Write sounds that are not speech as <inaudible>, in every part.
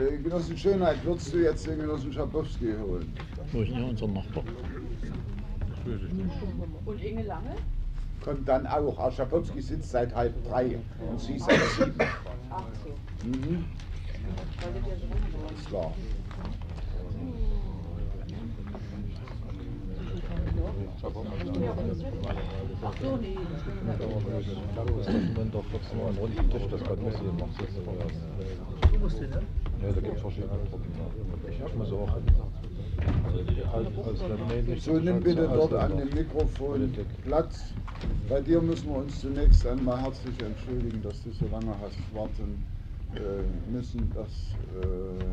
Äh, Genossen Schönheit, würdest du jetzt den Genossen Schabowski holen? Wo ist denn unser Nachbar? Und Inge Lange? Kommt dann auch. Herr Schabowski sitzt seit halb drei und sie seit sieben. Ach so. Mhm, das ist klar. Ach so, nee. Moment auf kurz noch einen runden Tisch, das kann nicht sehen, macht jetzt Du musst hin, ne? Ja, da gibt es verschiedene Gruppen. Ich muss auch hin. Als, als Lemonade nicht So, nimm bitte dort an dem Mikrofon Platz. Bei dir müssen wir uns zunächst einmal herzlich entschuldigen, dass du so lange hast warten äh, müssen. Das äh,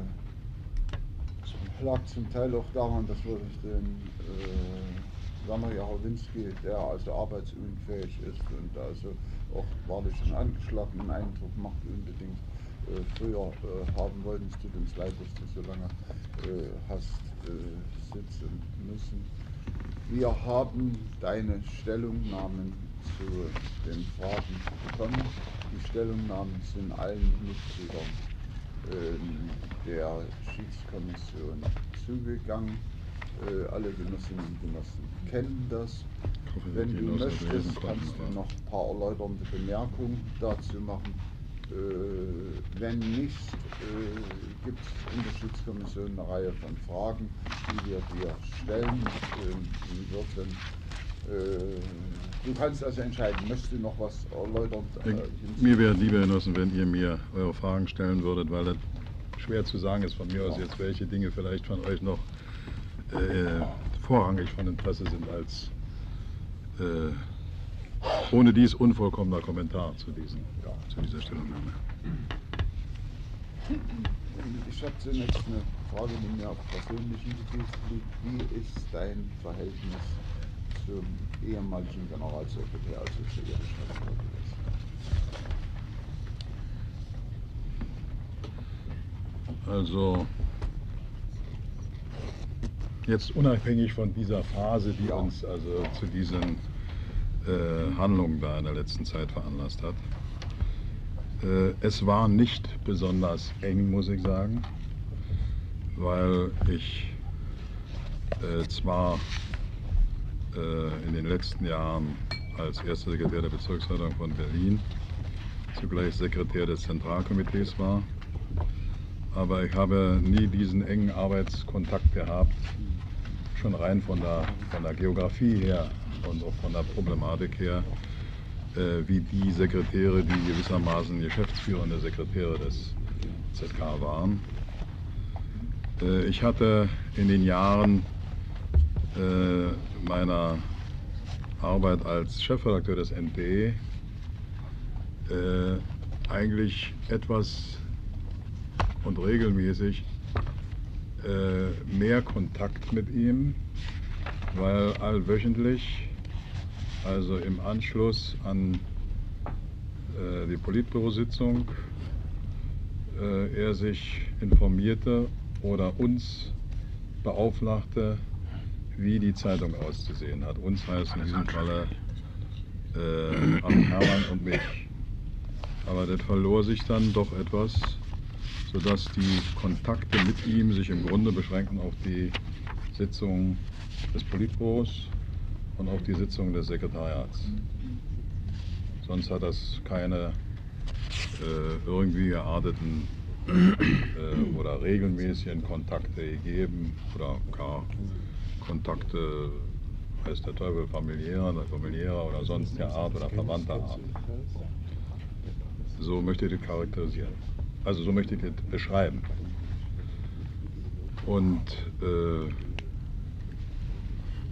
lag zum Teil auch daran, dass wir den äh, Werner Jachowinski, der also arbeitsunfähig ist und also auch wahrlich einen angeschlagenen Eindruck macht, unbedingt früher äh, haben wollten. Es tut uns leid, dass du so lange äh, hast äh, sitzen müssen. Wir haben deine Stellungnahmen zu den Fragen bekommen. Die Stellungnahmen sind allen Mitgliedern der Schiedskommission zugegangen. Alle Genossinnen und Genossen kennen das. Wenn du möchtest, kannst du noch ein paar erläuternde Bemerkungen dazu machen. Äh, wenn nicht, äh, gibt es in der Schiedskommission eine Reihe von Fragen, die wir dir stellen ähm, würden. Äh, du kannst also entscheiden, möchtest du noch was erläutern? Ich, mir wäre lieber, Genossen, wenn ihr mir eure Fragen stellen würdet, weil das schwer zu sagen ist von mir aus jetzt, welche Dinge vielleicht von euch noch äh, vorrangig von Interesse sind als äh, ohne dies unvollkommener Kommentar zu, diesen, zu dieser Stellungnahme. Ich habe zunächst eine Frage, die mir auf persönlichen Gebiet liegt. Wie ist dein Verhältnis zum ehemaligen Generalsekretär, also zu Erich Honecker gewesen? Also jetzt unabhängig von dieser Phase, die uns also zu diesen äh, Handlungen da in der letzten Zeit veranlasst hat. Äh, es war nicht besonders eng, muss ich sagen, weil ich äh, zwar äh, in den letzten Jahren als erster Sekretär der Bezirksleitung von Berlin zugleich Sekretär des Zentralkomitees war, aber ich habe nie diesen engen Arbeitskontakt gehabt, schon rein von der, von der Geografie her und auch von der Problematik her, wie die Sekretäre, die gewissermaßen geschäftsführende Sekretäre des ZK waren. Äh, ich hatte in den Jahren äh, meiner Arbeit als Chefredakteur des ND äh, eigentlich etwas und regelmäßig äh, mehr Kontakt mit ihm, weil allwöchentlich, also im Anschluss an äh, die Politbürositzung, äh, er sich informierte oder uns beauflagte, wie die Zeitung auszusehen hat. Uns heißt in diesem Falle äh, Hermann und mich. Aber das verlor sich dann doch etwas, sodass die Kontakte mit ihm sich im Grunde beschränken auf die Sitzungen des Politbüros und auf die Sitzungen des Sekretariats. Sonst hat das keine äh, irgendwie gearteten äh, oder regelmäßigen Kontakte gegeben oder gar Kontakte, weiß der Teufel, familiärer, familiärer oder sonstiger Art oder verwandter Art. So möchte ich das charakterisieren. Also so möchte ich das beschreiben. Und äh,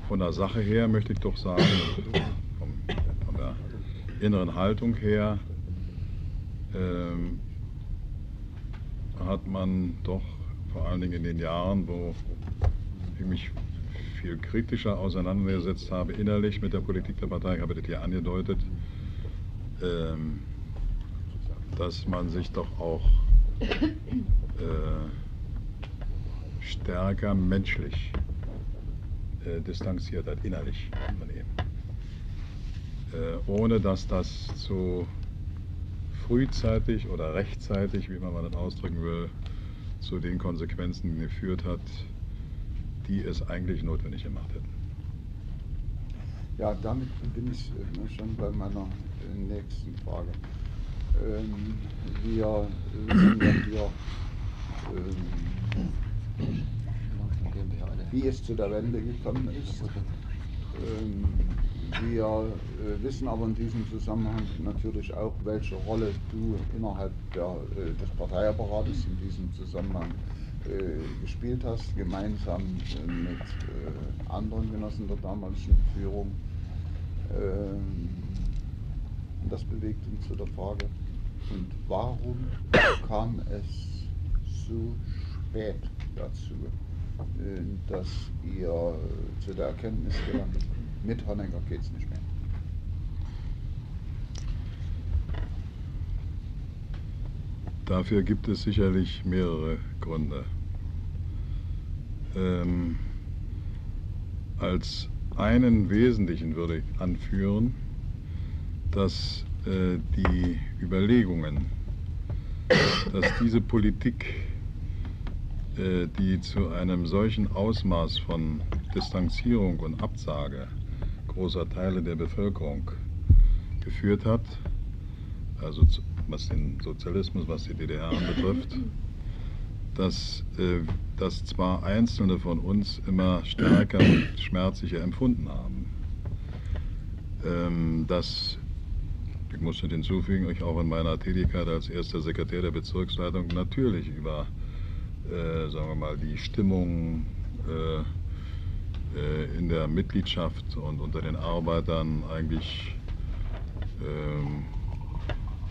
von der Sache her möchte ich doch sagen, vom, von der inneren Haltung her, ähm, hat man doch vor allen Dingen in den Jahren, wo ich mich viel kritischer auseinandergesetzt habe, innerlich mit der Politik der Partei, ich habe das hier angedeutet, ähm, dass man sich doch auch äh, stärker menschlich äh, distanziert hat, innerlich von ihm. Äh, ohne dass das zu frühzeitig oder rechtzeitig, wie man das ausdrücken will, zu den Konsequenzen geführt hat, die es eigentlich notwendig gemacht hätten. Ja, damit bin ich äh, schon bei meiner äh, nächsten Frage. Ähm, wir wissen ja hier, ähm, wie es zu der Wende gekommen ist. Ähm, wir äh, wissen aber in diesem Zusammenhang natürlich auch, welche Rolle du innerhalb der, äh, des Parteiapparates in diesem Zusammenhang äh, gespielt hast, gemeinsam äh, mit anderen Genossen der damaligen Führung. Ähm, das bewegt uns zu der Frage, und warum kam es so spät dazu, dass ihr zu der Erkenntnis gelangt, mit Honecker geht es nicht mehr? Dafür gibt es sicherlich mehrere Gründe. Ähm, als einen wesentlichen würde ich anführen, dass äh, die Überlegungen, dass diese Politik, äh, die zu einem solchen Ausmaß von Distanzierung und Absage großer Teile der Bevölkerung geführt hat, also was den Sozialismus, was die DDR anbetrifft, dass äh, das zwar Einzelne von uns immer stärker und schmerzlicher empfunden haben, ähm, dass ich muss hinzufügen, ich auch in meiner Tätigkeit als erster Sekretär der Bezirksleitung natürlich über, äh, sagen wir mal, die Stimmung äh, äh, in der Mitgliedschaft und unter den Arbeitern eigentlich ähm,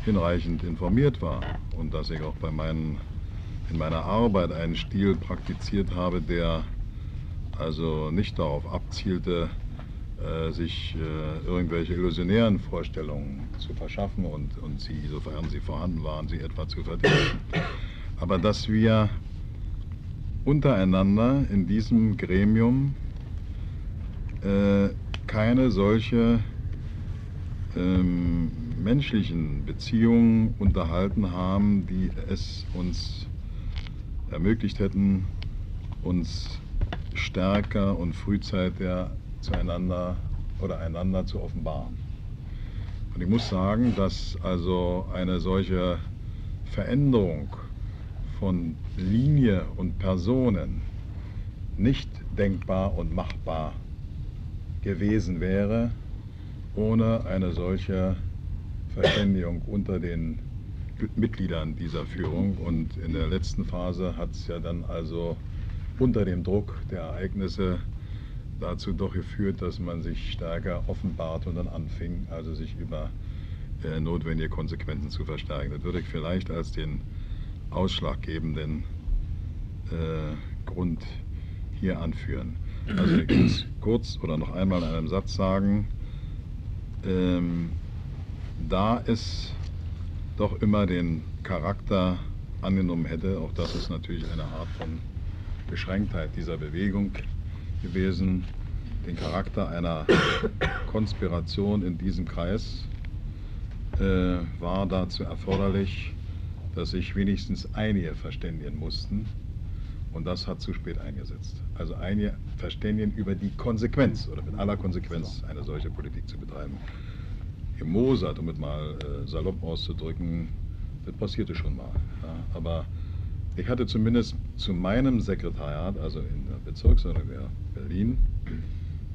hinreichend informiert war und dass ich auch bei meinen, in meiner Arbeit einen Stil praktiziert habe, der also nicht darauf abzielte, äh, sich äh, irgendwelche illusionären Vorstellungen zu verschaffen und, und sie, sofern sie vorhanden waren, sie etwa zu vertiefen. Aber dass wir untereinander in diesem Gremium äh, keine solche ähm, menschlichen Beziehungen unterhalten haben, die es uns ermöglicht hätten, uns stärker und frühzeitiger zueinander oder einander zu offenbaren. Und ich muss sagen, dass also eine solche Veränderung von Linie und Personen nicht denkbar und machbar gewesen wäre, ohne eine solche Verständigung unter den Mitgliedern dieser Führung. Und in der letzten Phase hat es ja dann also unter dem Druck der Ereignisse dazu doch geführt, dass man sich stärker offenbart und dann anfing, also sich über äh, notwendige Konsequenzen zu verstärken. Das würde ich vielleicht als den ausschlaggebenden äh, Grund hier anführen. Also ich will es <clears throat> kurz oder noch einmal in einem Satz sagen, ähm, da es doch immer den Charakter angenommen hätte, auch das ist natürlich eine Art von Beschränktheit dieser Bewegung, gewesen, den Charakter einer <coughs> Konspiration in diesem Kreis äh, war dazu erforderlich, dass sich wenigstens einige verständigen mussten. Und das hat zu spät eingesetzt. Also einige verständigen über die Konsequenz oder mit aller Konsequenz eine solche Politik zu betreiben. Im Mozart, um es mal äh, salopp auszudrücken, das passierte schon mal. Ja, aber ich hatte zumindest zu meinem Sekretariat, also in der Bezirksordnung Berlin,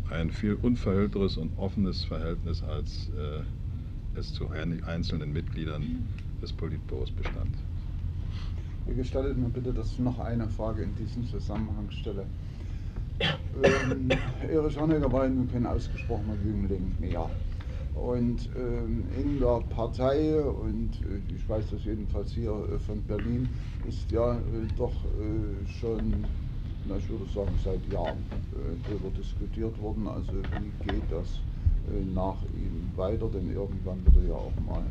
ein viel unverhüllteres und offenes Verhältnis, als äh, es zu einzelnen Mitgliedern des Politbüros bestand. Ihr gestattet mir bitte, dass ich noch eine Frage in diesem Zusammenhang stelle. Ähm, Erich Honecker war nun kein ausgesprochener Jüngling mehr. Und ähm, in der Partei, und äh, ich weiß das jedenfalls hier äh, von Berlin, ist ja äh, doch äh, schon, na, ich würde sagen, seit Jahren äh, darüber diskutiert worden. Also wie geht das nach ihm weiter, denn irgendwann wird er ja auch mal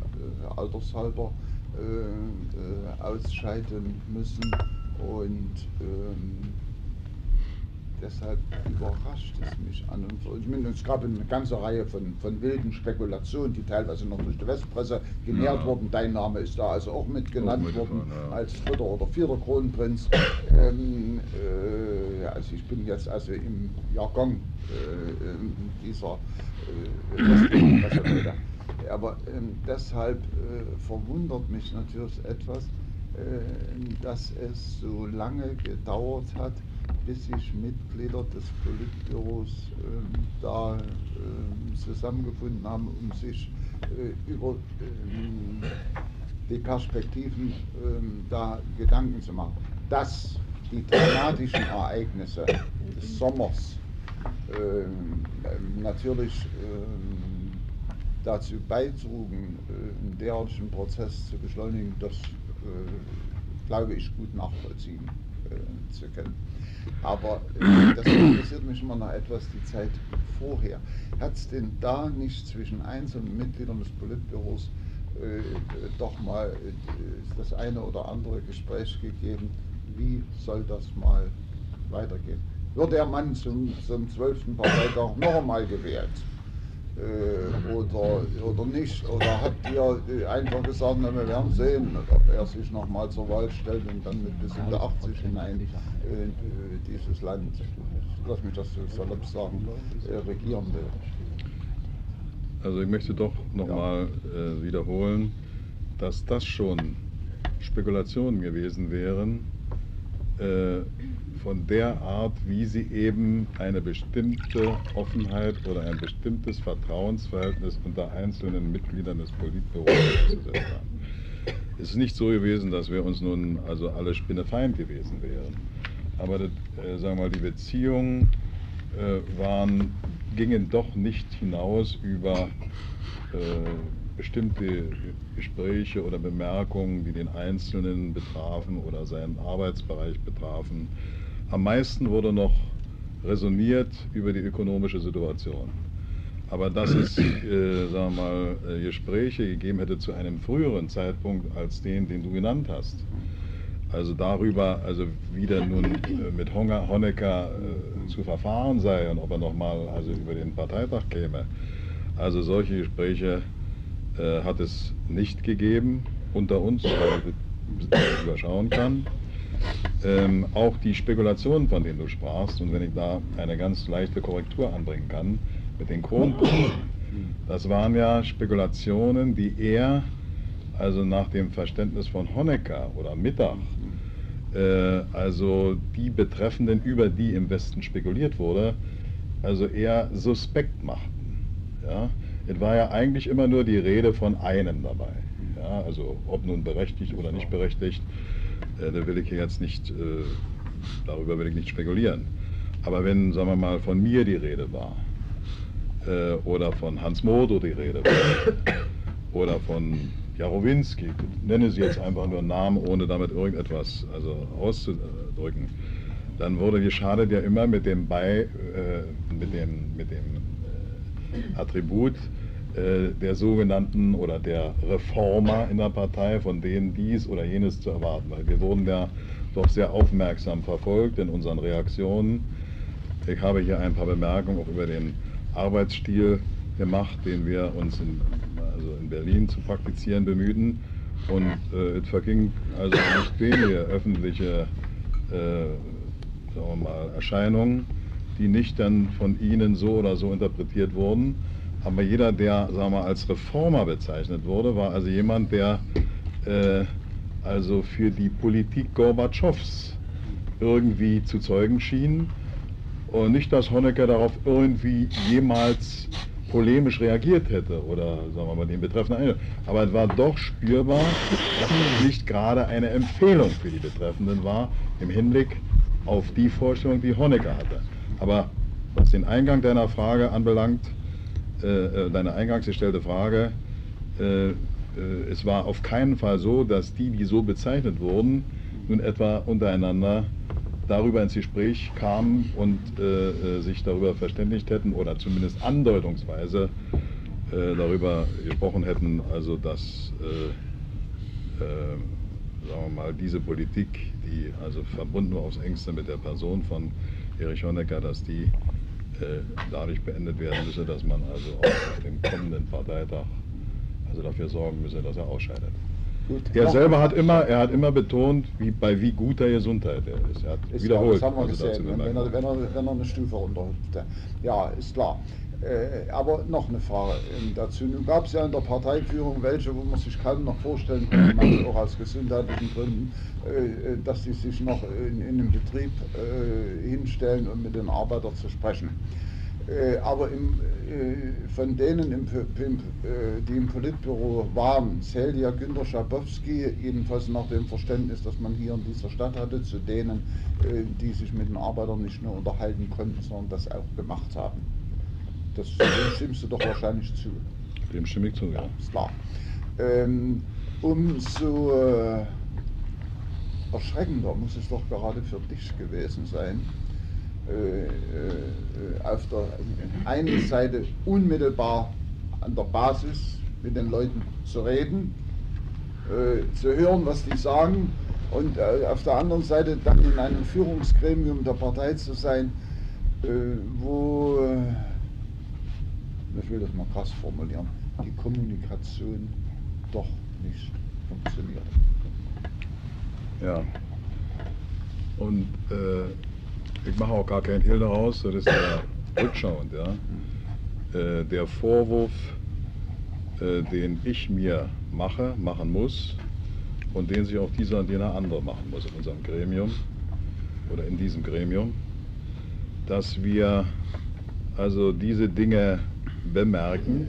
altershalber ausscheiden müssen. Und ähm, deshalb überrascht es mich an und für. Ich meine, es gab eine ganze Reihe von, von wilden Spekulationen, die teilweise noch durch die Westpresse genährt Ja. wurden. Dein Name ist da also auch mit genannt mitgefahren, worden ja. als dritter oder vierter Kronprinz. Ähm, äh, also ich bin jetzt also im Jargon äh, ähm, dieser äh, Presseleute. Aber ähm, deshalb äh, verwundert mich natürlich etwas, äh, dass es so lange gedauert hat, bis sich Mitglieder des Politbüros ähm, da ähm, zusammengefunden haben, um sich äh, über ähm, die Perspektiven ähm, da Gedanken zu machen. Dass die dramatischen Ereignisse des Sommers ähm, natürlich dazu beitrugen, äh, einen derartigen Prozess zu beschleunigen, das äh, glaube ich gut nachvollziehen äh, zu können. Aber äh, das interessiert mich immer noch etwas die Zeit vorher. Hat es denn da nicht zwischen einzelnen Mitgliedern des Politbüros äh, doch mal äh, das eine oder andere Gespräch gegeben, wie soll das mal weitergehen? Wird der Mann zum, zum 12. Parteitag noch einmal gewählt? Äh, oder, oder nicht? Oder habt ihr äh, einfach gesagt, na, wir werden sehen, ob er sich nochmal zur Wahl stellt und dann mit bis in die 80 hinein äh, äh, dieses Land, lass mich das so salopp sagen, äh, regieren will? Also ich möchte doch nochmal äh, wiederholen, dass das schon Spekulationen gewesen wären, von der Art, wie sie eben eine bestimmte Offenheit oder ein bestimmtes Vertrauensverhältnis unter einzelnen Mitgliedern des Politbüros aufgesetzt haben. Es ist nicht so gewesen, dass wir uns nun also alle spinnefeind gewesen wären. Aber äh, sagen wir mal, die Beziehungen äh, waren, gingen doch nicht hinaus über äh, bestimmte Gespräche oder Bemerkungen, die den Einzelnen betrafen oder seinen Arbeitsbereich betrafen. Am meisten wurde noch resoniert über die ökonomische Situation. Aber dass es, äh, sagen wir mal, äh, Gespräche gegeben hätte zu einem früheren Zeitpunkt als den, den du genannt hast, also darüber, also wie denn nun äh, mit Honecker äh, zu verfahren sei und ob er nochmal also über den Parteitag käme. Also solche Gespräche äh, hat es nicht gegeben unter uns, weil ich das überschauen kann. Ähm, auch die Spekulationen, von denen du sprachst, und wenn ich da eine ganz leichte Korrektur anbringen kann, mit den Kronprinzen, das waren ja Spekulationen, die er, also nach dem Verständnis von Honecker oder Mittag, äh, also die Betreffenden, über die im Westen spekuliert wurde, also eher suspekt machten. Ja? Es war ja eigentlich immer nur die Rede von einem dabei. Ja? Also ob nun berechtigt oder nicht berechtigt, äh, da will ich hier jetzt nicht, äh, darüber will ich nicht spekulieren. Aber wenn, sagen wir mal, von mir die Rede war, äh, oder von Hans Modo die Rede war, <coughs> oder von Jarowinski, ich nenne sie jetzt einfach nur Namen, ohne damit irgendetwas also auszudrücken, dann wurde geschadet ja immer mit dem Bei, äh, mit dem, mit dem äh, Attribut der sogenannten oder der Reformer in der Partei, von denen dies oder jenes zu erwarten. Weil wir wurden ja doch sehr aufmerksam verfolgt in unseren Reaktionen. Ich habe hier ein paar Bemerkungen auch über den Arbeitsstil gemacht, den wir uns in, also in Berlin zu praktizieren bemühten. Und äh, es verging also nicht wenige öffentliche äh, mal, Erscheinungen, die nicht dann von Ihnen so oder so interpretiert wurden. Aber jeder, der sagen wir, als Reformer bezeichnet wurde, war also jemand, der äh, also für die Politik Gorbatschows irgendwie zu zeugen schien. Und nicht, dass Honecker darauf irgendwie jemals polemisch reagiert hätte oder sagen wir mal den betreffenden Eindruck. Aber es war doch spürbar, dass es nicht gerade eine Empfehlung für die Betreffenden war im Hinblick auf die Vorstellung, die Honecker hatte. Aber was den Eingang deiner Frage anbelangt, äh, äh, deine eingangs gestellte Frage, äh, es war auf keinen Fall so, dass die, die so bezeichnet wurden, nun etwa untereinander darüber ins Gespräch kamen und sich darüber verständigt hätten oder zumindest andeutungsweise darüber gesprochen hätten, also dass sagen wir mal, diese Politik, die also verbunden war aufs engste mit der Person von Erich Honecker, dass die dadurch beendet werden müsse, dass man also auch auf dem kommenden Parteitag also dafür sorgen müsse, dass er ausscheidet. Gut. Er selber hat immer, er hat immer betont, wie, bei wie guter Gesundheit er ist. Er hat Ist wiederholt, klar, das haben wir also gesehen, wenn, er, wenn, er, wenn er eine Stufe runterhüpfte. Ja, ist klar. Äh, aber noch eine Frage ähm, dazu. Nun gab es ja in der Parteiführung welche, wo man sich kaum noch vorstellen kann, manche <clears throat> auch aus gesundheitlichen Gründen, äh, äh, dass die sich noch in, in einem Betrieb äh, hinstellen, um mit den Arbeitern zu sprechen. Äh, aber im, äh, von denen, im, im, die im Politbüro waren, zählt ja Günter Schabowski, jedenfalls nach dem Verständnis, das man hier in dieser Stadt hatte, zu denen, die sich mit den Arbeitern nicht nur unterhalten konnten, sondern das auch gemacht haben. Das stimmst du doch wahrscheinlich zu. Dem stimme ich zu, ja. Ist klar. Ähm, umso äh, erschreckender muss es doch gerade für dich gewesen sein, äh, äh, auf der einen Seite unmittelbar an der Basis mit den Leuten zu reden, äh, zu hören, was die sagen und äh, auf der anderen Seite dann in einem Führungsgremium der Partei zu sein, äh, wo, ich will das mal krass formulieren, die Kommunikation doch nicht funktioniert. Ja. Und äh, ich mache auch gar keinen Hehl daraus, das ist ja <coughs> rückschauend, ja. Äh, der Vorwurf, äh, den ich mir mache, machen muss und den sich auch dieser und jener andere machen muss in unserem Gremium oder in diesem Gremium, dass wir also diese Dinge bemerkend,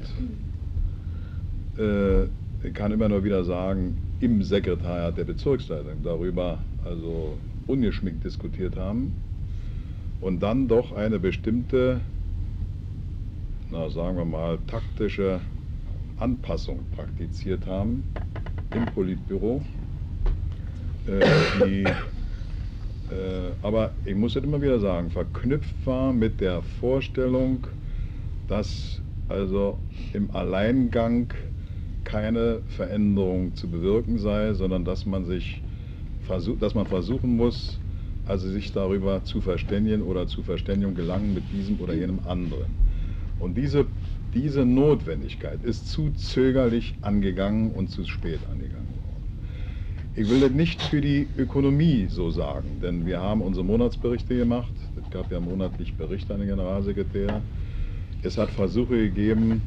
äh, ich kann immer nur wieder sagen, im Sekretariat der Bezirksleitung darüber also ungeschminkt diskutiert haben und dann doch eine bestimmte, na sagen wir mal, taktische Anpassung praktiziert haben im Politbüro, äh, die äh, aber ich muss es immer wieder sagen, verknüpft war mit der Vorstellung, dass also im Alleingang keine Veränderung zu bewirken sei, sondern dass man sich versuch, dass man versuchen muss, also sich darüber zu verständigen oder zu Verständigung gelangen mit diesem oder jenem anderen. Und diese, diese Notwendigkeit ist zu zögerlich angegangen und zu spät angegangen worden. Ich will das nicht für die Ökonomie so sagen, denn wir haben unsere Monatsberichte gemacht. Es gab ja monatlich Berichte an den Generalsekretär. Es hat Versuche gegeben,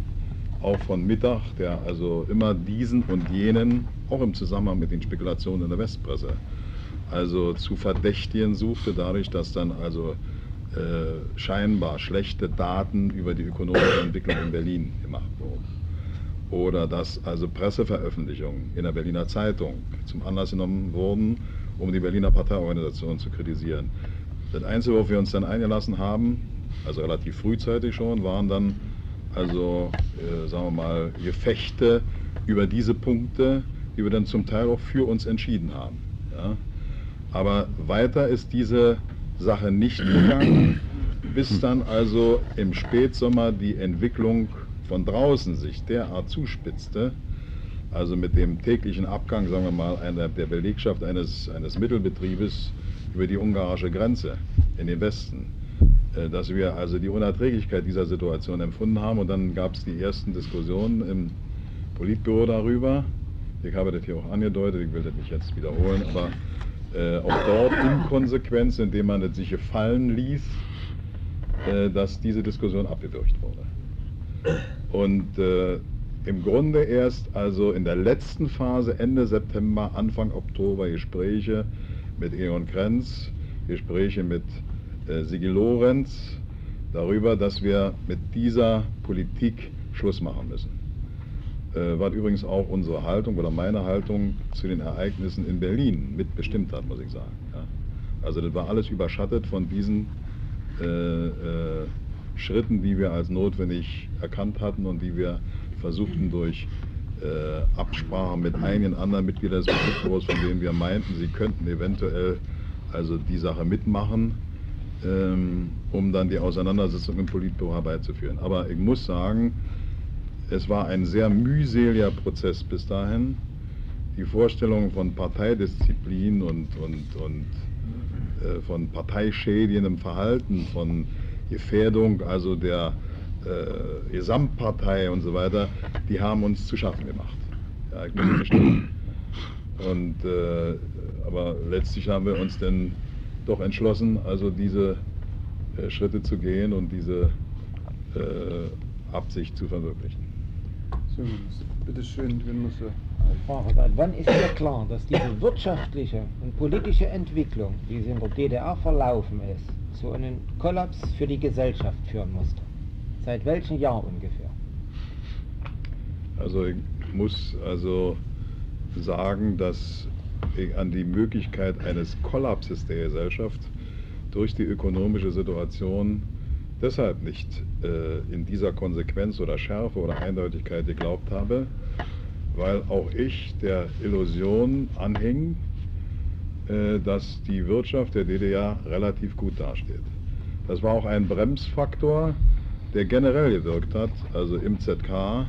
auch von Mittag, der also immer diesen und jenen, auch im Zusammenhang mit den Spekulationen in der Westpresse, also zu verdächtigen suchte, dadurch, dass dann also äh, scheinbar schlechte Daten über die ökonomische Entwicklung in Berlin gemacht wurden. Oder dass also Presseveröffentlichungen in der Berliner Zeitung zum Anlass genommen wurden, um die Berliner Parteiorganisation zu kritisieren. Das Einzige, worauf wir uns dann eingelassen haben, also relativ frühzeitig schon, waren dann also, äh, sagen wir mal, Gefechte über diese Punkte, die wir dann zum Teil auch für uns entschieden haben. Ja? Aber weiter ist diese Sache nicht gegangen, bis dann also im Spätsommer die Entwicklung von draußen sich derart zuspitzte, also mit dem täglichen Abgang, sagen wir mal, einer, der Belegschaft eines, eines Mittelbetriebes über die ungarische Grenze in den Westen, dass wir also die Unerträglichkeit dieser Situation empfunden haben und dann gab es die ersten Diskussionen im Politbüro darüber. Ich habe das hier auch angedeutet, ich will das nicht jetzt wiederholen, aber äh, auch dort Inkonsequenz, indem man es sich gefallen ließ, äh, dass diese Diskussion abgewürgt wurde. Und äh, im Grunde erst also in der letzten Phase, Ende September, Anfang Oktober, Gespräche mit Egon Krenz, Gespräche mit äh, Sigi Lorenz darüber, dass wir mit dieser Politik Schluss machen müssen. Äh, was übrigens auch unsere Haltung oder meine Haltung zu den Ereignissen in Berlin mitbestimmt hat, muss ich sagen. Ja. Also das war alles überschattet von diesen äh, äh, Schritten, die wir als notwendig erkannt hatten und die wir versuchten durch äh, Absprache mit einigen anderen Mitgliedern des Politbüros, von denen wir meinten, sie könnten eventuell also die Sache mitmachen, ähm, um dann die Auseinandersetzung im Politbüro herbeizuführen. Aber ich muss sagen, es war ein sehr mühseliger Prozess bis dahin. Die Vorstellung von Parteidisziplin und, und, und äh, von parteischädigendem Verhalten, von Gefährdung, also der äh, Gesamtpartei und so weiter, die haben uns zu schaffen gemacht. Ja, ich muss. Und, äh, aber letztlich haben wir uns dann doch entschlossen, also diese äh, Schritte zu gehen und diese äh, Absicht zu verwirklichen. So, bitte schön, Genosse. Wann ist dir klar, dass diese wirtschaftliche und politische Entwicklung, wie sie in der DDR verlaufen ist, zu einem Kollaps für die Gesellschaft führen musste? Seit welchem Jahr ungefähr? Also ich muss also sagen, dass an die Möglichkeit eines Kollapses der Gesellschaft durch die ökonomische Situation deshalb nicht äh, in dieser Konsequenz oder Schärfe oder Eindeutigkeit geglaubt habe, weil auch ich der Illusion anhing, äh, dass die Wirtschaft der DDR relativ gut dasteht. Das war auch ein Bremsfaktor, der generell gewirkt hat, also im ZK,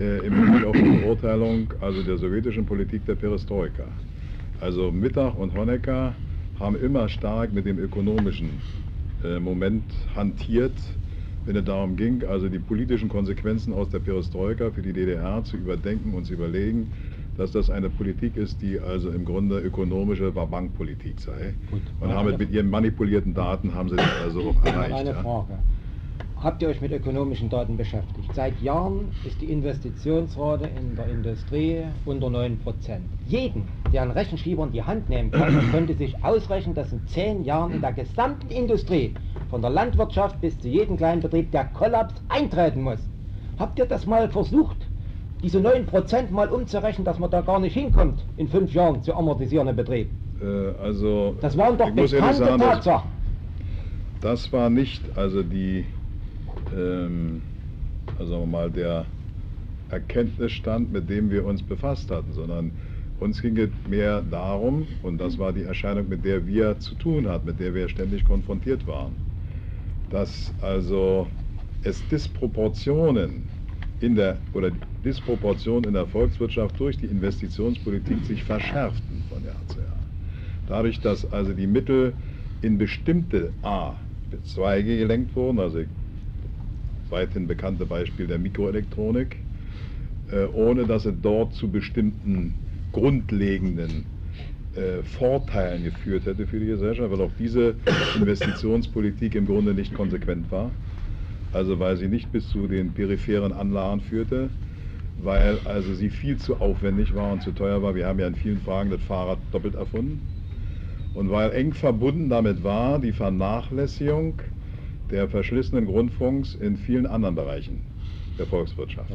äh, im Hinblick auf die Beurteilung also der sowjetischen Politik der Perestroika. Also Mittag und Honecker haben immer stark mit dem ökonomischen äh, Moment hantiert, wenn es darum ging, also die politischen Konsequenzen aus der Perestroika für die DDR zu überdenken und zu überlegen, dass das eine Politik ist, die also im Grunde ökonomische Bankpolitik sei. Gut. Und haben mit ihren manipulierten Daten haben sie das also auch erreicht. eine ja. Habt ihr euch mit ökonomischen Daten beschäftigt? Seit Jahren ist die Investitionsrate in der Industrie unter 9%. Jeden, der einen Rechenschieber in die Hand nehmen kann, <clears throat> könnte sich ausrechnen, dass in 10 Jahren in der gesamten Industrie, von der Landwirtschaft bis zu jedem kleinen Betrieb, der Kollaps eintreten muss. Habt ihr das mal versucht, diese 9% mal umzurechnen, dass man da gar nicht hinkommt, in 5 Jahren zu amortisierenden Betrieb? Äh, also, Das waren doch bekannte sagen, Tatsachen. Das war nicht also die, ähm, also mal, der Erkenntnisstand, mit dem wir uns befasst hatten, sondern uns ging es mehr darum, und das war die Erscheinung, mit der wir zu tun hatten, mit der wir ständig konfrontiert waren, dass also es Disproportionen in der oder Disproportionen in der Volkswirtschaft durch die Investitionspolitik sich verschärften von Jahr zu Jahr. Dadurch, dass also die Mittel in bestimmte A, Zweige gelenkt wurden, also weithin bekannte Beispiel der Mikroelektronik, äh, ohne dass es dort zu bestimmten grundlegenden äh, Vorteilen geführt hätte für die Gesellschaft, weil auch diese Investitionspolitik im Grunde nicht konsequent war. Also weil sie nicht bis zu den peripheren Anlagen führte, weil also sie viel zu aufwendig war und zu teuer war. Wir haben ja in vielen Fragen das Fahrrad doppelt erfunden. Und weil eng verbunden damit war die Vernachlässigung der verschlissenen Grundfunks in vielen anderen Bereichen der Volkswirtschaft.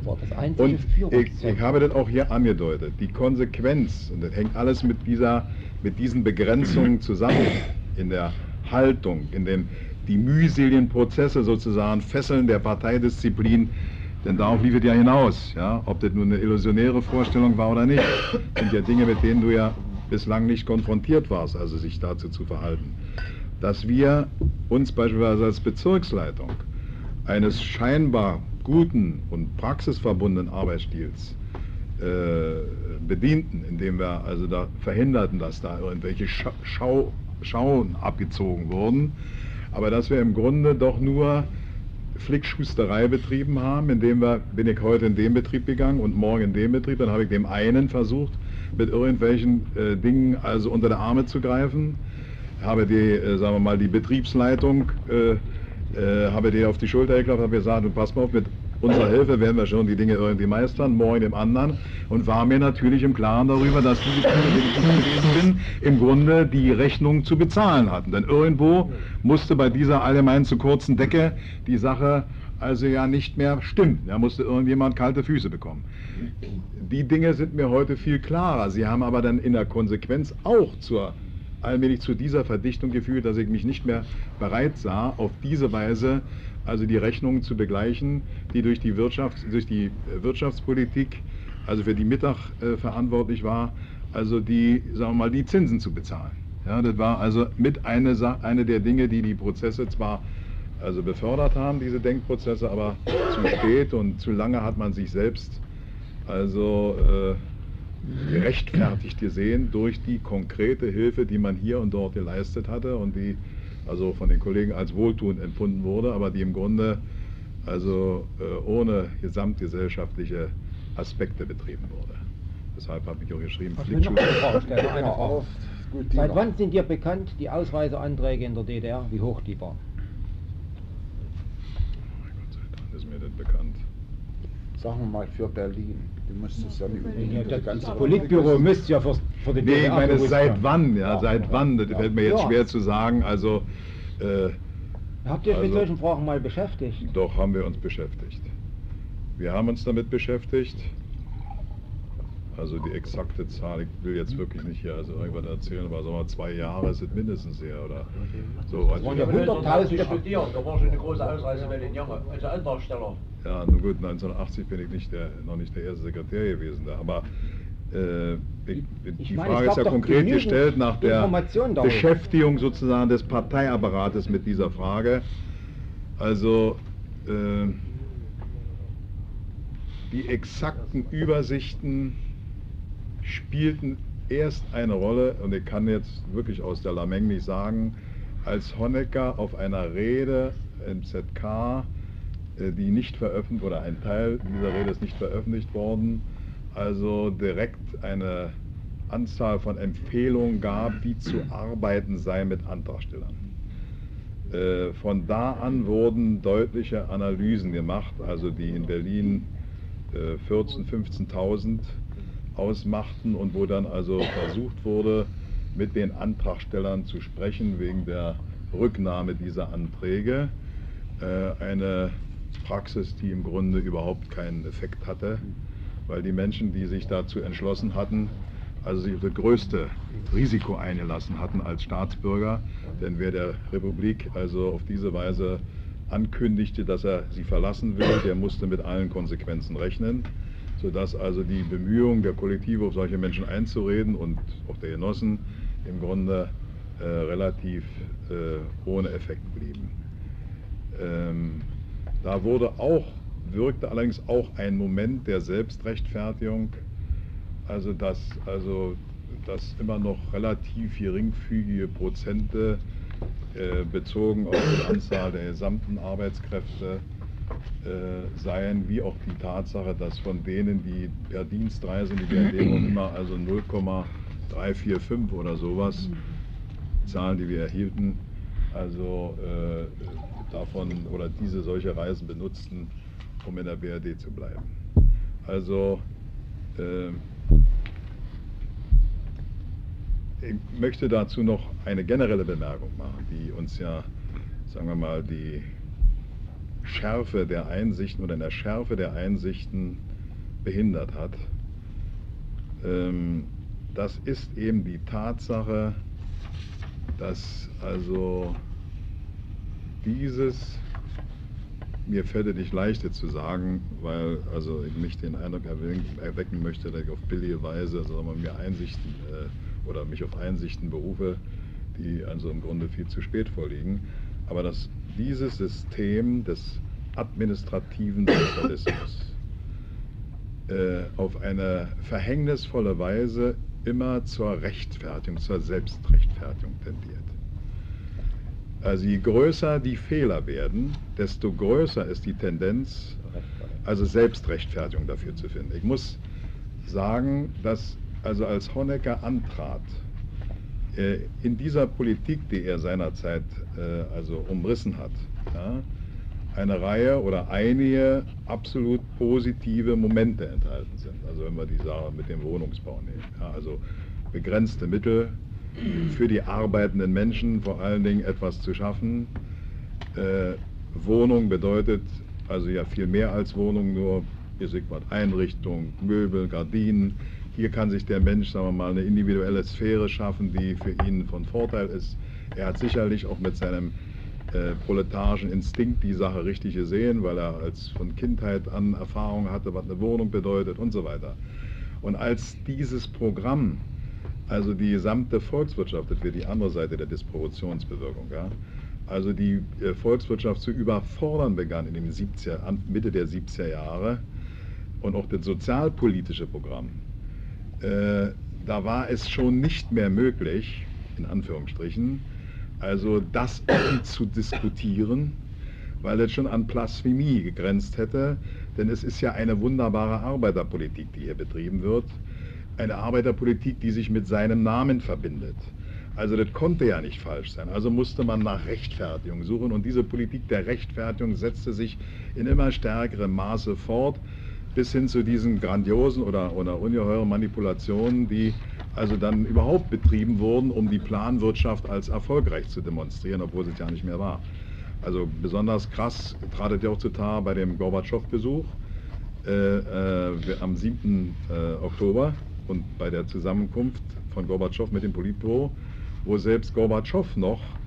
Und ich, ich habe das auch hier angedeutet. Die Konsequenz, und das hängt alles mit, dieser, mit diesen Begrenzungen zusammen, in der Haltung, in den die mühseligen Prozesse sozusagen, Fesseln der Parteidisziplin, denn darauf lief es ja hinaus. Ja? Ob das nun eine illusionäre Vorstellung war oder nicht, sind ja Dinge, mit denen du ja bislang nicht konfrontiert warst, also sich dazu zu verhalten. Dass wir uns beispielsweise als Bezirksleitung eines scheinbar guten und praxisverbundenen Arbeitsstils äh, bedienten, indem wir also da verhinderten, dass da irgendwelche Scha Schau Schauen abgezogen wurden, aber dass wir im Grunde doch nur Flickschusterei betrieben haben, indem wir, bin ich heute in den Betrieb gegangen und morgen in den Betrieb, dann habe ich dem einen versucht, mit irgendwelchen äh, Dingen also unter die Arme zu greifen, habe die, äh, sagen wir mal, die Betriebsleitung, äh, äh, habe die auf die Schulter geklappt, habe gesagt, du pass mal auf, mit unserer Hilfe werden wir schon die Dinge irgendwie meistern, morgen dem anderen und war mir natürlich im Klaren darüber, dass die, die ich gewesen bin, im Grunde die Rechnung zu bezahlen hatten. Denn irgendwo musste bei dieser allgemein zu kurzen Decke die Sache also ja nicht mehr stimmen. Da musste irgendjemand kalte Füße bekommen. Die Dinge sind mir heute viel klarer. Sie haben aber dann in der Konsequenz auch zur allmählich zu dieser Verdichtung geführt, dass ich mich nicht mehr bereit sah, auf diese Weise also die Rechnungen zu begleichen, die durch die, Wirtschaft, durch die äh, Wirtschaftspolitik, also für die Mittag äh, verantwortlich war, also die, sagen wir mal, die Zinsen zu bezahlen. Ja, das war also mit eine, eine der Dinge, die die Prozesse zwar also befördert haben, diese Denkprozesse, aber zu spät und zu lange hat man sich selbst also gerechtfertigt gesehen durch die konkrete Hilfe, die man hier und dort geleistet hatte und die also von den Kollegen als wohltuend empfunden wurde, aber die im Grunde also äh, ohne gesamtgesellschaftliche Aspekte betrieben wurde. Deshalb habe ich auch geschrieben, die Seit wann sind dir bekannt die Ausreiseanträge in der DDR, wie hoch die waren? Mein Gott sei Dank ist mir das bekannt. Sagen wir mal für Berlin. Du musstest ja nicht unbedingt Ja, das, ganze das Politbüro müsste ja für, für die Nee, ich meine, seit wann, ja, seit wann, das fällt mir jetzt schwer zu sagen. Also, äh, Habt ihr euch mit Also- solchen Fragen mal beschäftigt? doch haben wir uns beschäftigt. Wir haben uns damit beschäftigt. Also die exakte Zahl, ich will jetzt wirklich nicht hier also irgendwas erzählen, aber sagen wir zwei Jahre es mindestens her oder so. Das waren ja Also, hunderttausende. studiert, da war schon eine große Ausreisewelle in Junge, also Antragsteller. ja, nun gut, 1980 bin ich nicht der, noch nicht der erste Sekretär gewesen da, aber äh, ich, Ich die meine, Frage ist ja konkret gestellt nach der. Beschäftigung sozusagen des Parteiapparates mit dieser Frage. Also äh, die exakten Übersichten spielten erst eine Rolle, und ich kann jetzt wirklich aus der Lameng nicht sagen, als Honecker auf einer Rede im ZK, äh, die nicht veröffentlicht, oder ein Teil dieser Rede ist nicht veröffentlicht worden, also direkt eine Anzahl von Empfehlungen gab, wie zu arbeiten sei mit Antragstellern. Äh, Von da an wurden deutliche Analysen gemacht, also die in Berlin äh, 14.000, 15.000 ausmachten und wo dann also versucht wurde, mit den Antragstellern zu sprechen wegen der Rücknahme dieser Anträge. Äh, Eine Praxis, die im Grunde überhaupt keinen Effekt hatte, weil die Menschen, die sich dazu entschlossen hatten, also sich das größte Risiko eingelassen hatten als Staatsbürger, denn wer der Republik also auf diese Weise ankündigte, dass er sie verlassen will, der musste mit allen Konsequenzen rechnen, sodass also die Bemühungen der Kollektive auf solche Menschen einzureden und auch der Genossen im Grunde äh, relativ äh, ohne Effekt blieben. Ähm, da wurde auch, wirkte allerdings auch ein Moment der Selbstrechtfertigung, also dass, also, dass immer noch relativ geringfügige Prozente äh, bezogen auf die Anzahl der gesamten Arbeitskräfte seien, wie auch die Tatsache, dass von denen, die per Dienstreise, die Währung immer also 0,345 oder sowas, Zahlen, die wir erhielten, also äh, davon oder diese solche Reisen benutzten, um in der BRD zu bleiben. Also äh, ich möchte dazu noch eine generelle Bemerkung machen, die uns ja, sagen wir mal, die Schärfe der Einsichten oder in der Schärfe der Einsichten behindert hat. Ähm, das ist eben die Tatsache, dass also dieses, mir fällt es nicht leicht jetzt zu sagen, weil also ich nicht den Eindruck erwecken, möchte, dass ich auf billige Weise also sagen wir, mir Einsichten äh, oder mich auf Einsichten berufe, die also im Grunde viel zu spät vorliegen. Aber dass dieses System des administrativen Sozialismus äh, auf eine verhängnisvolle Weise immer zur Rechtfertigung, zur Selbstrechtfertigung tendiert. Also je größer die Fehler werden, desto größer ist die Tendenz, also Selbstrechtfertigung dafür zu finden. Ich muss sagen, dass also als Honecker antrat, in dieser Politik, die er seinerzeit äh, also umrissen hat, eine Reihe oder einige absolut positive Momente enthalten sind. Also wenn wir die Sache mit dem Wohnungsbau nehmen. Also begrenzte Mittel für die arbeitenden Menschen, vor allen Dingen etwas zu schaffen. Äh, Wohnung bedeutet also ja viel mehr als Wohnung, nur man Einrichtung, Möbel, Gardinen. Hier kann sich der Mensch, sagen wir mal, eine individuelle Sphäre schaffen, die für ihn von Vorteil ist. Er hat sicherlich auch mit seinem äh, proletarischen Instinkt die Sache richtig gesehen, weil er als von Kindheit an Erfahrung hatte, was eine Wohnung bedeutet und so weiter. Und als dieses Programm, also die gesamte Volkswirtschaft, das wäre die andere Seite der Disproportionsbewirkung, ja, also die äh, Volkswirtschaft zu überfordern begann in den 70er, an- Mitte der 70er Jahre und auch das sozialpolitische Programm äh, da war es schon nicht mehr möglich, in Anführungsstrichen, also das zu diskutieren, weil es schon an Blasphemie gegrenzt hätte, denn es ist ja eine wunderbare Arbeiterpolitik, die hier betrieben wird, eine Arbeiterpolitik, die sich mit seinem Namen verbindet. Also das konnte ja nicht falsch sein. Also musste man nach Rechtfertigung suchen und diese Politik der Rechtfertigung setzte sich in immer stärkerem Maße fort, bis hin zu diesen grandiosen oder, oder ungeheuren Manipulationen, die also dann überhaupt betrieben wurden, um die Planwirtschaft als erfolgreich zu demonstrieren, obwohl es ja nicht mehr war. Also besonders krass trat es ja auch zutage bei dem Gorbatschow-Besuch äh, äh, am 7. Äh, Oktober und bei der Zusammenkunft von Gorbatschow mit dem Politbüro, wo selbst Gorbatschow noch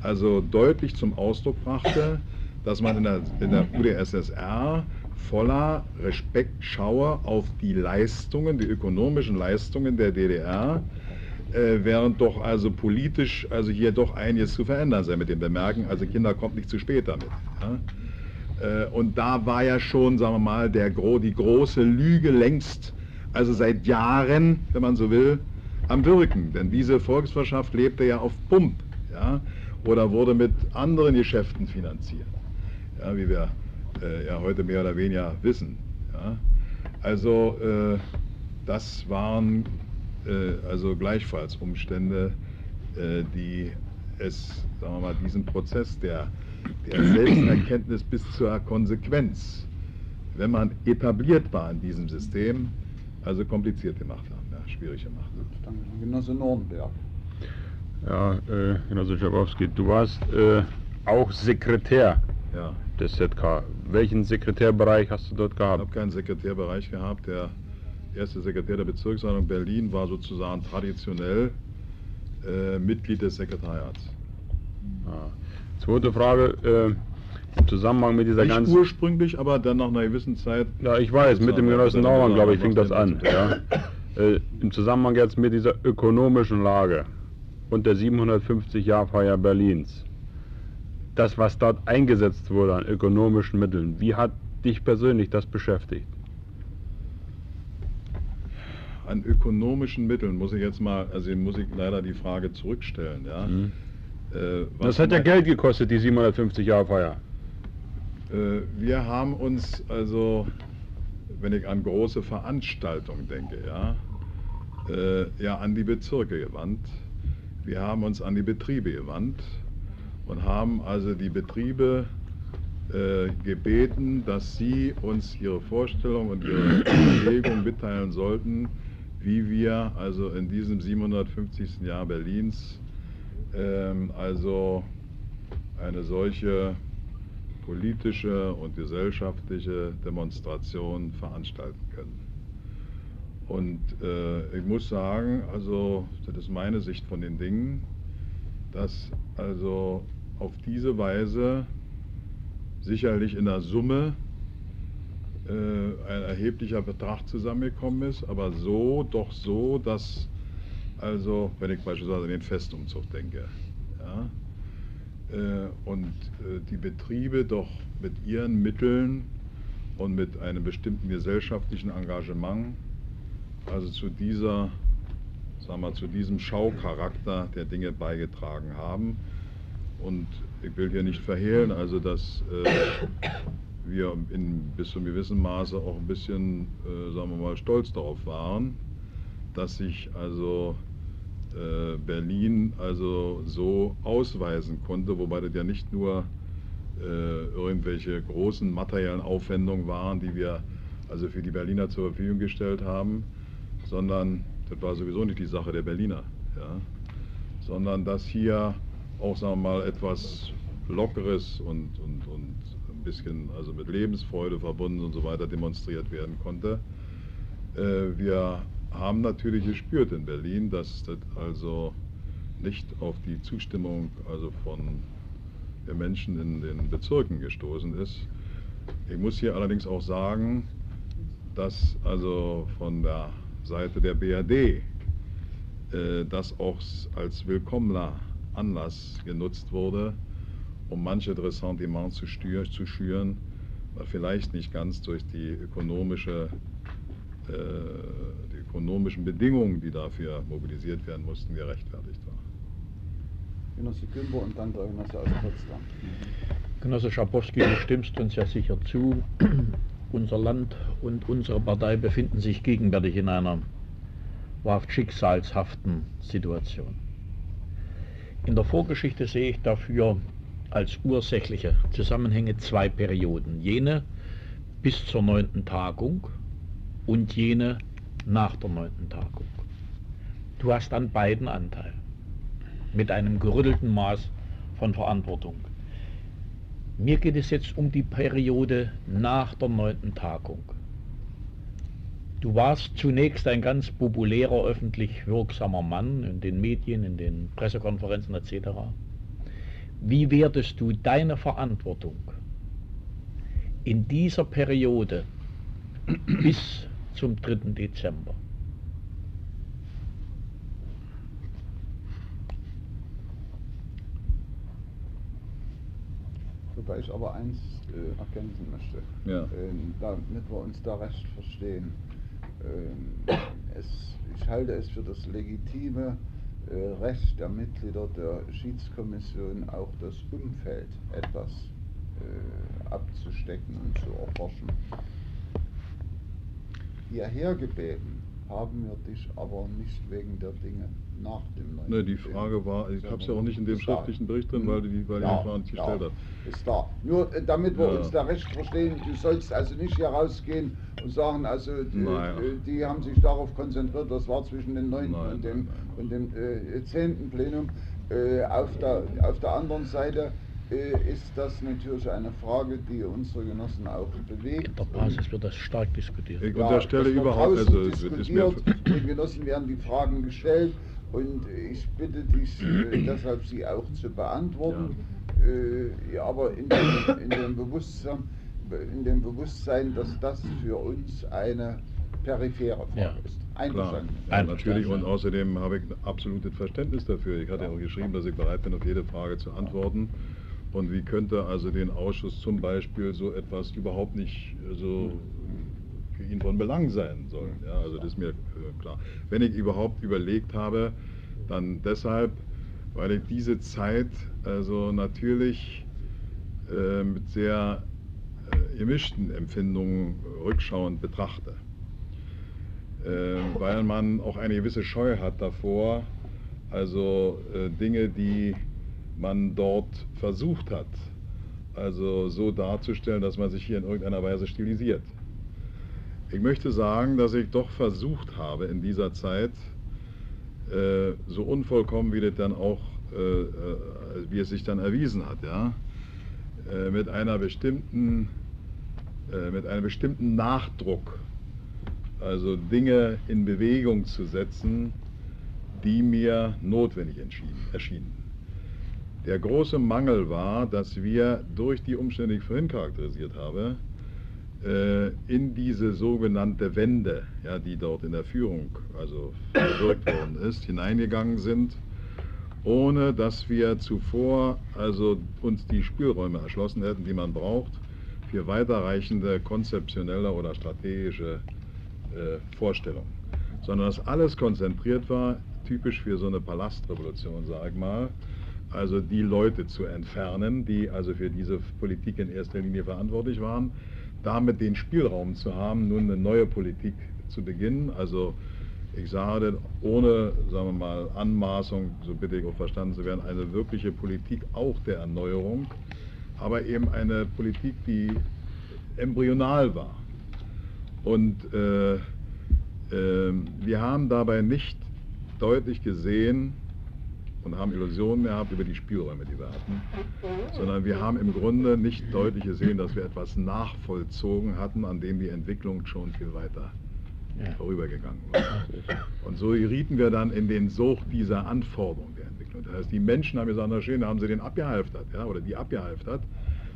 also deutlich zum Ausdruck brachte, dass man in der, in der UdSSR voller Respekt schaue auf die Leistungen, die ökonomischen Leistungen der DDR, äh, während doch also politisch also hier doch einiges zu verändern sei mit dem Bemerken, also Kinder kommt nicht zu spät damit. Ja? Äh, und da war ja schon, sagen wir mal, der, die große Lüge längst, also seit Jahren, wenn man so will, am Wirken. Denn diese Volkswirtschaft lebte ja auf Pump ja? oder wurde mit anderen Geschäften finanziert, ja, wie wir äh, ja heute mehr oder weniger wissen. Ja? Also äh, das waren äh, also gleichfalls Umstände, äh, die es, sagen wir mal, diesen Prozess der, der <clears throat> Selbsterkenntnis bis zur Konsequenz, wenn man etabliert war in diesem System, also kompliziert gemacht haben, ja, schwierig gemacht. Danke, Genosse Nordenberg. Ja, äh, Genosse Schabowski, du warst äh, auch Sekretär Ja. des ZK. Welchen Sekretärbereich hast du dort Ich gehabt? habe keinen Sekretärbereich gehabt. Der erste Sekretär der Bezirksverwaltung Berlin war sozusagen traditionell äh, Mitglied des Sekretariats. Ah. Zweite Frage, äh, im Zusammenhang mit dieser Nicht ganzen... ursprünglich, aber dann nach einer gewissen Zeit. Ja, ich weiß, mit dem Genossen Naumann, glaube ich, fing das an. Ja. Äh, Im Zusammenhang jetzt mit dieser ökonomischen Lage und der 750-Jahr-Feier Berlins. Das, was dort eingesetzt wurde an ökonomischen Mitteln, wie hat dich persönlich das beschäftigt? An ökonomischen Mitteln muss ich jetzt mal, also muss ich leider die Frage zurückstellen. Ja? Mhm. Äh, was Das hat ja Geld gekostet, die 750-Jahr-Feier. Äh, Wir haben uns also, wenn ich an große Veranstaltungen denke, ja, äh, ja an die Bezirke gewandt. Wir haben uns an die Betriebe gewandt und haben also die Betriebe äh, gebeten, dass sie uns ihre Vorstellung und ihre Überlegung mitteilen sollten, wie wir also in diesem 750. Jahr Berlins ähm, also eine solche politische und gesellschaftliche Demonstration veranstalten können. Und äh, ich muss sagen, also das ist meine Sicht von den Dingen, dass also auf diese Weise sicherlich in der Summe äh, ein erheblicher Betrag zusammengekommen ist, aber so, doch so, dass also, wenn ich beispielsweise an den Festumzug denke, ja, äh, und äh, die Betriebe doch mit ihren Mitteln und mit einem bestimmten gesellschaftlichen Engagement, also zu dieser, sagen wir, zu diesem Schaucharakter der Dinge beigetragen haben. Und ich will hier nicht verhehlen, also dass äh, wir in bis zu einem gewissen Maße auch ein bisschen, äh, sagen wir mal, stolz darauf waren, dass sich also äh, Berlin also so ausweisen konnte, wobei das ja nicht nur äh, irgendwelche großen materiellen Aufwendungen waren, die wir also für die Berliner zur Verfügung gestellt haben, sondern das war sowieso nicht die Sache der Berliner, ja, sondern dass hier auch sagen wir mal etwas Lockeres und, und, und ein bisschen also mit Lebensfreude verbunden und so weiter demonstriert werden konnte. Äh, wir haben natürlich gespürt in Berlin, dass das also nicht auf die Zustimmung also von den Menschen in den Bezirken gestoßen ist. Ich muss hier allerdings auch sagen, dass also von der Seite der BRD äh, das auch als willkommener Anlass genutzt wurde, um manche Ressentiments zu, stür, zu schüren, weil vielleicht nicht ganz durch die ökonomische, äh, die ökonomischen Bedingungen, die dafür mobilisiert werden mussten, gerechtfertigt war. Genosse Kümper und dann der Genosse aus Potsdam. Genosse Schabowski, du stimmst uns ja sicher zu. <clears throat> Unser Land und unsere Partei befinden sich gegenwärtig in einer wahrhaft schicksalshaften Situation. In der Vorgeschichte sehe ich dafür als ursächliche Zusammenhänge zwei Perioden. Jene bis zur neunten Tagung und jene nach der neunten Tagung. Du hast an beiden Anteil. Mit einem gerüttelten Maß von Verantwortung. Mir geht es jetzt um die Periode nach der neunten Tagung. Du warst zunächst ein ganz populärer, öffentlich wirksamer Mann in den Medien, in den Pressekonferenzen etc. Wie wertest du deine Verantwortung in dieser Periode <clears throat> bis zum 3. Dezember? Wobei ich aber eins äh, ergänzen möchte, Ja. ähm, damit wir uns da recht verstehen. Ähm, es, ich halte es für das legitime äh, Recht der Mitglieder der Schiedskommission, auch das Umfeld etwas äh, abzustecken und zu erforschen. Hierher gebeten haben wir dich aber nicht wegen der Dinge nach dem 9. Ne, die Frage war, ich habe es ja auch nicht in dem schriftlichen Bericht drin, weil die, weil die Frage nicht gestellt hat. Ist da. Nur äh, damit wir Ja. uns da recht verstehen, du sollst also nicht hier rausgehen und sagen, also die, Nein. äh, die haben sich darauf konzentriert, das war zwischen dem 9. Nein, und dem, nein, und dem äh, 10. Plenum. Äh, auf, der, auf der anderen Seite äh, ist das natürlich eine Frage, die unsere Genossen auch bewegt. In der Basis wird das stark diskutiert. Ich unterstelle das wird überhaupt, also es mir, diskutiert, den Genossen werden die Fragen gestellt und ich bitte dich äh, <clears throat> deshalb sie auch zu beantworten. Äh, ja, aber in dem, in, dem Bewusstsein, in dem Bewusstsein, dass das für uns eine periphere Frage Ja. ist. Klar, Einverstanden. ja, Einverstanden, natürlich und ja. außerdem habe ich ein absolutes Verständnis dafür. Ich hatte ja auch geschrieben, dass ich bereit bin, auf jede Frage zu antworten. Und wie könnte also den Ausschuss zum Beispiel so etwas überhaupt nicht so ihn von Belang sein sollen? Ja, also das ist mir äh, klar. Wenn ich überhaupt überlegt habe, dann deshalb, weil ich diese Zeit also natürlich äh, mit sehr äh, gemischten Empfindungen rückschauend betrachte äh, weil man auch eine gewisse Scheu hat davor, also äh, Dinge, die man dort versucht hat, also so darzustellen, dass man sich hier in irgendeiner Weise stilisiert. Ich möchte sagen, dass ich doch versucht habe in dieser Zeit, äh, so unvollkommen wie das dann auch, äh, äh, wie es sich dann erwiesen hat, ja, mit einer bestimmten, mit einem bestimmten Nachdruck also Dinge in Bewegung zu setzen, die mir notwendig erschienen. Der große Mangel war, dass wir durch die Umstände, die ich vorhin charakterisiert habe, in diese sogenannte Wende, ja, die dort in der Führung also bewirkt worden ist, hineingegangen sind, ohne dass wir zuvor also uns die Spielräume erschlossen hätten, die man braucht für weiterreichende konzeptionelle oder strategische äh, Vorstellung, sondern dass alles konzentriert war, typisch für so eine Palastrevolution, sag ich mal, also die Leute zu entfernen, die also für diese Politik in erster Linie verantwortlich waren, damit den Spielraum zu haben, nun eine neue Politik zu beginnen, also ich sage, ohne, sagen wir mal, Anmaßung, so bitte ich auch verstanden zu werden, eine wirkliche Politik auch der Erneuerung, aber eben eine Politik, die embryonal war. Und äh, äh, wir haben dabei nicht deutlich gesehen und haben Illusionen gehabt über die Spielräume, die wir hatten, sondern wir haben im Grunde nicht deutlich gesehen, dass wir etwas nachvollzogen hatten, an dem die Entwicklung schon viel weiter Ja. vorübergegangen war. Und so gerieten wir dann in den Sog dieser Anforderung der Entwicklung. Das heißt, die Menschen haben gesagt, na schön, da haben sie den abgehalftert, ja, oder die abgehalftert.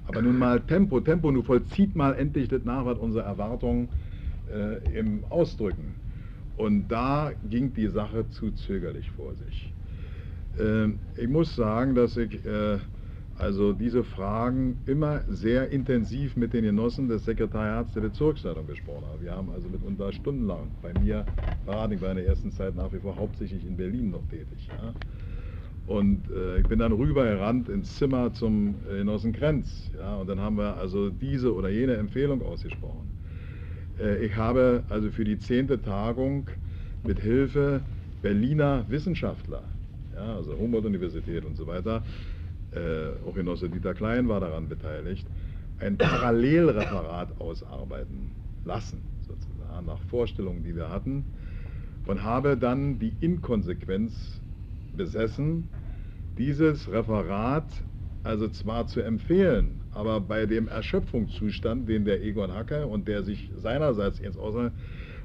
Aber nun mal Tempo, Tempo, nun vollzieht mal endlich das nach, was unsere Erwartungen äh, im Ausdrücken. Und da ging die Sache zu zögerlich vor sich. Ähm, ich muss sagen, dass ich äh, also diese Fragen immer sehr intensiv mit den Genossen des Sekretariats der Bezirksleitung besprochen haben. Wir haben also mitunter stundenlang bei mir beraten. Ich war in der ersten Zeit nach wie vor hauptsächlich in Berlin noch tätig. Ja. Und äh, ich bin dann rübergerannt ins Zimmer zum äh, Genossen Krenz. Ja, und dann haben wir also diese oder jene Empfehlung ausgesprochen. Äh, ich habe also für die zehnte Tagung mit Hilfe Berliner Wissenschaftler, ja, also Humboldt-Universität und so weiter, äh, auch Genosse Dieter Klein war daran beteiligt, ein Parallelreferat ausarbeiten lassen, sozusagen, nach Vorstellungen, die wir hatten, und habe dann die Inkonsequenz besessen, dieses Referat also zwar zu empfehlen, aber bei dem Erschöpfungszustand, den der Egon Hacke und der sich seinerseits jetzt außer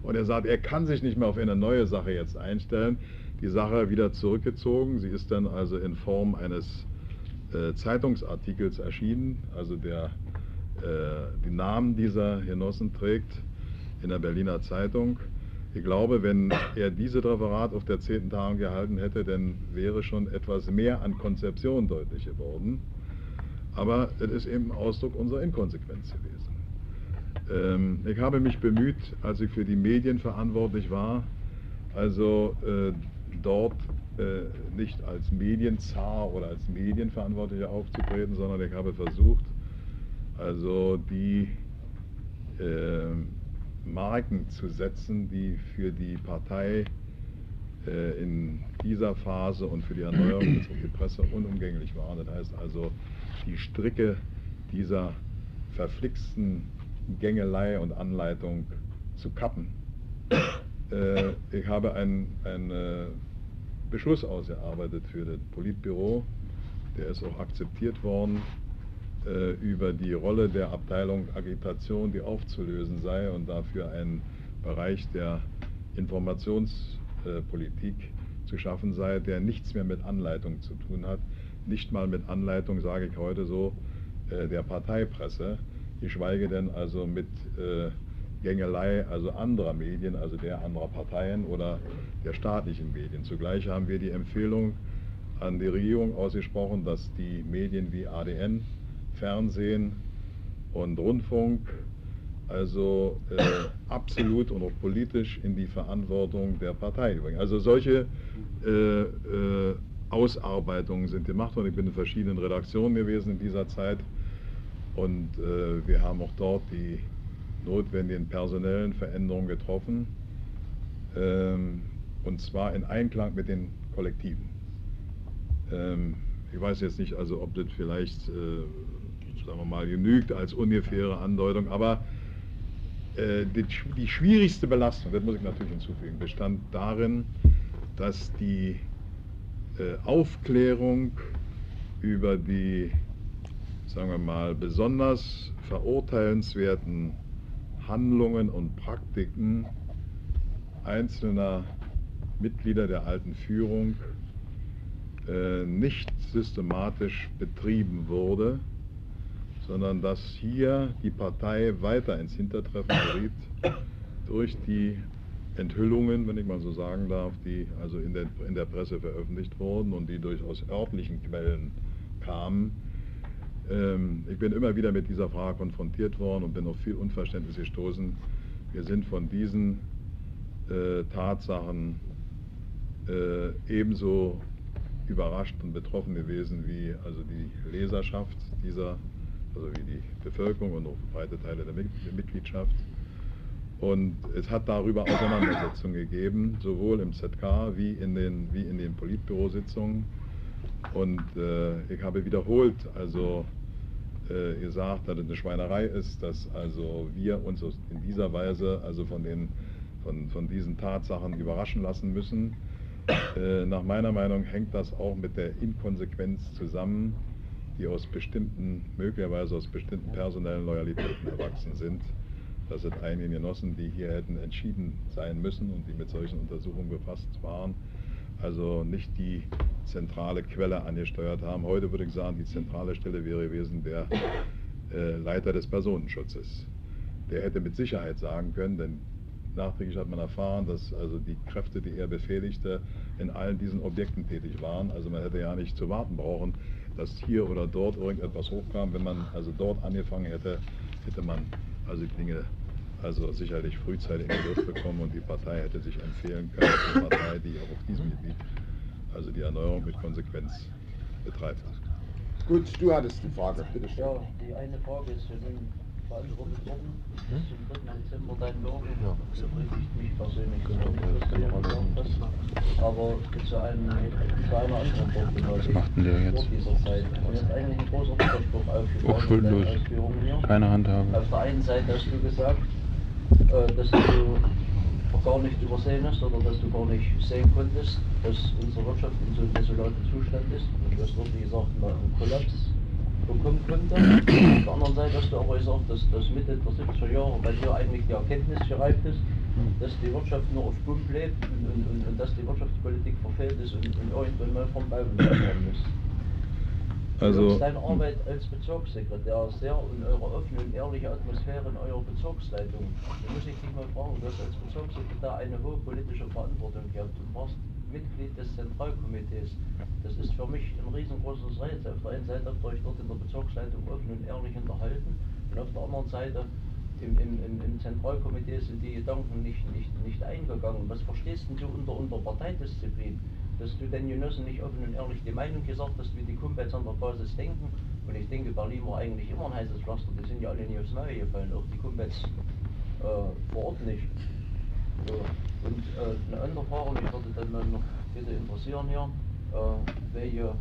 und er sagt, er kann sich nicht mehr auf eine neue Sache jetzt einstellen, die Sache wieder zurückgezogen. Sie ist dann also in Form eines äh, Zeitungsartikels erschienen, also der äh, die Namen dieser Genossen trägt in der Berliner Zeitung. Ich glaube, wenn er dieses Referat auf der zehnten Tagung gehalten hätte, dann wäre schon etwas mehr an Konzeption deutlich geworden. Aber es ist eben Ausdruck unserer Inkonsequenz gewesen. Ähm, ich habe mich bemüht, als ich für die Medien verantwortlich war, also äh, dort äh, nicht als Medienzar oder als Medienverantwortlicher aufzutreten, sondern ich habe versucht, also die äh, Marken zu setzen, die für die Partei äh, in dieser Phase und für die Erneuerung der <clears throat> Presse unumgänglich waren. Das heißt also, die Stricke dieser verflixten Gängelei und Anleitung zu kappen. Äh, ich habe ein, ein äh, Beschluss ausgearbeitet für das Politbüro, der ist auch akzeptiert worden, äh, über die Rolle der Abteilung Agitation, die aufzulösen sei und dafür einen Bereich der Informationspolitik zu schaffen sei, der nichts mehr mit Anleitung zu tun hat. Nicht mal mit Anleitung, sage ich heute so, äh, der Parteipresse, geschweige denn also mit äh, Gängelei also anderer Medien, also der anderer Parteien oder der staatlichen Medien. Zugleich haben wir die Empfehlung an die Regierung ausgesprochen, dass die Medien wie ADN, Fernsehen und Rundfunk also äh, <coughs> absolut und auch politisch in die Verantwortung der Partei bringen. Also solche äh, äh, Ausarbeitungen sind gemacht worden. Ich bin in verschiedenen Redaktionen gewesen in dieser Zeit und äh, wir haben auch dort die notwendigen personellen Veränderungen getroffen. Ähm, und zwar in Einklang mit den Kollektiven. Ähm, ich weiß jetzt nicht, also ob das vielleicht, äh, sagen wir mal, genügt als ungefähre Andeutung, aber äh, die, die, schwierigste Belastung, das muss ich natürlich hinzufügen, bestand darin, dass die äh, Aufklärung über die, sagen wir mal, besonders verurteilenswerten Handlungen und Praktiken einzelner Mitglieder der alten Führung äh, nicht systematisch betrieben wurde, sondern dass hier die Partei weiter ins Hintertreffen geriet <coughs> durch die Enthüllungen, wenn ich mal so sagen darf, die also in der, in der Presse veröffentlicht wurden und die durchaus örtlichen Quellen kamen. Ähm, ich bin immer wieder mit dieser Frage konfrontiert worden und bin auf viel Unverständnis gestoßen. Wir sind von diesen äh, Tatsachen äh, ebenso überrascht und betroffen gewesen wie also die Leserschaft dieser, also wie die Bevölkerung und auch breite Teile der, Mitgliedschaft. Und es hat darüber Auseinandersetzungen gegeben, sowohl im ZK wie in den, wie in den Politbürositzungen. Und äh, ich habe wiederholt also äh, gesagt, dass es eine Schweinerei ist, dass also wir uns in dieser Weise also von den von, von diesen Tatsachen überraschen lassen müssen. Äh, nach meiner Meinung hängt das auch mit der Inkonsequenz zusammen, die aus bestimmten, möglicherweise aus bestimmten personellen Loyalitäten erwachsen sind. Das sind einige Genossen, die hier hätten entschieden sein müssen und die mit solchen Untersuchungen befasst waren, also nicht die zentrale Quelle angesteuert haben. Heute würde ich sagen, die zentrale Stelle wäre gewesen der äh, Leiter des Personenschutzes. Der hätte mit Sicherheit sagen können, denn Nachträglich hat man erfahren, dass also die Kräfte, die er befehligte, in allen diesen Objekten tätig waren. Also man hätte ja nicht zu warten brauchen. dass hier oder dort irgendetwas hochkam. Wenn man also dort angefangen hätte, hätte man also die Dinge also sicherlich frühzeitig in den Griff bekommen und die Partei hätte sich empfehlen können, eine Partei, die auch auf diesem Gebiet also die Erneuerung mit Konsequenz betreibt. Gut, du hattest die Frage, bitte schön. Ja, die eine Frage ist für den beantwortet worden. Bis zum 3. Dezember dein Bürger. Ja. Das befriedigt mich persönlich genau hast. Aber es gibt so einen, zu einer anderen Problematik. Was macht denn der jetzt? Vor dieser Zeit. Und jetzt eigentlich ein großer Widerspruch aufgefallen. Auch schuldlos. Keine Handhabe. Auf der einen Seite hast du gesagt, äh, dass du gar nicht übersehen hast oder dass du gar nicht sehen konntest, dass unsere Wirtschaft in so einem desolaten Zustand ist und dass dort, wie gesagt, mal ein Kollaps bekommen könnte. Auf der anderen Seite hast du aber gesagt, dass, dass Mitte der 70er Jahre bei dir eigentlich die Erkenntnis gereift ist, dass die Wirtschaft nur auf Pump lebt und, und, und, und dass die Wirtschaftspolitik verfehlt ist und, und irgendwann mal vom Bauern werden muss. Also, deine Arbeit als Bezirkssekretär sehr und eure offene und ehrliche Atmosphäre in eurer Bezirksleitung. Da muss ich dich mal fragen, du hast als Bezirkssekretär eine hohe politische Verantwortung gehabt. Du warst Mitglied des Zentralkomitees. Das ist für mich ein riesengroßes Rätsel. Auf der einen Seite habt ihr euch dort in der Bezirksleitung offen und ehrlich unterhalten und auf der anderen Seite im, im, im, Zentralkomitee sind die Gedanken nicht, nicht, nicht eingegangen. Was verstehst du unter, unter Parteidisziplin? Dass du den Genossen nicht offen und ehrlich die Meinung gesagt hast, wie die Kumpels an der Basis denken. Und ich denke, Berlin war eigentlich immer ein heißes Pflaster. Die sind ja alle nie aufs Neue gefallen, auch die Kumpels äh, vor Ort nicht. So. Und äh, eine andere Frage, mich würde dann mal noch bitte interessieren hier, äh, welche,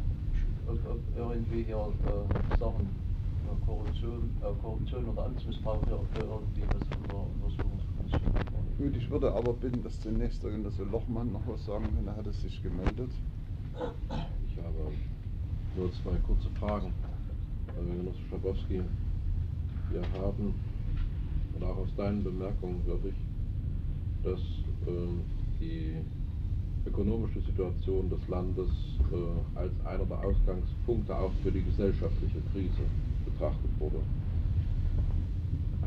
ob, ob irgendwie hier äh, Sachen äh, Korruption, äh, Korruption oder Amtsmissbrauch hier, hier irgendwie was von der Untersuchungskommission. Gut, ich würde aber bitten, dass zunächst Genosse Lochmann noch was sagen kann, er hat es sich gemeldet. Ich habe nur zwei kurze Fragen. Also Genosse Schabowski, wir haben, und auch aus deinen Bemerkungen hörte ich, dass ähm, die ökonomische Situation des Landes äh, als einer der Ausgangspunkte auch für die gesellschaftliche Krise betrachtet wurde.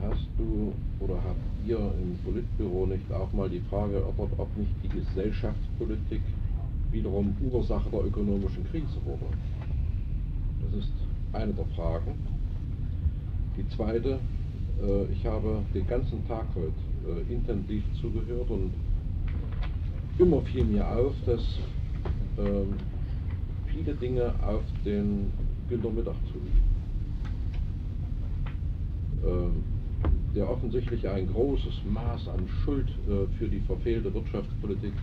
Hast du oder habt ihr im Politbüro nicht auch mal die Frage erörtert, ob nicht die Gesellschaftspolitik wiederum Ursache der ökonomischen Krise wurde? Das ist eine der Fragen. Die zweite, äh, ich habe den ganzen Tag heute äh, intensiv zugehört und immer fiel mir auf, dass ähm, viele Dinge auf den Günter Mittag zuliefen. Der offensichtlich ein großes Maß an Schuld äh, für die verfehlte Wirtschaftspolitik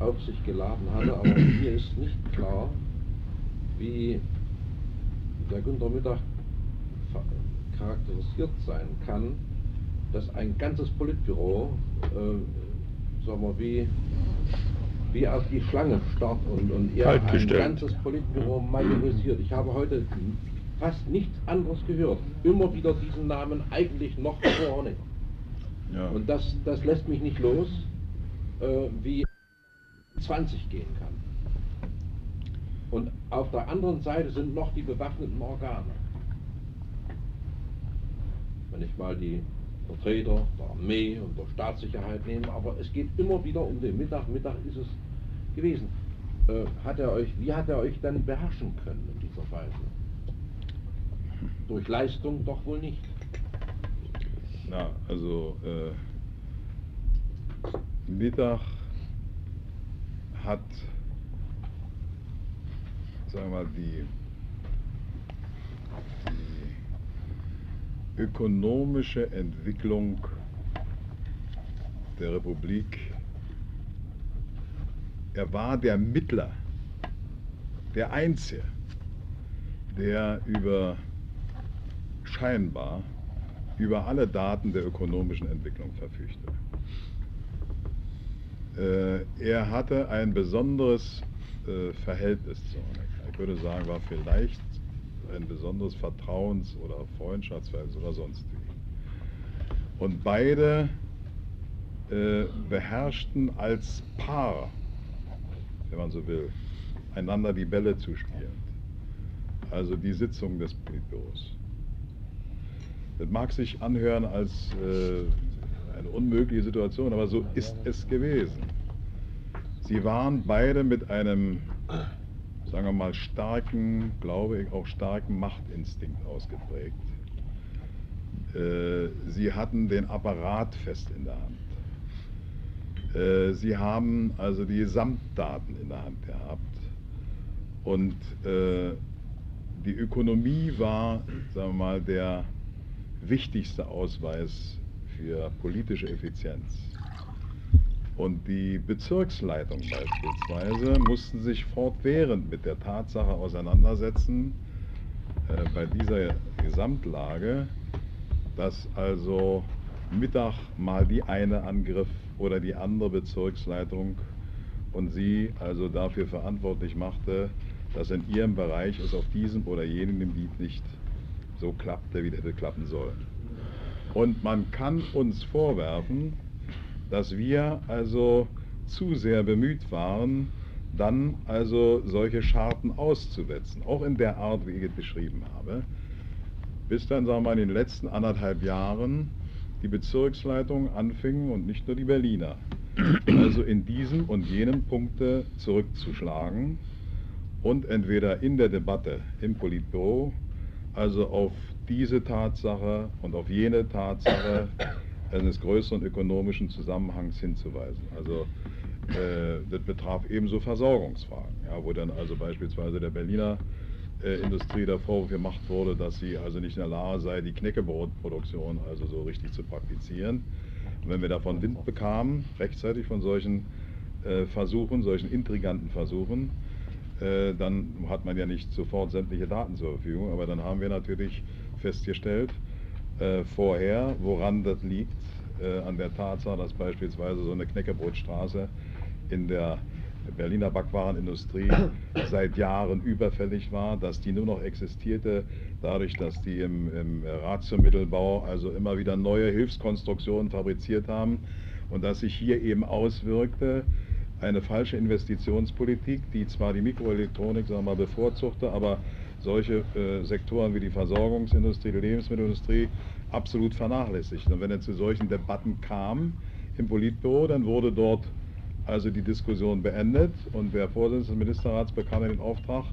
auf sich geladen hatte, aber <clears throat> mir ist nicht klar, wie der Günter Mittag charakterisiert sein kann, dass ein ganzes Politbüro, äh, sagen wir, wie, wie auf die Schlange starrt und, und er ein ganzes Politbüro majorisiert. Ich habe heute fast nichts anderes gehört. Immer wieder diesen Namen eigentlich noch vor Honecker. ja. Und das, das lässt mich nicht los, äh, wie 20 gehen kann. Und auf der anderen Seite sind noch die bewaffneten Organe. Wenn ich mal die Vertreter der Armee und der Staatssicherheit nehme, aber es geht immer wieder um den Mittag. Mittag ist es gewesen. Äh, hat er euch, wie hat er euch dann beherrschen können in dieser Weise? Durch Leistung doch wohl nicht. Na, also äh, Mittag hat, sagen wir mal, die, die ökonomische Entwicklung der Republik. Er war der Mittler, der Einzige, der über scheinbar über alle Daten der ökonomischen Entwicklung verfügte. Äh, er hatte ein besonderes äh, Verhältnis zu Honecker. Ich würde sagen, war vielleicht ein besonderes Vertrauens- oder Freundschaftsverhältnis oder sonst wie. Und beide äh, beherrschten als Paar, wenn man so will, einander die Bälle zuspielend. Also die Sitzung des Politbüros. Das mag sich anhören als äh, eine unmögliche Situation, aber so ist es gewesen. Sie waren beide mit einem sagen wir mal, starken, glaube ich, auch starken Machtinstinkt ausgeprägt. Äh, Sie hatten den Apparat fest in der Hand. Äh, Sie haben also die Gesamtdaten in der Hand gehabt. Und äh, die Ökonomie war, sagen wir mal, der wichtigste Ausweis für politische Effizienz. Und die Bezirksleitung beispielsweise mussten sich fortwährend mit der Tatsache auseinandersetzen, äh, bei dieser Gesamtlage, dass also Mittag mal die eine angriff oder die andere Bezirksleitung und sie also dafür verantwortlich machte, dass in ihrem Bereich es auf diesem oder jenem Gebiet nicht so klappte, wie hätte klappen sollen. Und man kann uns vorwerfen, dass wir also zu sehr bemüht waren, dann also solche Scharten auszuwetzen, auch in der Art, wie ich es beschrieben habe, bis dann, sagen wir mal, in den letzten anderthalb Jahren die Bezirksleitungen anfingen und nicht nur die Berliner, <clears throat> also in diesem und jenem Punkte zurückzuschlagen und entweder in der Debatte im Politbüro, also auf diese Tatsache und auf jene Tatsache eines größeren ökonomischen Zusammenhangs hinzuweisen. Also äh, das betraf ebenso Versorgungsfragen, ja, wo dann also beispielsweise der Berliner äh, Industrie der Vorwurf gemacht wurde, dass sie also nicht in der Lage sei, die Knäckebrotproduktion also so richtig zu praktizieren. Und wenn wir davon Wind bekamen, rechtzeitig von solchen äh, Versuchen, solchen intriganten Versuchen, äh, dann hat man ja nicht sofort sämtliche Daten zur Verfügung, aber dann haben wir natürlich festgestellt äh, vorher, woran das liegt, äh, an der Tatsache, dass beispielsweise so eine Knäckebrotstraße in der Berliner Backwarenindustrie <coughs> seit Jahren überfällig war, dass die nur noch existierte, dadurch, dass die im, im Ratiomittelbau also immer wieder neue Hilfskonstruktionen fabriziert haben und dass sich hier eben auswirkte, eine falsche Investitionspolitik, die zwar die Mikroelektronik sagen wir mal, bevorzugte, aber solche äh, Sektoren wie die Versorgungsindustrie, die Lebensmittelindustrie absolut vernachlässigt. Und wenn es zu solchen Debatten kam im Politbüro, dann wurde dort also die Diskussion beendet und der Vorsitzende des Ministerrats bekam den Auftrag,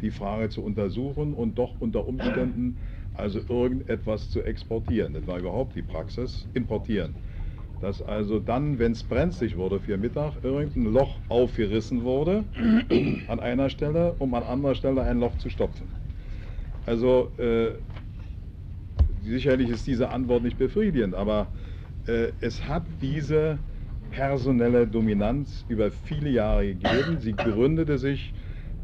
die Frage zu untersuchen und doch unter Umständen also irgendetwas zu exportieren. Das war überhaupt die Praxis, importieren. Dass also dann, wenn es brenzlig wurde für Mittag, irgendein Loch aufgerissen wurde an einer Stelle, um an anderer Stelle ein Loch zu stopfen. Also äh, sicherlich ist diese Antwort nicht befriedigend, aber äh, es hat diese personelle Dominanz über viele Jahre gegeben. Sie gründete sich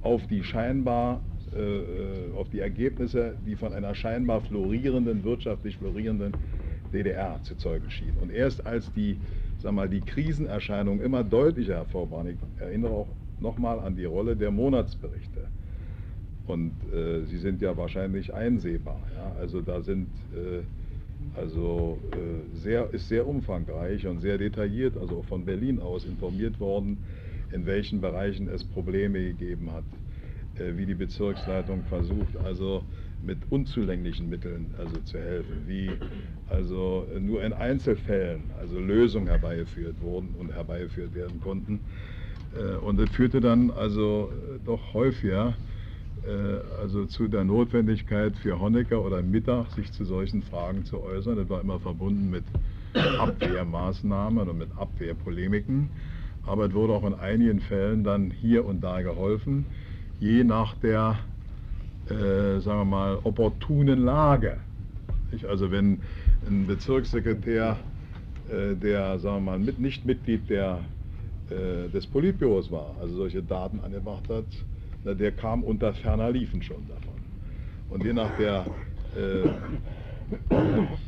auf die scheinbar äh, äh, auf die Ergebnisse, die von einer scheinbar florierenden, wirtschaftlich florierenden DDR zu zeugen schien. Und erst als die, sag mal, die Krisenerscheinungen immer deutlicher hervorbrachen, ich erinnere auch nochmal an die Rolle der Monatsberichte. Und äh, sie sind ja wahrscheinlich einsehbar. Ja? Also da sind äh, also äh, sehr, ist sehr umfangreich und sehr detailliert, also von Berlin aus informiert worden, in welchen Bereichen es Probleme gegeben hat, äh, wie die Bezirksleitung versucht, also mit unzulänglichen Mitteln also zu helfen, wie also nur in Einzelfällen also Lösungen herbeigeführt wurden und herbeigeführt werden konnten. Äh, und das führte dann also doch häufiger äh, also zu der Notwendigkeit für Honecker oder Mittag, sich zu solchen Fragen zu äußern. Das war immer verbunden mit Abwehrmaßnahmen und mit Abwehrpolemiken. Aber es wurde auch in einigen Fällen dann hier und da geholfen, je nach der, äh, sagen wir mal, opportunen Lage. Also wenn ein Bezirkssekretär, äh, der, sagen wir mal, mit, nicht Mitglied der, äh, des Politbüros war, also solche Daten angebracht hat, na, der kam unter ferner Liefen schon davon. Und je nach der äh,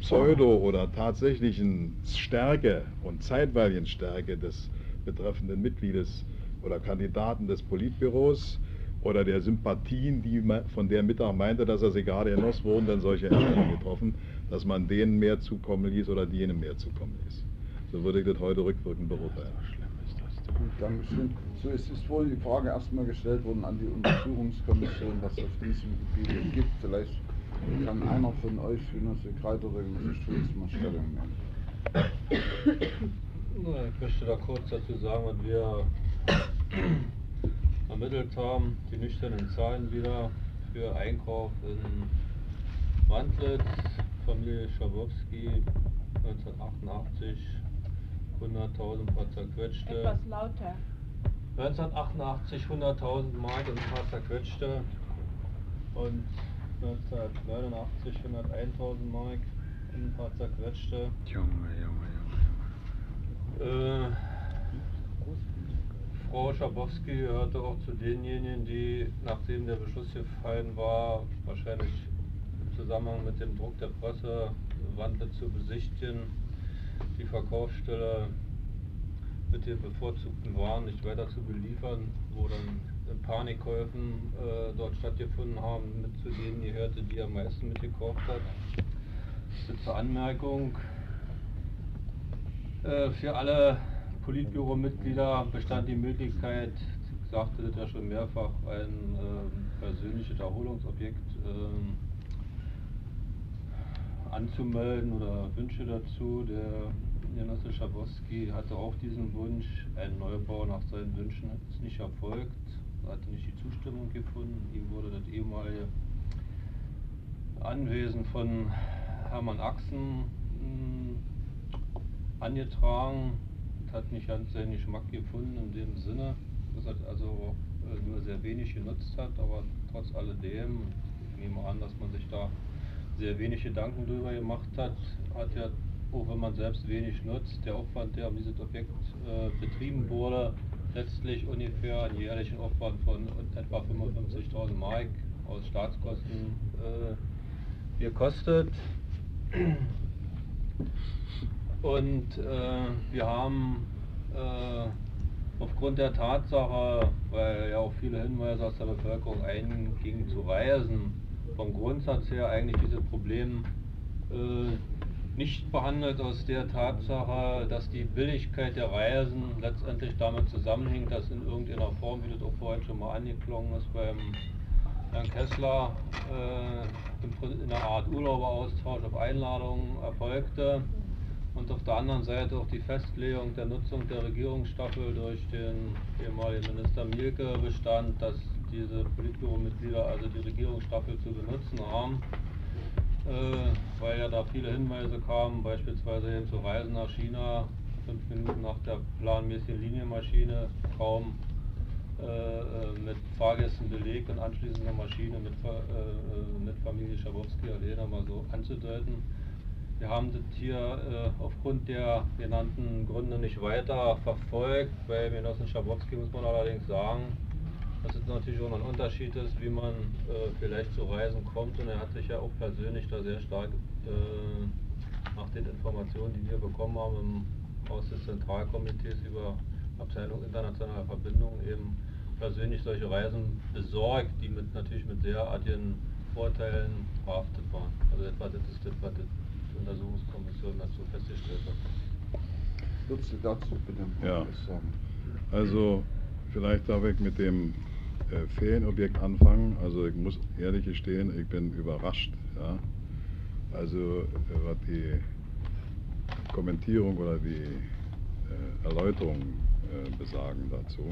Pseudo- oder tatsächlichen Stärke und zeitweiligen Stärke des betreffenden Mitgliedes oder Kandidaten des Politbüros oder der Sympathien, die von der Mittag meinte, dass er sie gerade genoss, wurden dann solche Entscheidungen getroffen, dass man denen mehr zukommen ließ oder jenem mehr zukommen ließ. So würde ich das heute rückwirkend beurteilen. Gut, Dankeschön. So, es ist wohl die Frage erstmal gestellt worden an die Untersuchungskommission, was es auf diesem Gebiet gibt. Vielleicht kann einer von euch, Genosse Kreiter oder Genosse Schulz, mal Stellung nehmen. Ich möchte da kurz dazu sagen, was wir ermittelt haben, die nüchternen Zahlen wieder für Einkauf in Wandlitz, Familie Schabowski, 1988, 100.000 paar zerquetschte. Etwas lauter. 1988 100.000 Mark und ein paar zerquetschte und 1989 101.000 Mark und ein paar zerquetschte. Junge, Junge, Junge, Äh, Frau Schabowski gehörte auch zu denjenigen, die, nachdem der Beschluss gefallen war, wahrscheinlich im Zusammenhang mit dem Druck der Presse, Wandle zu besichtigen, die Verkaufsstelle mit den bevorzugten Waren nicht weiter zu beliefern, wo dann Panikkäufen äh, dort stattgefunden haben, mit zu denen gehörte, die am meisten mitgekauft hat. Zur Anmerkung. Äh, für alle Politbüro-Mitglieder bestand die Möglichkeit, ich sagte das ja schon mehrfach, ein äh, persönliches Erholungsobjekt ähm, anzumelden oder Wünsche dazu. Der Genosse Schabowski hatte auch diesen Wunsch. Ein Neubau nach seinen Wünschen ist nicht erfolgt, er hatte nicht die Zustimmung gefunden. Ihm wurde das ehemalige Anwesen von Hermann Axen mh, angetragen. Hat nicht ganz seinen Geschmack gefunden in dem Sinne, dass er also äh, nur sehr wenig genutzt hat, aber trotz alledem, ich nehme an, dass man sich da sehr wenig Gedanken drüber gemacht hat, hat ja, auch wenn man selbst wenig nutzt, der Aufwand, der um dieses Objekt äh, betrieben wurde, letztlich ungefähr einen jährlichen Aufwand von etwa 55.000 Mark aus Staatskosten äh, gekostet. Und äh, wir haben äh, aufgrund der Tatsache, weil ja auch viele Hinweise aus der Bevölkerung eingingen zu reisen, vom Grundsatz her eigentlich dieses Problem äh, nicht behandelt aus der Tatsache, dass die Billigkeit der Reisen letztendlich damit zusammenhängt, dass in irgendeiner Form, wie das auch vorhin schon mal angeklungen ist beim Herrn Kessler, äh, in einer Art Urlauberaustausch auf Einladung erfolgte und auf der anderen Seite auch die Festlegung der Nutzung der Regierungsstaffel durch den ehemaligen Minister Mielke bestand, dass diese Politbüro-Mitglieder also die Regierungsstaffel zu benutzen haben, äh, weil ja da viele Hinweise kamen, beispielsweise eben zu Reisen nach China, fünf Minuten nach der planmäßigen Linienmaschine, kaum äh, äh, mit Fahrgästen belegt und anschließend eine Maschine mit, äh, äh, mit Familie Schabowski alleine mal so anzudeuten. Wir haben das hier äh, aufgrund der genannten Gründe nicht weiter verfolgt. Bei Genossen Schabowski muss man allerdings sagen, dass es natürlich auch ein Unterschied ist, wie man äh, vielleicht zu Reisen kommt. Und er hat sich ja auch persönlich da sehr stark äh, nach den Informationen, die wir bekommen haben im Haus des Zentralkomitees über Abteilung internationaler Verbindungen eben persönlich solche Reisen besorgt, die mit natürlich mit derartigen Vorteilen verhaftet waren. Also etwa das ist das, was die Untersuchungskommission dazu festgestellt hat. Würdest du dazu bitte Ja. was sagen? Also vielleicht darf ich mit dem äh, Ferienobjekt anfangen. Also ich muss ehrlich gestehen, ich bin überrascht. Ja? Also äh, was die Kommentierung oder die äh, Erläuterung äh, besagen dazu.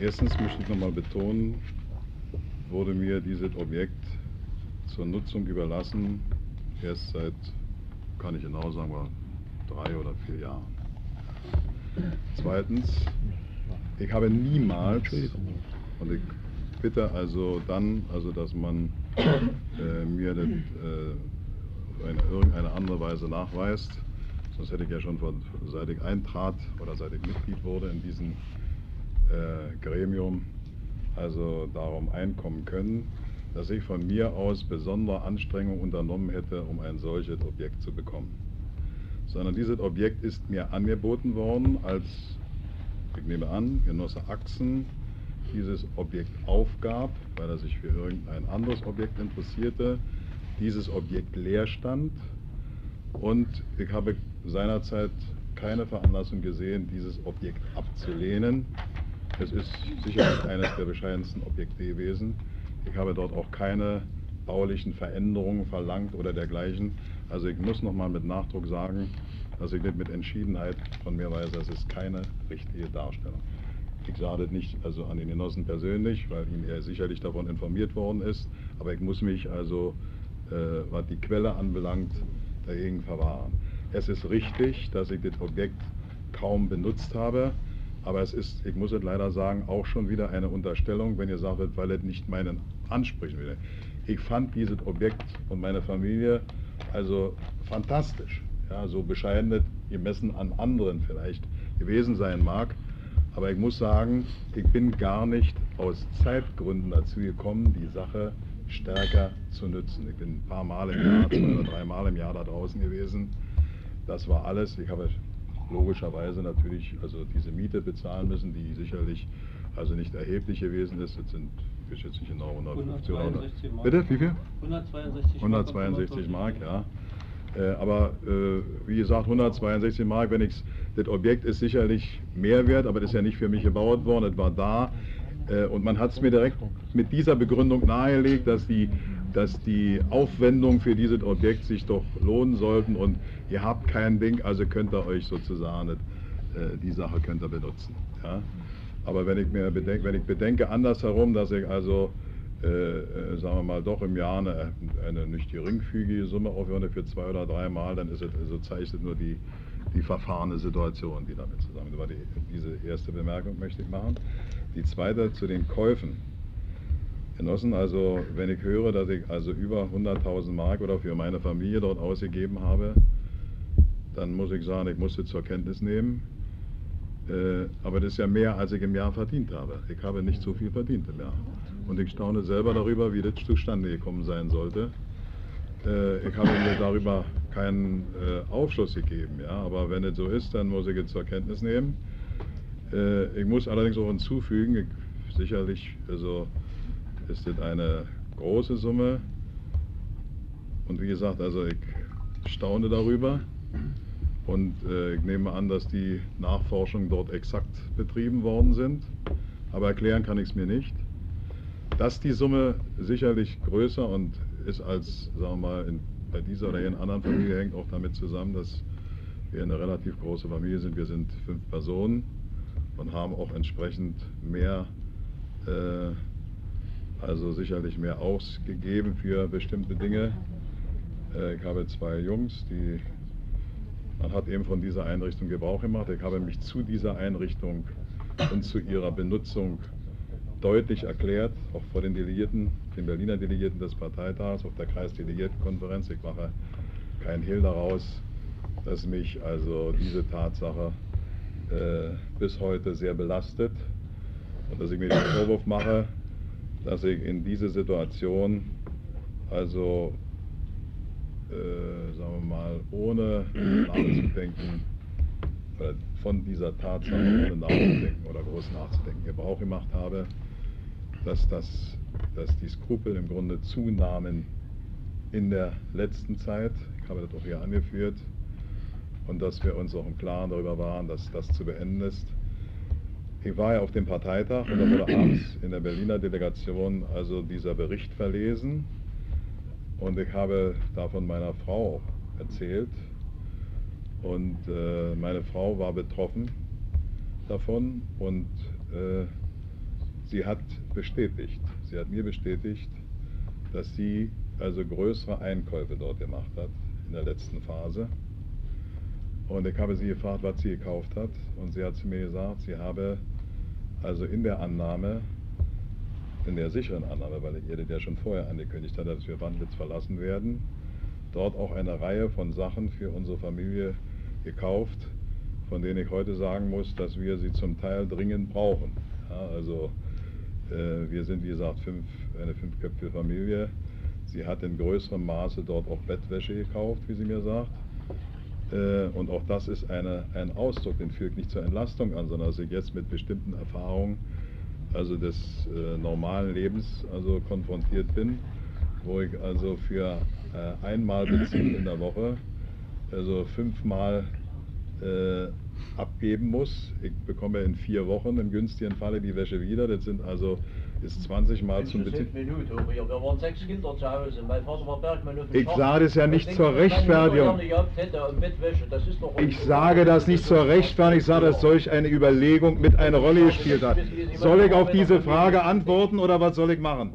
Erstens möchte ich nochmal betonen, wurde mir dieses Objekt zur Nutzung überlassen, erst seit, kann ich genau sagen, war drei oder vier Jahren. Zweitens, ich habe niemals, und ich bitte also dann, also dass man äh, mir das äh, eine, irgendeine andere Weise nachweist, sonst hätte ich ja schon von, seit ich eintrat oder seit ich Mitglied wurde in diesem äh, Gremium, also darum einkommen können, dass ich von mir aus besondere Anstrengungen unternommen hätte, um ein solches Objekt zu bekommen. Sondern dieses Objekt ist mir angeboten worden, als, ich nehme an, Genosse Axen dieses Objekt aufgab, weil er sich für irgendein anderes Objekt interessierte, dieses Objekt leer stand und ich habe seinerzeit keine Veranlassung gesehen, dieses Objekt abzulehnen. Es ist sicherlich eines der bescheidensten Objekte gewesen. Ich habe dort auch keine baulichen Veränderungen verlangt oder dergleichen. Also ich muss nochmal mit Nachdruck sagen, dass ich mit Entschiedenheit von mir weiß, das ist keine richtige Darstellung. ich sage das nicht also an den Genossen persönlich, weil ihn er sicherlich davon informiert worden ist, aber ich muss mich also, äh, was die Quelle anbelangt, dagegen verwahren. Es ist richtig, dass ich das Objekt kaum benutzt habe, aber es ist, ich muss es leider sagen, auch schon wieder eine Unterstellung, wenn ihr sagt, weil es nicht meinen Ansprüchen will. Ich fand dieses Objekt und meine Familie also fantastisch. Ja, so bescheiden es gemessen an anderen vielleicht gewesen sein mag. Aber ich muss sagen, ich bin gar nicht aus Zeitgründen dazu gekommen, die Sache stärker zu nützen. Ich bin ein paar Mal im Jahr, zwei oder drei Mal im Jahr da draußen gewesen. Das war alles. Ich habe logischerweise natürlich also diese Miete bezahlen müssen, die sicherlich also nicht erheblich gewesen ist. Das sind, ich jetzt nicht 150 oder 100. 162 Mark. Bitte, wie viel? 162 162 Mark, ja. Äh, aber äh, wie gesagt, 162 Mark, wenn ich das Objekt ist sicherlich mehr wert, aber das ist ja nicht für mich gebaut worden, es war da. Äh, und man hat es mir direkt mit dieser Begründung nahegelegt, dass die, dass die Aufwendungen für dieses Objekt sich doch lohnen sollten und ihr habt kein Ding, also könnt ihr euch sozusagen äh, die Sache könnt ihr benutzen. Ja? Aber wenn ich mir bedenke, wenn ich bedenke andersherum, dass ich also äh, äh, sagen wir mal, doch im Jahr eine, eine nicht geringfügige Summe aufwende für zwei oder drei Mal, dann ist es, also zeichnet nur die, die verfahrene Situation, die damit zusammen. Das war die, diese erste Bemerkung möchte ich machen. Die zweite zu den Käufen. Genossen, also wenn ich höre, dass ich also über 100.000 Mark oder für meine Familie dort ausgegeben habe, dann muss ich sagen, ich muss es zur Kenntnis nehmen. Äh, aber das ist ja mehr, als ich im Jahr verdient habe. Ich habe nicht so viel verdient im Jahr. Und ich staune selber darüber, wie das zustande gekommen sein sollte. Äh, ich habe mir darüber keinen äh, Aufschluss gegeben, ja. Aber wenn es so ist, dann muss ich es zur Kenntnis nehmen. Ich muss allerdings auch hinzufügen, ich, sicherlich also ist das eine große Summe. Und wie gesagt, also ich staune darüber. Und äh, ich nehme an, dass die Nachforschungen dort exakt betrieben worden sind. Aber erklären kann ich es mir nicht. Dass die Summe sicherlich größer und ist als, sagen wir mal, in, bei dieser oder in anderen Familie hängt auch damit zusammen, dass wir eine relativ große Familie sind. Wir sind fünf Personen und haben auch entsprechend mehr, äh, also sicherlich mehr ausgegeben für bestimmte Dinge. Äh, ich habe zwei Jungs, die man hat eben von dieser Einrichtung Gebrauch gemacht. Ich habe mich zu dieser Einrichtung und zu ihrer Benutzung deutlich erklärt, auch vor den Delegierten, den Berliner Delegierten des Parteitags, auf der Kreisdelegiertenkonferenz. Ich mache keinen Hehl daraus, dass mich also diese Tatsache äh, bis heute sehr belastet und dass ich mir den Vorwurf mache, dass ich in diese Situation also äh, sagen wir mal, ohne nachzudenken, oder von dieser Tatsache ohne nachzudenken oder groß nachzudenken Gebrauch gemacht habe, dass, das, dass die Skrupel im Grunde zunahmen in der letzten Zeit. Ich habe das auch hier angeführt. Und dass wir uns auch im Klaren darüber waren, dass das zu beenden ist. Ich war ja auf dem Parteitag und da wurde abends in der Berliner Delegation also dieser Bericht verlesen und ich habe davon meiner Frau erzählt. Und äh, meine Frau war betroffen davon und äh, sie hat bestätigt, sie hat mir bestätigt, dass sie also größere Einkäufe dort gemacht hat in der letzten Phase. Und ich habe sie gefragt, was sie gekauft hat. Und sie hat zu mir gesagt, sie habe also in der Annahme in der sicheren Annahme, weil ihr das ja schon vorher angekündigt hat, dass wir Wandlitz verlassen werden, dort auch eine Reihe von Sachen für unsere Familie gekauft, von denen ich heute sagen muss, dass wir sie zum Teil dringend brauchen. Ja, also äh, wir sind wie gesagt fünf, eine fünfköpfige Familie. Sie hat in größerem Maße dort auch Bettwäsche gekauft, wie sie mir sagt. Äh, und auch das ist eine, ein Ausdruck, den führt nicht zur Entlastung an, sondern dass ich jetzt mit bestimmten Erfahrungen also des äh, normalen Lebens also konfrontiert bin, wo ich also für äh, einmal Benzin in der Woche also fünfmal äh, abgeben muss. Ich bekomme in vier Wochen im günstigen Falle die Wäsche wieder. Das sind also ist 20 Mal zum Betrieb. Ich sage es ja nicht zur Rechtfertigung. das Ich sage das nicht zur Rechtfertigung, ich sage, dass solch eine Überlegung mit eine Rolle gespielt hat. Soll ich auf diese Frage antworten oder was soll ich machen?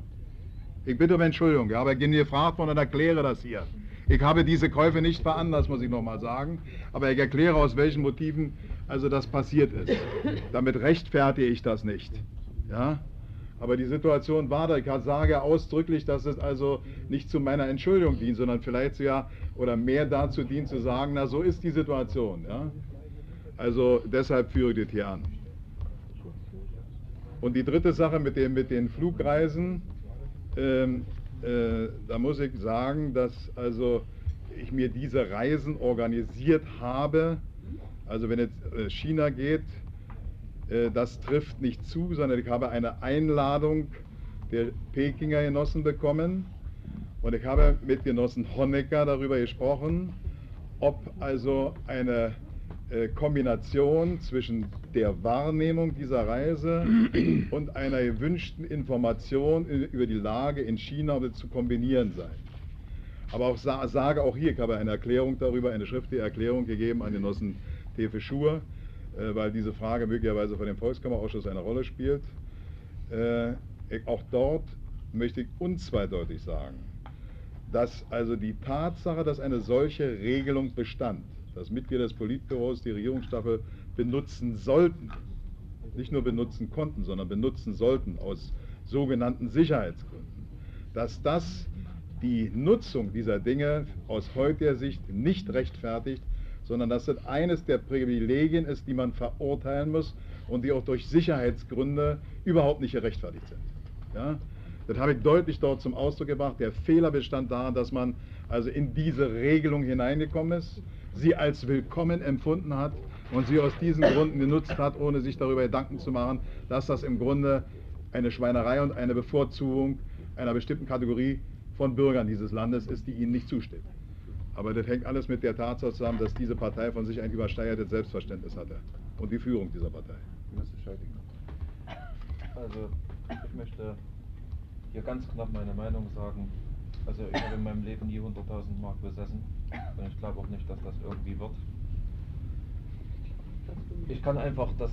Ich bitte um Entschuldigung, ja, aber ich bin gefragt worden und erkläre das hier. Ich habe diese Käufe nicht veranlasst, muss ich nochmal sagen, aber ich erkläre, aus welchen Motiven also das passiert ist. Damit rechtfertige ich das nicht. Ja? Aber die Situation war da. Ich sage ausdrücklich, dass es also nicht zu meiner Entschuldigung dient, sondern vielleicht ja oder mehr dazu dient zu sagen, na so ist die Situation. Ja? Also deshalb führe ich das hier an. Und die dritte Sache mit den, mit den Flugreisen, ähm, äh, da muss ich sagen, dass also ich mir diese Reisen organisiert habe. Also wenn jetzt äh, China geht, das trifft nicht zu, sondern ich habe eine Einladung der Pekinger Genossen bekommen und ich habe mit Genossen Honecker darüber gesprochen, ob also eine äh, Kombination zwischen der Wahrnehmung dieser Reise <clears throat> und einer gewünschten Information über die Lage in China zu kombinieren sei. Aber auch sa sage auch hier, ich habe eine Erklärung darüber, eine schriftliche Erklärung gegeben an Genossen Tefe Schur, äh, weil diese Frage möglicherweise vor dem Volkskammerausschuss eine Rolle spielt. Äh, auch dort möchte ich unzweideutig sagen, dass also die Tatsache, dass eine solche Regelung bestand, dass Mitglieder des Politbüros die Regierungsstaffel benutzen sollten, nicht nur benutzen konnten, sondern benutzen sollten aus sogenannten Sicherheitsgründen, dass das die Nutzung dieser Dinge aus heutiger Sicht nicht rechtfertigt, sondern dass das eines der Privilegien ist, die man verurteilen muss und die auch durch Sicherheitsgründe überhaupt nicht gerechtfertigt sind. Ja? Das habe ich deutlich dort zum Ausdruck gebracht. Der Fehler bestand darin, dass man also in diese Regelung hineingekommen ist, sie als willkommen empfunden hat und sie aus diesen Gründen genutzt hat, ohne sich darüber Gedanken zu machen, dass das im Grunde eine Schweinerei und eine Bevorzugung einer bestimmten Kategorie von Bürgern dieses Landes ist, die ihnen nicht zusteht. Aber das hängt alles mit der Tatsache zusammen, dass diese Partei von sich ein übersteigertes Selbstverständnis hatte und die Führung dieser Partei. Also, ich möchte hier ganz knapp meine Meinung sagen. Also, ich habe in meinem Leben nie 100.000 Mark besessen und ich glaube auch nicht, dass das irgendwie wird. Ich kann einfach das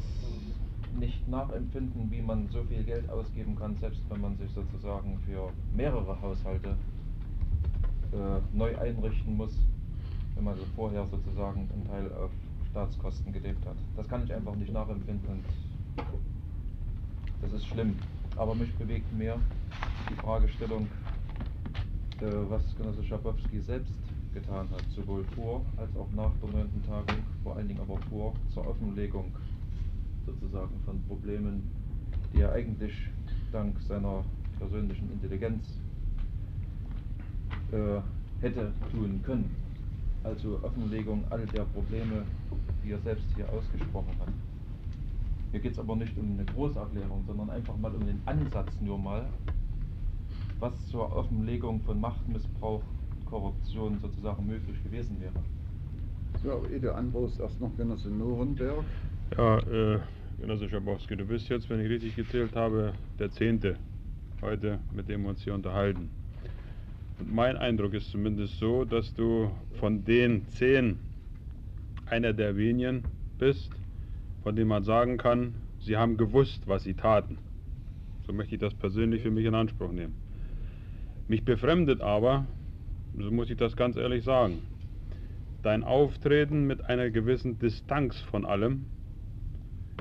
nicht nachempfinden, wie man so viel Geld ausgeben kann, selbst wenn man sich sozusagen für mehrere Haushalte äh, neu einrichten muss, wenn man so vorher sozusagen einen Teil auf Staatskosten gelebt hat. Das kann ich einfach nicht nachempfinden und das ist schlimm. Aber mich bewegt mehr die Fragestellung, äh, was Genosse Schabowski selbst getan hat, sowohl vor als auch nach der 9. Tagung, vor allen Dingen aber vor zur Offenlegung sozusagen von Problemen, die er eigentlich dank seiner persönlichen Intelligenz äh, hätte tun können. Also Offenlegung all der Probleme, die er selbst hier ausgesprochen hat. Mir geht es aber nicht um eine Großerklärung, sondern einfach mal um den Ansatz nur mal, was zur Offenlegung von Machtmissbrauch, Korruption sozusagen möglich gewesen wäre. So, Ede Anbruchs, erst noch Genosse Nürnberg. Ja, äh, Genosse Schabowski, du bist jetzt, wenn ich richtig gezählt habe, der Zehnte heute, mit dem wir uns hier unterhalten. Mein Eindruck ist zumindest so, dass du von den zehn einer der wenigen bist, von denen man sagen kann, sie haben gewusst, was sie taten. So möchte ich das persönlich für mich in Anspruch nehmen. Mich befremdet aber, so muss ich das ganz ehrlich sagen, dein Auftreten mit einer gewissen Distanz von allem,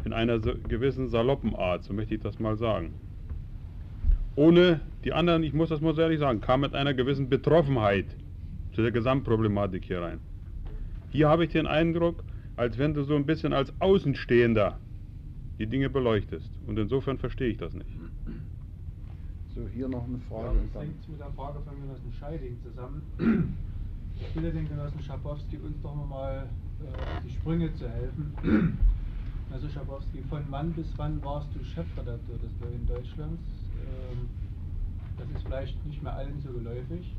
in einer gewissen saloppen Art, so möchte ich das mal sagen. Ohne die anderen, ich muss das mal so ehrlich sagen, kam mit einer gewissen Betroffenheit zu der Gesamtproblematik hier rein. Hier habe ich den Eindruck, als wenn du so ein bisschen als Außenstehender die Dinge beleuchtest. Und insofern verstehe ich das nicht. So, hier noch eine Ja, Frage. und das hängt mit der Frage von Genossen Scheiding zusammen. Ich bitte den Genossen Schabowski, uns doch mal äh, auf die Sprünge zu helfen. Also Schabowski, von wann bis wann warst du Chefredakteur des Neuen Deutschlands? Ähm, das ist vielleicht nicht mehr allen so geläufig.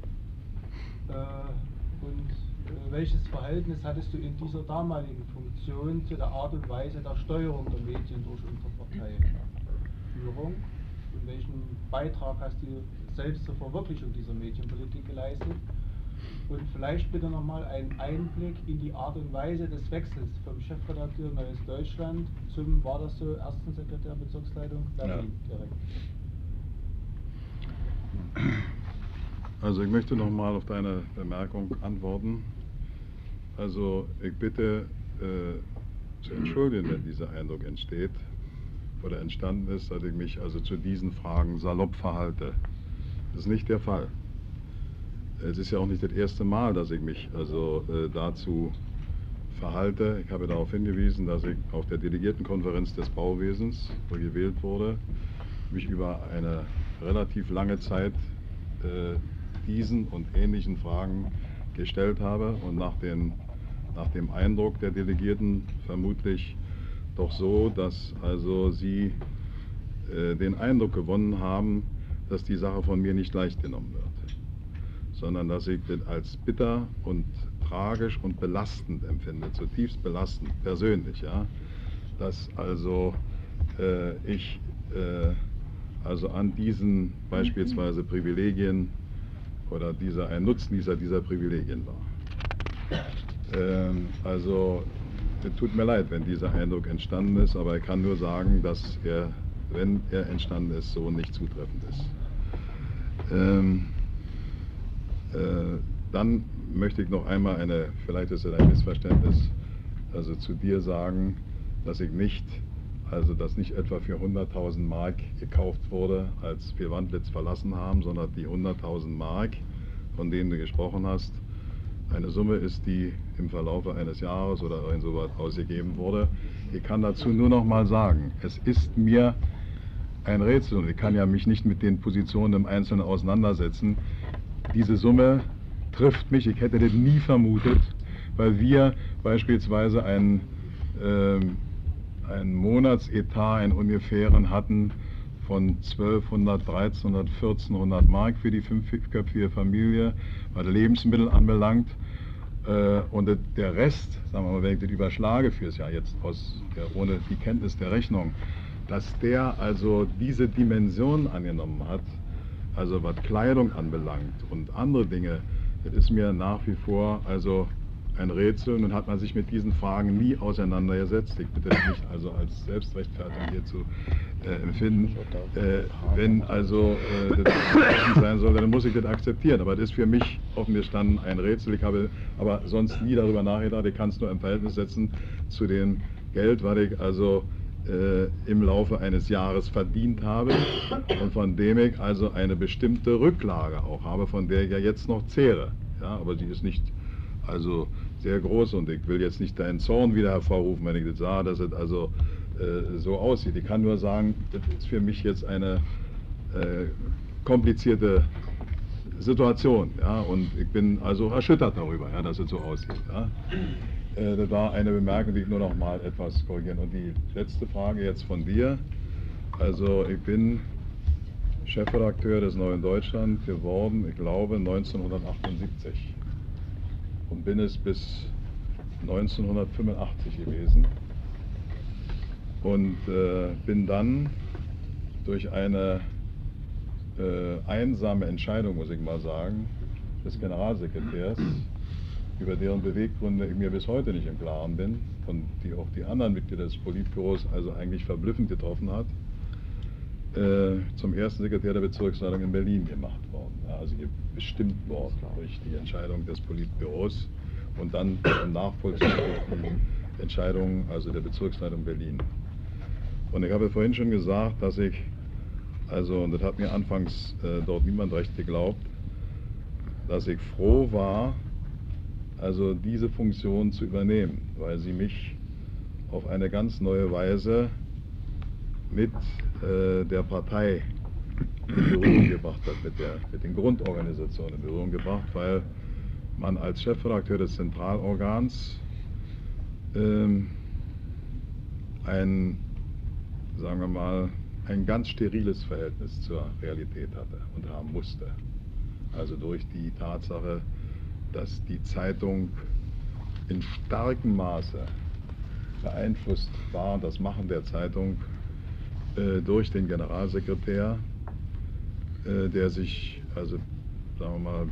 Äh, und äh, welches Verhältnis hattest du in dieser damaligen Funktion zu der Art und Weise der Steuerung der Medien durch unsere Parteiführung? und welchen Beitrag hast du selbst zur Verwirklichung dieser Medienpolitik geleistet? Und vielleicht bitte nochmal einen Einblick in die Art und Weise des Wechsels vom Chefredakteur Neues Deutschland zum, war das so, ersten Sekretär Bezirksleitung Berlin direkt. Also ich möchte nochmal auf deine Bemerkung antworten. Also ich bitte äh, zu entschuldigen, wenn dieser Eindruck entsteht oder entstanden ist, dass ich mich also zu diesen Fragen salopp verhalte. Das ist nicht der Fall. Es ist ja auch nicht das erste Mal, dass ich mich also äh, dazu verhalte. Ich habe darauf hingewiesen, dass ich auf der Delegiertenkonferenz des Bauwesens, wo gewählt wurde, mich über eine relativ lange Zeit äh, diesen und ähnlichen Fragen gestellt habe und nach, den, nach dem Eindruck der Delegierten vermutlich doch so, dass also sie äh, den Eindruck gewonnen haben, dass die Sache von mir nicht leicht genommen wird sondern dass ich das als bitter und tragisch und belastend empfinde, zutiefst belastend, persönlich, ja. Dass also äh, ich äh, also an diesen beispielsweise Privilegien oder dieser ein Nutznießer dieser Privilegien war. Ähm, also tut mir leid, wenn dieser Eindruck entstanden ist, aber ich kann nur sagen, dass er, wenn er entstanden ist, so nicht zutreffend ist. Ähm, äh, dann möchte ich noch einmal eine, vielleicht ist es ein Missverständnis, also zu dir sagen, dass ich nicht, also dass nicht etwa für 100.000 Mark gekauft wurde, als wir Wandlitz verlassen haben, sondern die 100.000 Mark, von denen du gesprochen hast, eine Summe ist, die im Verlaufe eines Jahres oder insoweit ausgegeben wurde. Ich kann dazu nur noch mal sagen, es ist mir ein Rätsel und ich kann ja mich nicht mit den Positionen im Einzelnen auseinandersetzen, diese Summe trifft mich, ich hätte das nie vermutet, weil wir beispielsweise einen, äh, einen Monatsetat, einen ungefähren hatten von 1200, 1300, 1400 Mark für die fünfköpfige Familie, was Lebensmittel anbelangt. Äh, und der Rest, sagen wir mal, wenn ich das überschlage fürs Jahr jetzt aus, ja, ohne die Kenntnis der Rechnung, dass der also diese Dimension angenommen hat, also was Kleidung anbelangt und andere Dinge, das ist mir nach wie vor also ein Rätsel. Nun hat man sich mit diesen Fragen nie auseinandergesetzt. Ich bitte nicht also als Selbstrechtfertigung hier zu äh, empfinden. Äh, wenn also äh, das sein soll, dann muss ich das akzeptieren. Aber das ist für mich offen gestanden ein Rätsel. Ich habe aber sonst nie darüber nachgedacht. Ich kann es nur im Verhältnis setzen zu dem Geld, was ich also äh, im Laufe eines Jahres verdient habe und von dem ich also eine bestimmte Rücklage auch habe, von der ich ja jetzt noch zehre. Ja, aber die ist nicht also sehr groß und ich will jetzt nicht deinen Zorn wieder hervorrufen, wenn ich das sah, dass es also äh, so aussieht. Ich kann nur sagen, das ist für mich jetzt eine äh, komplizierte Situation. Ja, und ich bin also erschüttert darüber, ja, dass es so aussieht. Ja. Äh, das war eine Bemerkung, die ich nur noch mal etwas korrigieren. Und die letzte Frage jetzt von dir. Also ich bin Chefredakteur des Neuen Deutschland geworden, ich glaube 1978 und bin es bis 1985 gewesen. Und äh, bin dann durch eine äh, einsame Entscheidung, muss ich mal sagen, des Generalsekretärs über deren Beweggründe ich mir bis heute nicht im Klaren bin und die auch die anderen Mitglieder des Politbüros also eigentlich verblüffend getroffen hat, äh, zum ersten Sekretär der Bezirksleitung in Berlin gemacht also bestimmt worden durch die Entscheidung des Politbüros und dann im Nachvollzug durch die Entscheidung also der Bezirksleitung Berlin. Und ich habe vorhin schon gesagt, dass ich, also, und das hat mir anfangs äh, dort niemand recht geglaubt, dass ich froh war, also diese Funktion zu übernehmen, weil sie mich auf eine ganz neue Weise mit äh, der Partei in Berührung gebracht hat, mit, der, mit den Grundorganisationen in Berührung gebracht, weil man als Chefredakteur des Zentralorgans ähm, ein, sagen wir mal, ein ganz steriles Verhältnis zur Realität hatte und haben musste. Also durch die Tatsache, dass die Zeitung in starkem Maße beeinflusst war, das Machen der Zeitung äh, durch den Generalsekretär, der sich, also sagen wir mal,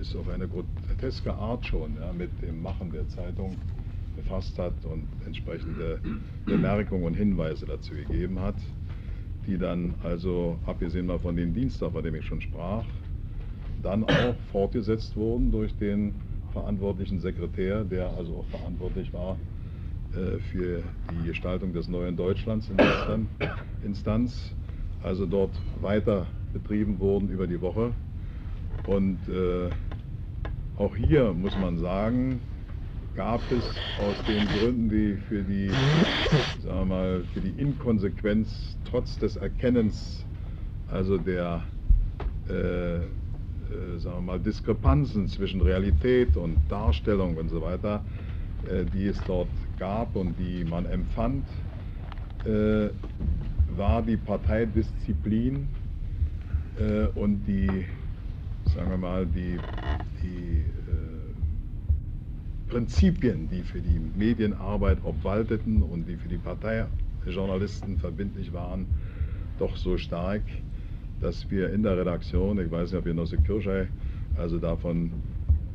ist auf eine groteske Art schon ja, mit dem Machen der Zeitung befasst hat und entsprechende Bemerkungen und Hinweise dazu gegeben hat, die dann also, abgesehen mal von dem Dienstag, von dem ich schon sprach, dann auch fortgesetzt wurden durch den verantwortlichen Sekretär, der also auch verantwortlich war äh, für die Gestaltung des neuen Deutschlands in letzter Instanz, also dort weiter betrieben wurden über die Woche. Und äh, auch hier muss man sagen, gab es aus den Gründen, die für die, sagen mal, für die Inkonsequenz trotz des Erkennens, also der äh, äh, sagen wir mal, Diskrepanzen zwischen Realität und Darstellung und so weiter, äh, die es dort gab und die man empfand, war die Parteidisziplin äh, und die, sagen wir mal, die, die äh, Prinzipien, die für die Medienarbeit obwalteten und die für die Parteijournalisten verbindlich waren, doch so stark, dass wir in der Redaktion, ich weiß nicht, ob Genosse Kirschei also davon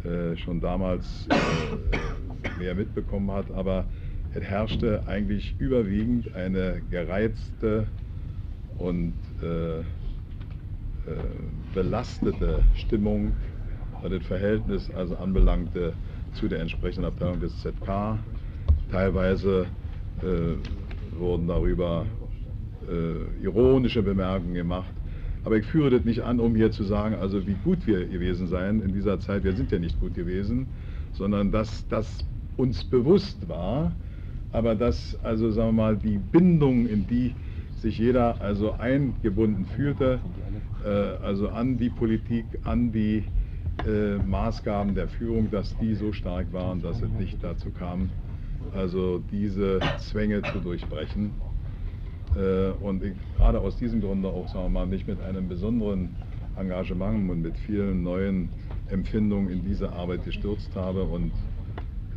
äh, schon damals äh, mehr mitbekommen hat, aber es herrschte eigentlich überwiegend eine gereizte und äh, äh belastete Stimmung, was das Verhältnis also anbelangte zu der entsprechenden Abteilung des ZK. Teilweise äh, wurden darüber äh, ironische Bemerkungen gemacht. Aber ich führe das nicht an, um hier zu sagen, also wie gut wir gewesen seien in dieser Zeit. Wir sind ja nicht gut gewesen, sondern dass das uns bewusst war, aber dass also sagen wir mal die Bindung, in die sich jeder also eingebunden fühlte, äh, also an die Politik, an die äh, Maßgaben der Führung, dass die so stark waren, dass es nicht dazu kam, also diese Zwänge zu durchbrechen. Äh, und gerade aus diesem Grunde auch, sagen wir mal, nicht mit einem besonderen Engagement und mit vielen neuen Empfindungen in diese Arbeit gestürzt habe. Und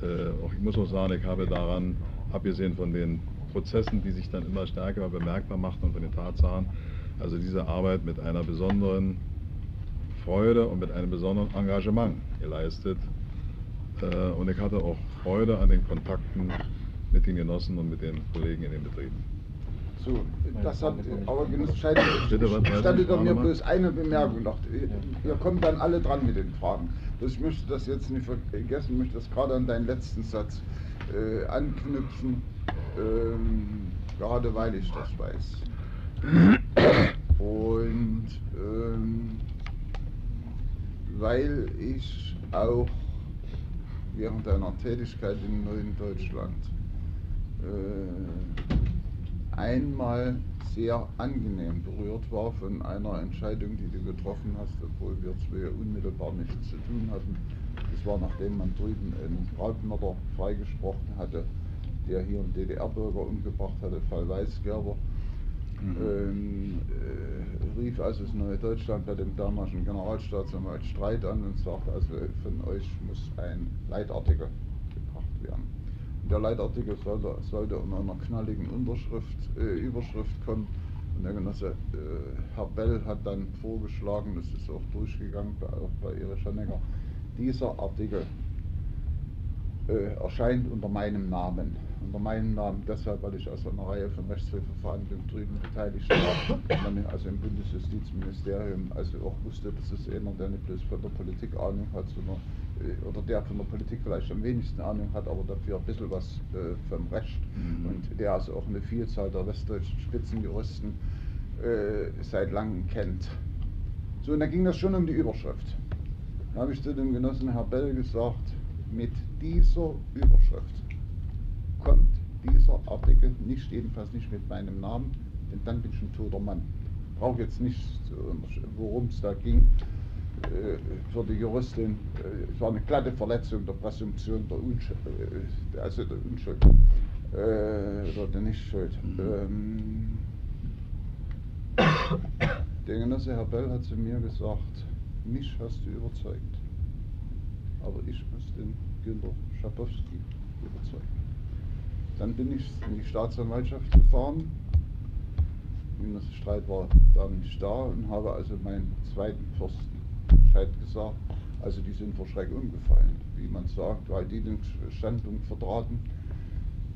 äh, auch, ich muss auch sagen, ich habe daran, abgesehen von den Prozessen, die sich dann immer stärker bemerkbar machten und von den Tatsachen, also diese Arbeit mit einer besonderen Freude und mit einem besonderen Engagement geleistet. Äh, und ich hatte auch Freude an den Kontakten mit den Genossen und mit den Kollegen in den Betrieben. So, das hat aber Genussscheid stattet doch mir bloß eine Bemerkung noch. Ihr kommt dann alle dran mit den Fragen. Ich möchte das jetzt nicht vergessen, ich möchte das gerade an deinen letzten Satz äh, anknüpfen, ähm, gerade weil ich das weiß. Und ähm, weil ich auch während einer Tätigkeit im neuen Deutschland äh, einmal sehr angenehm berührt war von einer Entscheidung, die du getroffen hast, obwohl wir zwei unmittelbar nichts zu tun hatten. Das war nachdem man drüben einen Brautmörder freigesprochen hatte, der hier einen DDR-Bürger umgebracht hatte, Fall Weißgerber. Mhm. Ähm, äh, rief also das Neue Deutschland bei dem damaligen Generalstaatsanwalt Streit an und sagte, also von euch muss ein Leitartikel gebracht werden. Und der Leitartikel sollte, sollte unter einer knalligen Unterschrift, äh, Überschrift kommen. Und der Genosse äh, Herr Bell hat dann vorgeschlagen, das ist auch durchgegangen, auch bei Erich Honecker, dieser Artikel äh, erscheint unter meinem Namen unter meinem Namen deshalb, weil ich aus einer Reihe von Rechtshilfeverhandlungen drüben beteiligt war also im Bundesjustizministerium also auch wusste, dass es einer, der nicht bloß von der Politik Ahnung hat, sondern äh, oder der von der Politik vielleicht am wenigsten Ahnung hat, aber dafür ein bisschen was äh, vom Recht mhm. und der also auch eine Vielzahl der westdeutschen Spitzenjuristen äh, seit langem kennt. So, und da ging das schon um die Überschrift. Habe ich zu dem Genossen Herr Bell gesagt, mit dieser Überschrift kommt dieser Artikel nicht, jedenfalls nicht mit meinem Namen, denn dann bin ich ein toter Mann. Ich brauche jetzt nicht, worum es da ging, äh, für die Juristin, äh, es war eine glatte Verletzung der Präsumption der Unschuld, äh, also der Unschuld, oder der Nichtschuld. Ähm, der Genosse Herr Bell hat zu mir gesagt, mich hast du überzeugt, aber ich muss den Günter Schabowski überzeugen. Dann bin ich in die Staatsanwaltschaft gefahren. Genosse Streit war da nicht da und habe also meinen zweiten Fürsten Bescheid gesagt. Also die sind vor Schreck umgefallen, wie man sagt, weil die den Standpunkt vertraten,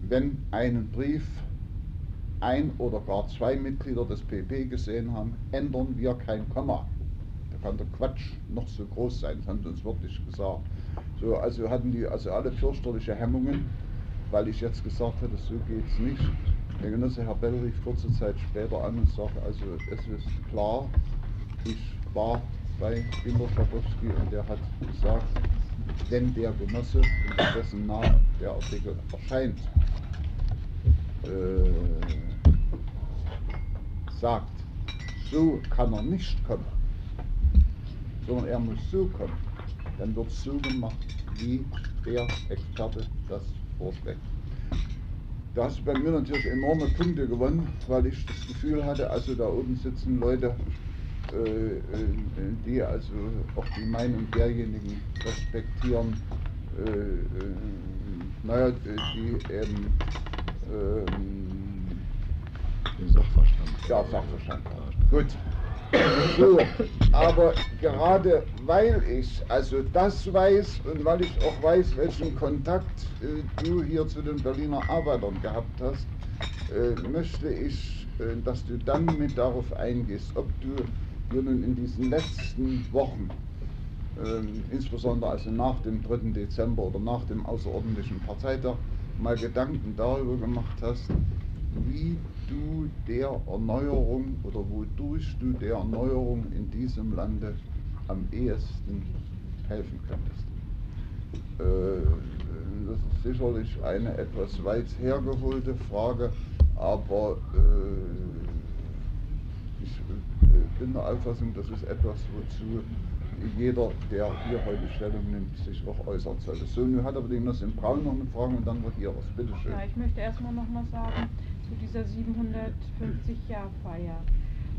wenn einen Brief ein oder gar zwei Mitglieder des PP gesehen haben, ändern wir kein Komma. Kann der Quatsch noch so groß sein, das haben sie uns wirklich gesagt. So, also hatten die also alle fürchterliche Hemmungen, weil ich jetzt gesagt hatte, so geht's nicht. Der Genosse Herr Bell rief kurze Zeit später an und sagte, also es ist klar, ich war bei Günter Schabowski und der hat gesagt, wenn der Genosse, unter dessen Namen der Artikel erscheint, äh, sagt, so kann er nicht kommen, sondern er muss so kommen, dann wird so gemacht, wie der Experte das vorschlägt. Da hast du bei mir natürlich enorme Punkte gewonnen, weil ich das Gefühl hatte, also da oben sitzen Leute, äh, äh, die also auch die Meinung derjenigen respektieren, äh, äh, naja, die eben ähm, Den Sachverstand. ja, Sachverstand. Gut. So, aber gerade weil ich also das weiß und weil ich auch weiß, welchen Kontakt äh, du hier zu den Berliner Arbeitern gehabt hast, äh, möchte ich, äh, dass du dann mit darauf eingehst, ob du dir nun in diesen letzten Wochen, ähm, insbesondere also nach dem 3. Dezember oder nach dem außerordentlichen Parteitag, mal Gedanken darüber gemacht hast, wie du der Erneuerung oder wodurch du der Erneuerung in diesem Lande am ehesten helfen könntest. Äh, das ist sicherlich eine etwas weit hergeholte Frage, aber äh, ich äh, bin der Auffassung, das ist etwas, wozu jeder, der hier heute Stellung nimmt, sich auch äußern sollte. So, nun hat aber die Genosse in Braun noch eine Frage und dann wird hier was. Bitte schön. Ja, ich möchte erstmal noch mal sagen zu dieser 750-Jahr-Feier.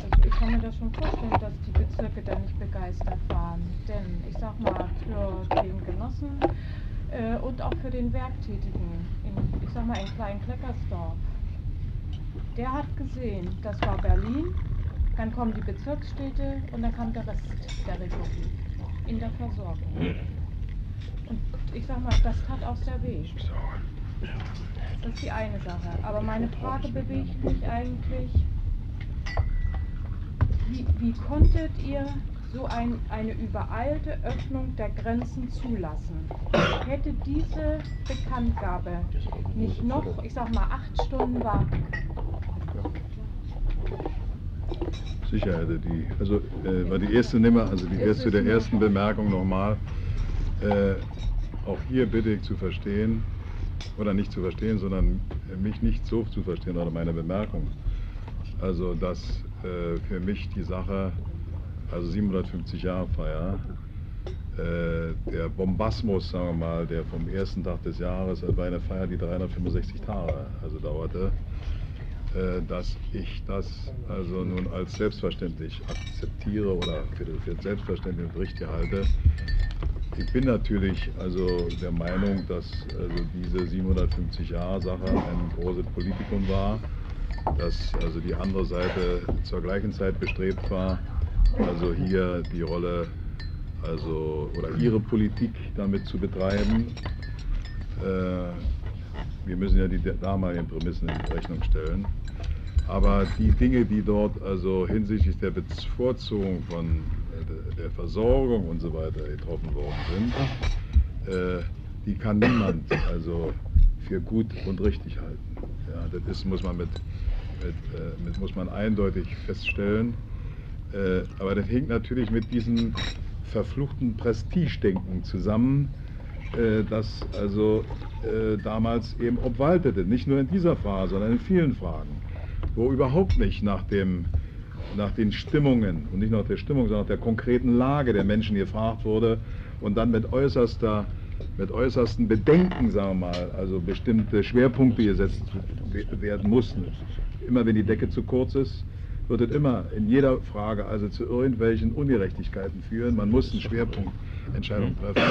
Also ich kann mir das schon vorstellen, dass die Bezirke da nicht begeistert waren. Denn ich sag mal, für den Genossen äh, und auch für den Werktätigen in, ich sag mal, in Klein-Kleckersdorf, der hat gesehen, das war Berlin, dann kommen die Bezirksstädte und dann kam der Rest der Republik in der Versorgung. Und ich sag mal, das tat auch sehr weh. Das ist die eine Sache. Aber meine Frage bewegt mich eigentlich, wie, wie konntet ihr so ein, eine übereilte Öffnung der Grenzen zulassen? Hätte diese Bekanntgabe nicht noch, ich sag mal, acht Stunden warten? Sicher hätte die. Also äh, war die erste Nimmer, also die erste der ersten Bemerkung nochmal. Äh, auch hier bitte ich zu verstehen, oder nicht zu verstehen, sondern mich nicht so zu verstehen oder meine Bemerkung. Also dass äh, für mich die Sache, also 750 Jahre Feier, äh, der Bombasmus, sagen wir mal, der vom ersten Tag des Jahres, das war eine Feier, die 365 Tage also dauerte, äh, dass ich das also nun als selbstverständlich akzeptiere oder für, für selbstverständlich und richtig halte. Ich bin natürlich also der Meinung, dass also diese 750 Jahre Sache ein großes Politikum war, dass also die andere Seite zur gleichen Zeit bestrebt war, also hier die Rolle also oder ihre Politik damit zu betreiben. Äh, wir müssen ja die damaligen Prämissen in Rechnung stellen. Aber die Dinge, die dort also hinsichtlich der Bevorzugung von der Versorgung und so weiter getroffen worden sind, äh, die kann niemand also für gut und richtig halten. Ja, das ist, muss man mit, mit, äh, mit muss man eindeutig feststellen. Äh, aber das hängt natürlich mit diesem verfluchten Prestigedenken zusammen, äh, das also äh, damals eben obwaltete. Nicht nur in dieser Frage, sondern in vielen Fragen, wo überhaupt nicht nach, dem, nach den Stimmungen und nicht nach der Stimmung, sondern nach der konkreten Lage der Menschen gefragt wurde und dann mit äußerster mit äußersten Bedenken, sagen wir mal, also bestimmte Schwerpunkte gesetzt werden mussten. Immer wenn die Decke zu kurz ist, wird es immer in jeder Frage also zu irgendwelchen Ungerechtigkeiten führen. Man muss eine Schwerpunktentscheidung treffen.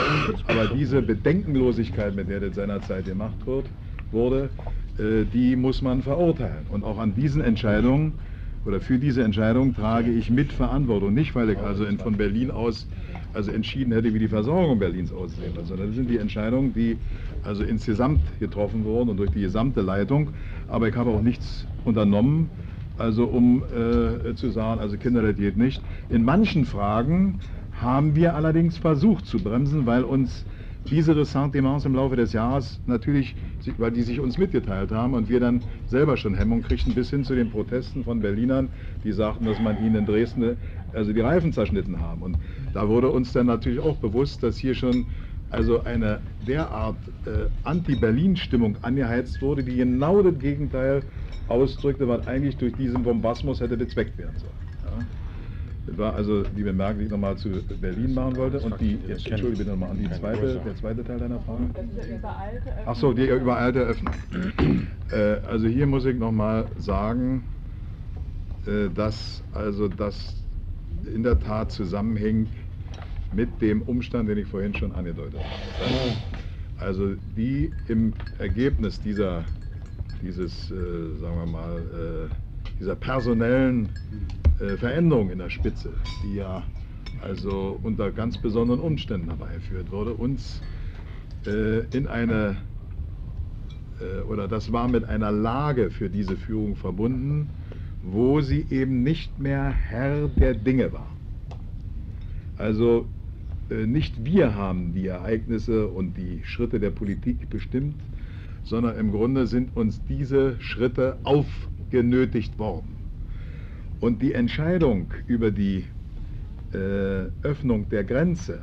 Aber diese Bedenkenlosigkeit, mit der das seinerzeit gemacht wird, wurde, äh, die muss man verurteilen. Und auch an diesen Entscheidungen oder für diese Entscheidung trage ich mit Verantwortung. Nicht, weil ich also in, von Berlin aus also entschieden hätte, wie die Versorgung Berlins aussehen soll, sondern das sind die Entscheidungen, die also insgesamt getroffen wurden und durch die gesamte Leitung. Aber ich habe auch nichts unternommen, also um äh, zu sagen, also Kinder, das geht nicht. In manchen Fragen haben wir allerdings versucht zu bremsen, weil uns diese Ressentiments im Laufe des Jahres natürlich, weil die sich uns mitgeteilt haben und wir dann selber schon Hemmung kriegten, bis hin zu den Protesten von Berlinern, die sagten, dass man ihnen in Dresden also die Reifen zerschnitten haben. Und da wurde uns dann natürlich auch bewusst, dass hier schon also eine derart äh, Anti-Berlin-Stimmung angeheizt wurde, die genau das Gegenteil ausdrückte, was eigentlich durch diesen Bombasmus hätte bezweckt werden sollen. War also die Bemerkung, die ich nochmal zu Berlin machen wollte. Und die, jetzt entschuldige bitte nochmal an die zweite, der zweite Teil deiner Frage. Ach so, die übereilte Öffnung. <clears throat> äh, also hier muss ich nochmal sagen, äh, dass also das in der Tat zusammenhängt mit dem Umstand, den ich vorhin schon angedeutet habe. Also die im Ergebnis dieser, dieses, äh, sagen wir mal, äh, dieser personellen äh, Veränderung in der Spitze, die ja also unter ganz besonderen Umständen herbeigeführt wurde, uns äh, in eine, äh, oder das war mit einer Lage für diese Führung verbunden, wo sie eben nicht mehr Herr der Dinge war. Also äh, nicht wir haben die Ereignisse und die Schritte der Politik bestimmt, sondern im Grunde sind uns diese Schritte aufgenötigt worden. Und die Entscheidung über die äh, Öffnung der Grenze,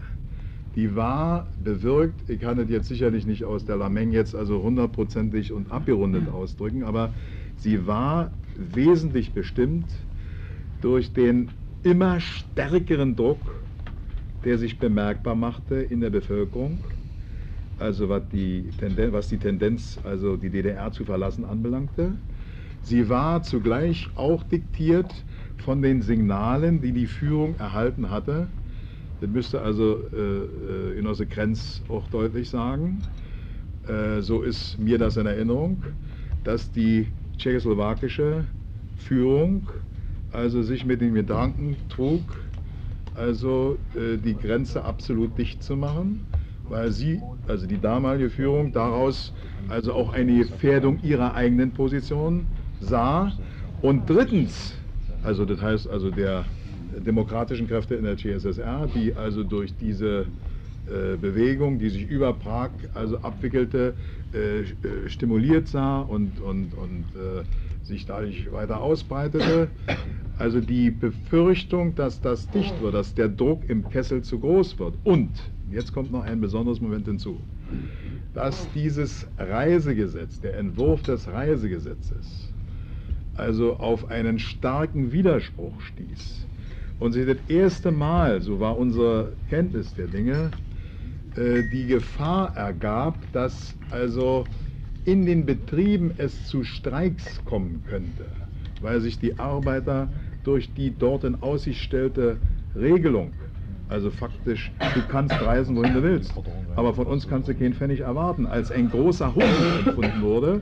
die war bewirkt, ich kann es jetzt sicherlich nicht aus der Lameng jetzt also hundertprozentig und abgerundet ausdrücken, aber sie war wesentlich bestimmt durch den immer stärkeren Druck der sich bemerkbar machte in der Bevölkerung, also was die, Tendenz, was die Tendenz, also die DDR zu verlassen anbelangte. Sie war zugleich auch diktiert von den Signalen, die die Führung erhalten hatte. Das müsste also äh, Genosse Krenz auch deutlich sagen. Äh, so ist mir das in Erinnerung, dass die tschechoslowakische Führung also sich mit den Gedanken trug, also äh, die Grenze absolut dicht zu machen, weil sie, also die damalige Führung, daraus also auch eine Gefährdung ihrer eigenen Position sah. Und drittens, also das heißt also der demokratischen Kräfte in der CSSR, die also durch diese äh, Bewegung, die sich über Prag also abwickelte, äh, äh stimuliert sah und, und, und äh, sich dadurch weiter ausbreitete. Also die Befürchtung, dass das dicht wird, dass der Druck im Kessel zu groß wird. Und, jetzt kommt noch ein besonderes Moment hinzu, dass dieses Reisegesetz, der Entwurf des Reisegesetzes, also auf einen starken Widerspruch stieß. Und sie das erste Mal, so war unsere Kenntnis der Dinge, äh, die Gefahr ergab, dass also in den Betrieben es zu Streiks kommen könnte, weil sich die Arbeiter durch die dort in Aussicht stellte Regelung, also faktisch, du kannst reisen, wohin du willst, aber von uns kannst du keinen Pfennig erwarten, als ein großer Hohn empfunden wurde.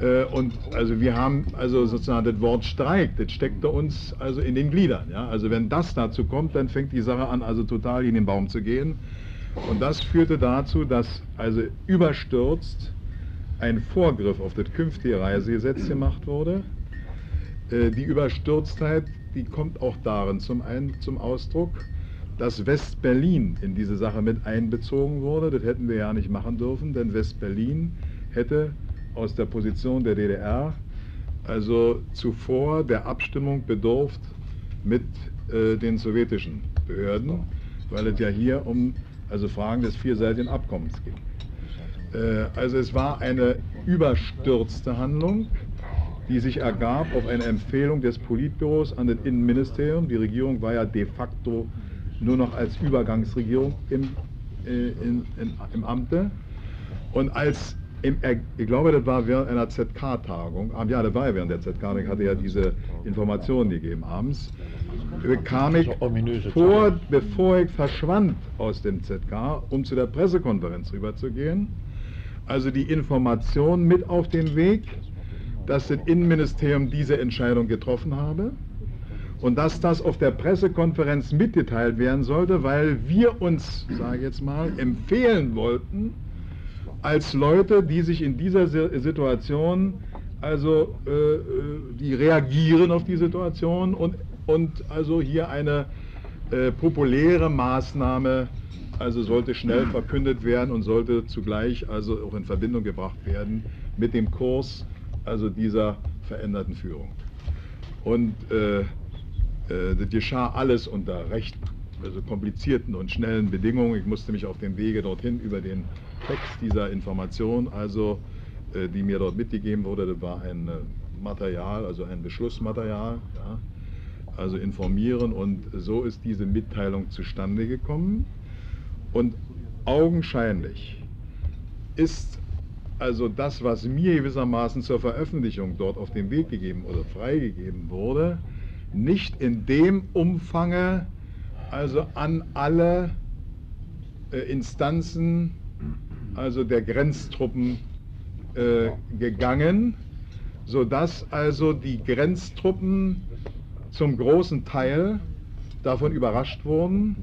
Äh, und also wir haben also sozusagen das Wort Streik, das steckte uns also in den Gliedern. Ja? Also wenn das dazu kommt, dann fängt die Sache an, also total in den Baum zu gehen. Und das führte dazu, dass also überstürzt ein Vorgriff auf das künftige Reisegesetz gemacht wurde. Äh, die Überstürztheit, die kommt auch darin zum, ein, zum Ausdruck, dass West-Berlin in diese Sache mit einbezogen wurde. Das hätten wir ja nicht machen dürfen, denn West-Berlin hätte aus der Position der DDR also zuvor der Abstimmung bedurft mit äh, den sowjetischen Behörden, weil es ja hier um also Fragen des vierseitigen Abkommens ging. Äh, also es war eine überstürzte Handlung, die sich ergab auf eine Empfehlung des Politbüros an das Innenministerium. Die Regierung war ja de facto nur noch als Übergangsregierung im, äh, in, in, im Amte. Und als, im, ich glaube, das war während einer ZK-Tagung, ah, ja, das war ja während der ZK, ich hatte ja diese Informationen gegeben abends, bekam ich vor, bevor ich verschwand aus dem ZK, um zu der Pressekonferenz rüberzugehen, also die Information mit auf den Weg, dass das Innenministerium diese Entscheidung getroffen habe und dass das auf der Pressekonferenz mitgeteilt werden sollte, weil wir uns, sage ich jetzt mal, empfehlen wollten, als Leute, die sich in dieser Si- Situation, also äh, äh, die reagieren auf die Situation und, und also hier eine äh, populäre Maßnahme also sollte schnell verkündet werden und sollte zugleich also auch in Verbindung gebracht werden mit dem Kurs also dieser veränderten Führung. Und äh, äh, das geschah alles unter recht also komplizierten und schnellen Bedingungen. Ich musste mich auf dem Wege dorthin über den Text dieser Information, also äh, die mir dort mitgegeben wurde, war ein äh, Material, also ein Beschlussmaterial, ja, also informieren und so ist diese Mitteilung zustande gekommen. Und augenscheinlich ist also das, was mir gewissermaßen zur Veröffentlichung dort auf den Weg gegeben oder freigegeben wurde, nicht in dem Umfange also an alle äh, Instanzen also der Grenztruppen äh, gegangen, sodass also die Grenztruppen zum großen Teil davon überrascht wurden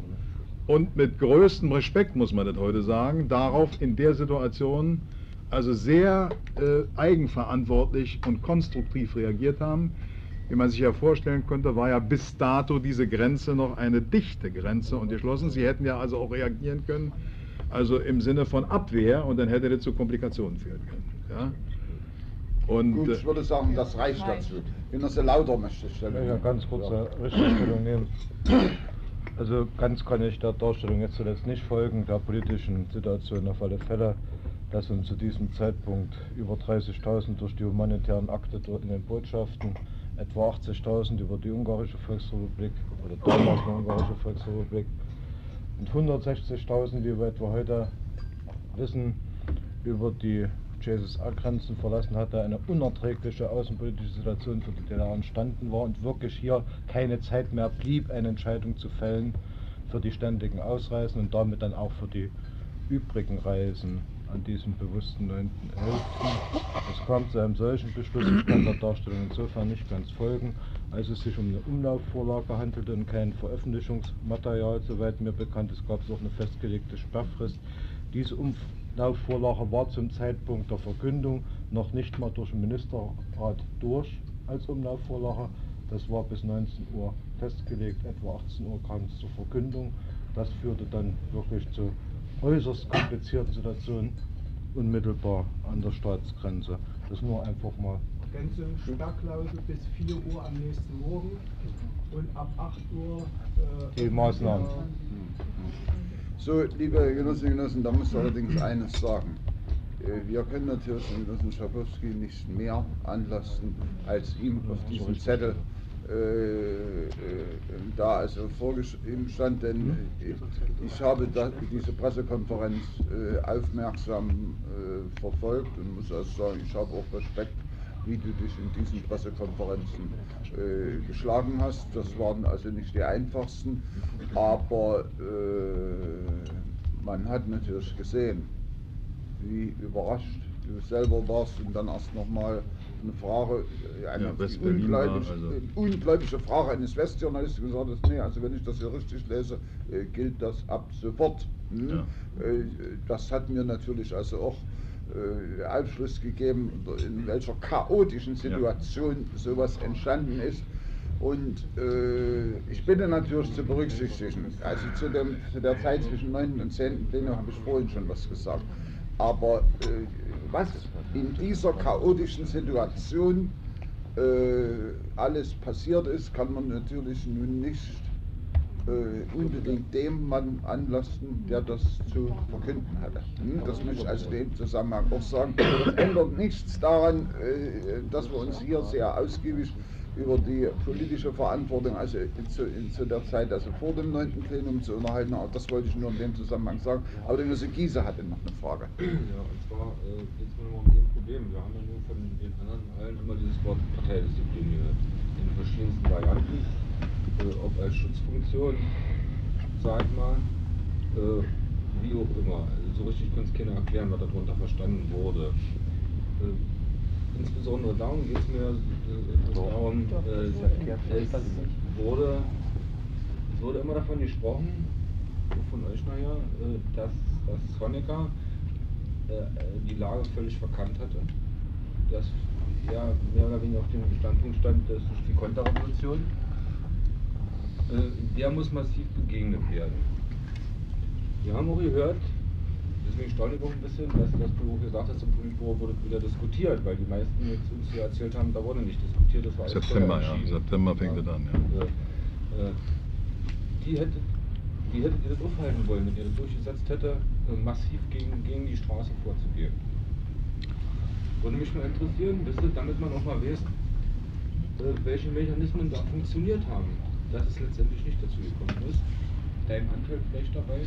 und mit größtem Respekt, muss man das heute sagen, darauf in der Situation also sehr äh, eigenverantwortlich und konstruktiv reagiert haben. Wie man sich ja vorstellen konnte, war ja bis dato diese Grenze noch eine dichte Grenze und geschlossen. Sie hätten ja also auch reagieren können, also im Sinne von Abwehr und dann hätte das zu Komplikationen führen können. Ja? Und, Gut, äh, ich würde sagen, das reicht dazu. Genosse Lauter möchte ich stellen. Ja, ganz kurze Richtigstellung nehmen. Also ganz kann ich der Darstellung jetzt zuletzt nicht folgen, der politischen Situation auf alle Fälle, dass uns zu diesem Zeitpunkt über 30.000 durch die humanitären Akte dort in den Botschaften, etwa 80.000 über die Ungarische Volksrepublik oder damals die Ungarische Volksrepublik und 160.000, wie wir etwa heute wissen, über die GSSA-Grenzen verlassen hatte, eine unerträgliche außenpolitische Situation für die DDR entstanden war und wirklich hier keine Zeit mehr blieb, eine Entscheidung zu fällen für die ständigen Ausreisen und damit dann auch für die übrigen Reisen an diesem bewussten 9.11. Es kam zu einem solchen Beschluss, ich kann der Darstellung insofern nicht ganz folgen, als es sich um eine Umlaufvorlage handelte und kein Veröffentlichungsmaterial, soweit mir bekannt ist, gab es auch eine festgelegte Sperrfrist. Diese Umlaufvorlage war zum Zeitpunkt der Verkündung noch nicht mal durch den Ministerrat durch als Umlaufvorlage. Das war bis 19 Uhr festgelegt, etwa 18 Uhr kam es zur Verkündung. Das führte dann wirklich zu äußerst komplizierten Situationen unmittelbar an der Staatsgrenze. Das nur einfach mal Gänze Sperrklausel bis 4 Uhr am nächsten Morgen und ab 8 Uhr äh, Die Maßnahmen. So, liebe Genossinnen und Genossen, da muss ich allerdings eines sagen. Äh, Wir können natürlich den Genossen Schabowski nicht mehr anlasten, als ihm auf diesem Zettel äh, äh, da also vorgeschrieben stand, denn äh, ich habe da, diese Pressekonferenz äh, aufmerksam äh, verfolgt und muss also sagen, ich habe auch Respekt, wie du dich in diesen Pressekonferenzen äh, geschlagen hast. Das waren also nicht die einfachsten, aber äh, man hat natürlich gesehen, wie überrascht du selber warst und dann erst nochmal eine Frage, äh, eine Ja, ungläubige, also- ungläubige Frage eines Westjournalisten gesagt hast, nee, also wenn ich das hier richtig lese, äh, gilt das ab sofort. Hm? Ja. Äh, das hat mir natürlich also auch Aufschluss gegeben, in welcher chaotischen Situation sowas entstanden ist. Und äh, ich bitte natürlich zu berücksichtigen, also zu, dem, zu der Zeit zwischen 9. und 10. Plenum habe ich vorhin schon was gesagt. Aber äh, was in dieser chaotischen Situation äh, alles passiert ist, kann man natürlich nun nicht äh, unbedingt dem Mann anlasten, der das zu verkünden hatte. Hm? Das möchte ich also in dem Zusammenhang auch sagen. Das ändert nichts daran, äh, dass wir uns hier sehr ausgiebig über die politische Verantwortung, also zu, zu der Zeit, also vor dem 9. Plenum zu unterhalten, aber das wollte ich nur in dem Zusammenhang sagen. Aber der Genosse Giese hatte noch eine Frage. Ja, und zwar äh, geht es mir um ein Problem. Wir haben ja nur von den anderen allen immer dieses Wort Parteidisziplin gehört. In verschiedensten Varianten. Äh, ob als Schutzfunktion, sag ich mal. Äh, wie auch immer. Also so richtig kann es keiner erklären, was darunter verstanden wurde. Äh, insbesondere darum geht es mir darum, es wurde, es wurde immer davon gesprochen, von euch nachher, dass, dass Honecker die Lage völlig verkannt hatte. Dass er mehr oder weniger auf dem Standpunkt stand, das ist die Konterrevolution. Äh, der muss massiv begegnet werden. Wir haben auch gehört, deswegen staune ich auch ein bisschen, dass das Büro gesagt hat, im Politbüro wurde wieder diskutiert, weil die meisten jetzt uns hier erzählt haben, da wurde nicht diskutiert, das war alles September, ja. September fängt es an, ja. Äh, die hätte wie hättet ihr das aufhalten wollen, wenn ihr das durchgesetzt hätte, äh, massiv gegen, gegen die Straße vorzugehen? Würde mich mal interessieren, wisst ihr, damit man auch mal weiß, welche Mechanismen da funktioniert haben, dass es letztendlich nicht dazu gekommen ist. Dein Anteil vielleicht dabei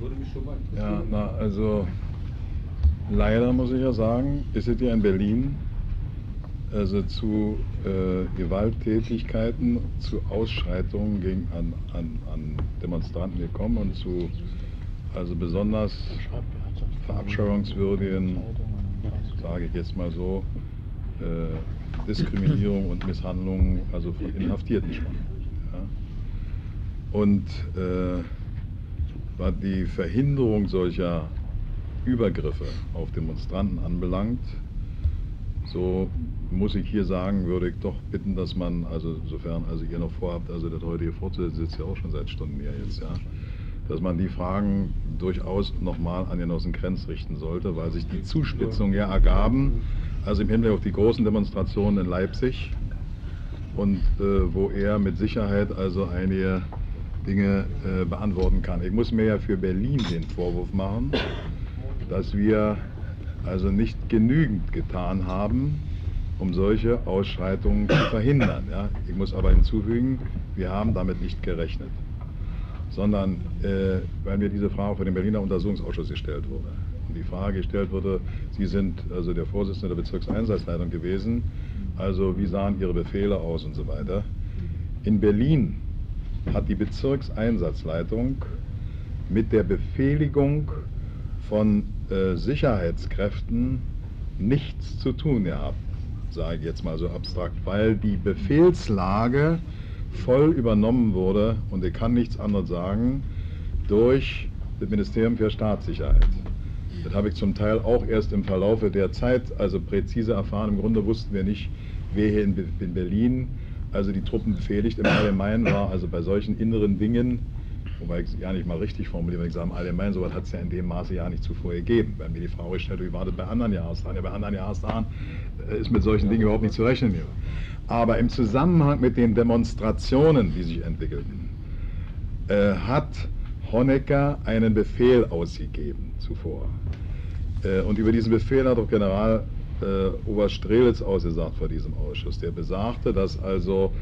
würde mich schon mal Ja, interessieren. na, also leider muss ich ja sagen, ist es ja in Berlin also zu äh, Gewalttätigkeiten, zu Ausschreitungen gegen, an, an, an Demonstranten gekommen und zu also besonders verabscheuungswürdigen, sage ich jetzt mal so, äh, Diskriminierung und Misshandlungen also von Inhaftierten schon. Ja. Und äh, was die Verhinderung solcher Übergriffe auf Demonstranten anbelangt, so muss ich hier sagen, würde ich doch bitten, dass man, also sofern also ihr noch vorhabt, also das heutige fortzusetzen, sitzt ja auch schon seit Stunden hier jetzt, ja, dass man die Fragen durchaus nochmal an Genossen Krenz richten sollte, weil sich die Zuspitzungen ja ergaben, also im Hinblick auf die großen Demonstrationen in Leipzig und äh, wo er mit Sicherheit also einige Dinge äh, beantworten kann. Ich muss mir ja für Berlin den Vorwurf machen, dass wir also nicht genügend getan haben, um solche Ausschreitungen zu verhindern. Ja. Ich muss aber hinzufügen, wir haben damit nicht gerechnet, sondern äh, weil mir diese Frage vor dem Berliner Untersuchungsausschuss gestellt wurde. Die Frage gestellt wurde, Sie sind also der Vorsitzende der Bezirkseinsatzleitung gewesen, also wie sahen Ihre Befehle aus und so weiter. In Berlin hat die Bezirkseinsatzleitung mit der Befehligung von äh, Sicherheitskräften nichts zu tun gehabt, sage ich jetzt mal so abstrakt, weil die Befehlslage voll übernommen wurde, und ich kann nichts anderes sagen, durch das Ministerium für Staatssicherheit. Das habe ich zum Teil auch erst im Verlaufe der Zeit also präzise erfahren. Im Grunde wussten wir nicht, wer hier in, in Berlin also die Truppen befehligt. Im Allgemeinen war also bei solchen inneren Dingen, wobei ich es ja nicht mal richtig formuliere, wenn ich sage im Allgemeinen, sowas hat es ja in dem Maße ja nicht zuvor gegeben. Wenn mir die Frage gestellt wie war das bei anderen Jahrestagen? Ja, bei anderen Jahrestagen äh, ist mit solchen Dingen überhaupt nicht zu rechnen. Hier. Aber im Zusammenhang mit den Demonstrationen, die sich entwickelten, äh, hat Honecker einen Befehl ausgegeben zuvor. Äh, und über diesen Befehl hat auch General äh, Oberst Strelitz ausgesagt vor diesem Ausschuss. Der besagte, dass also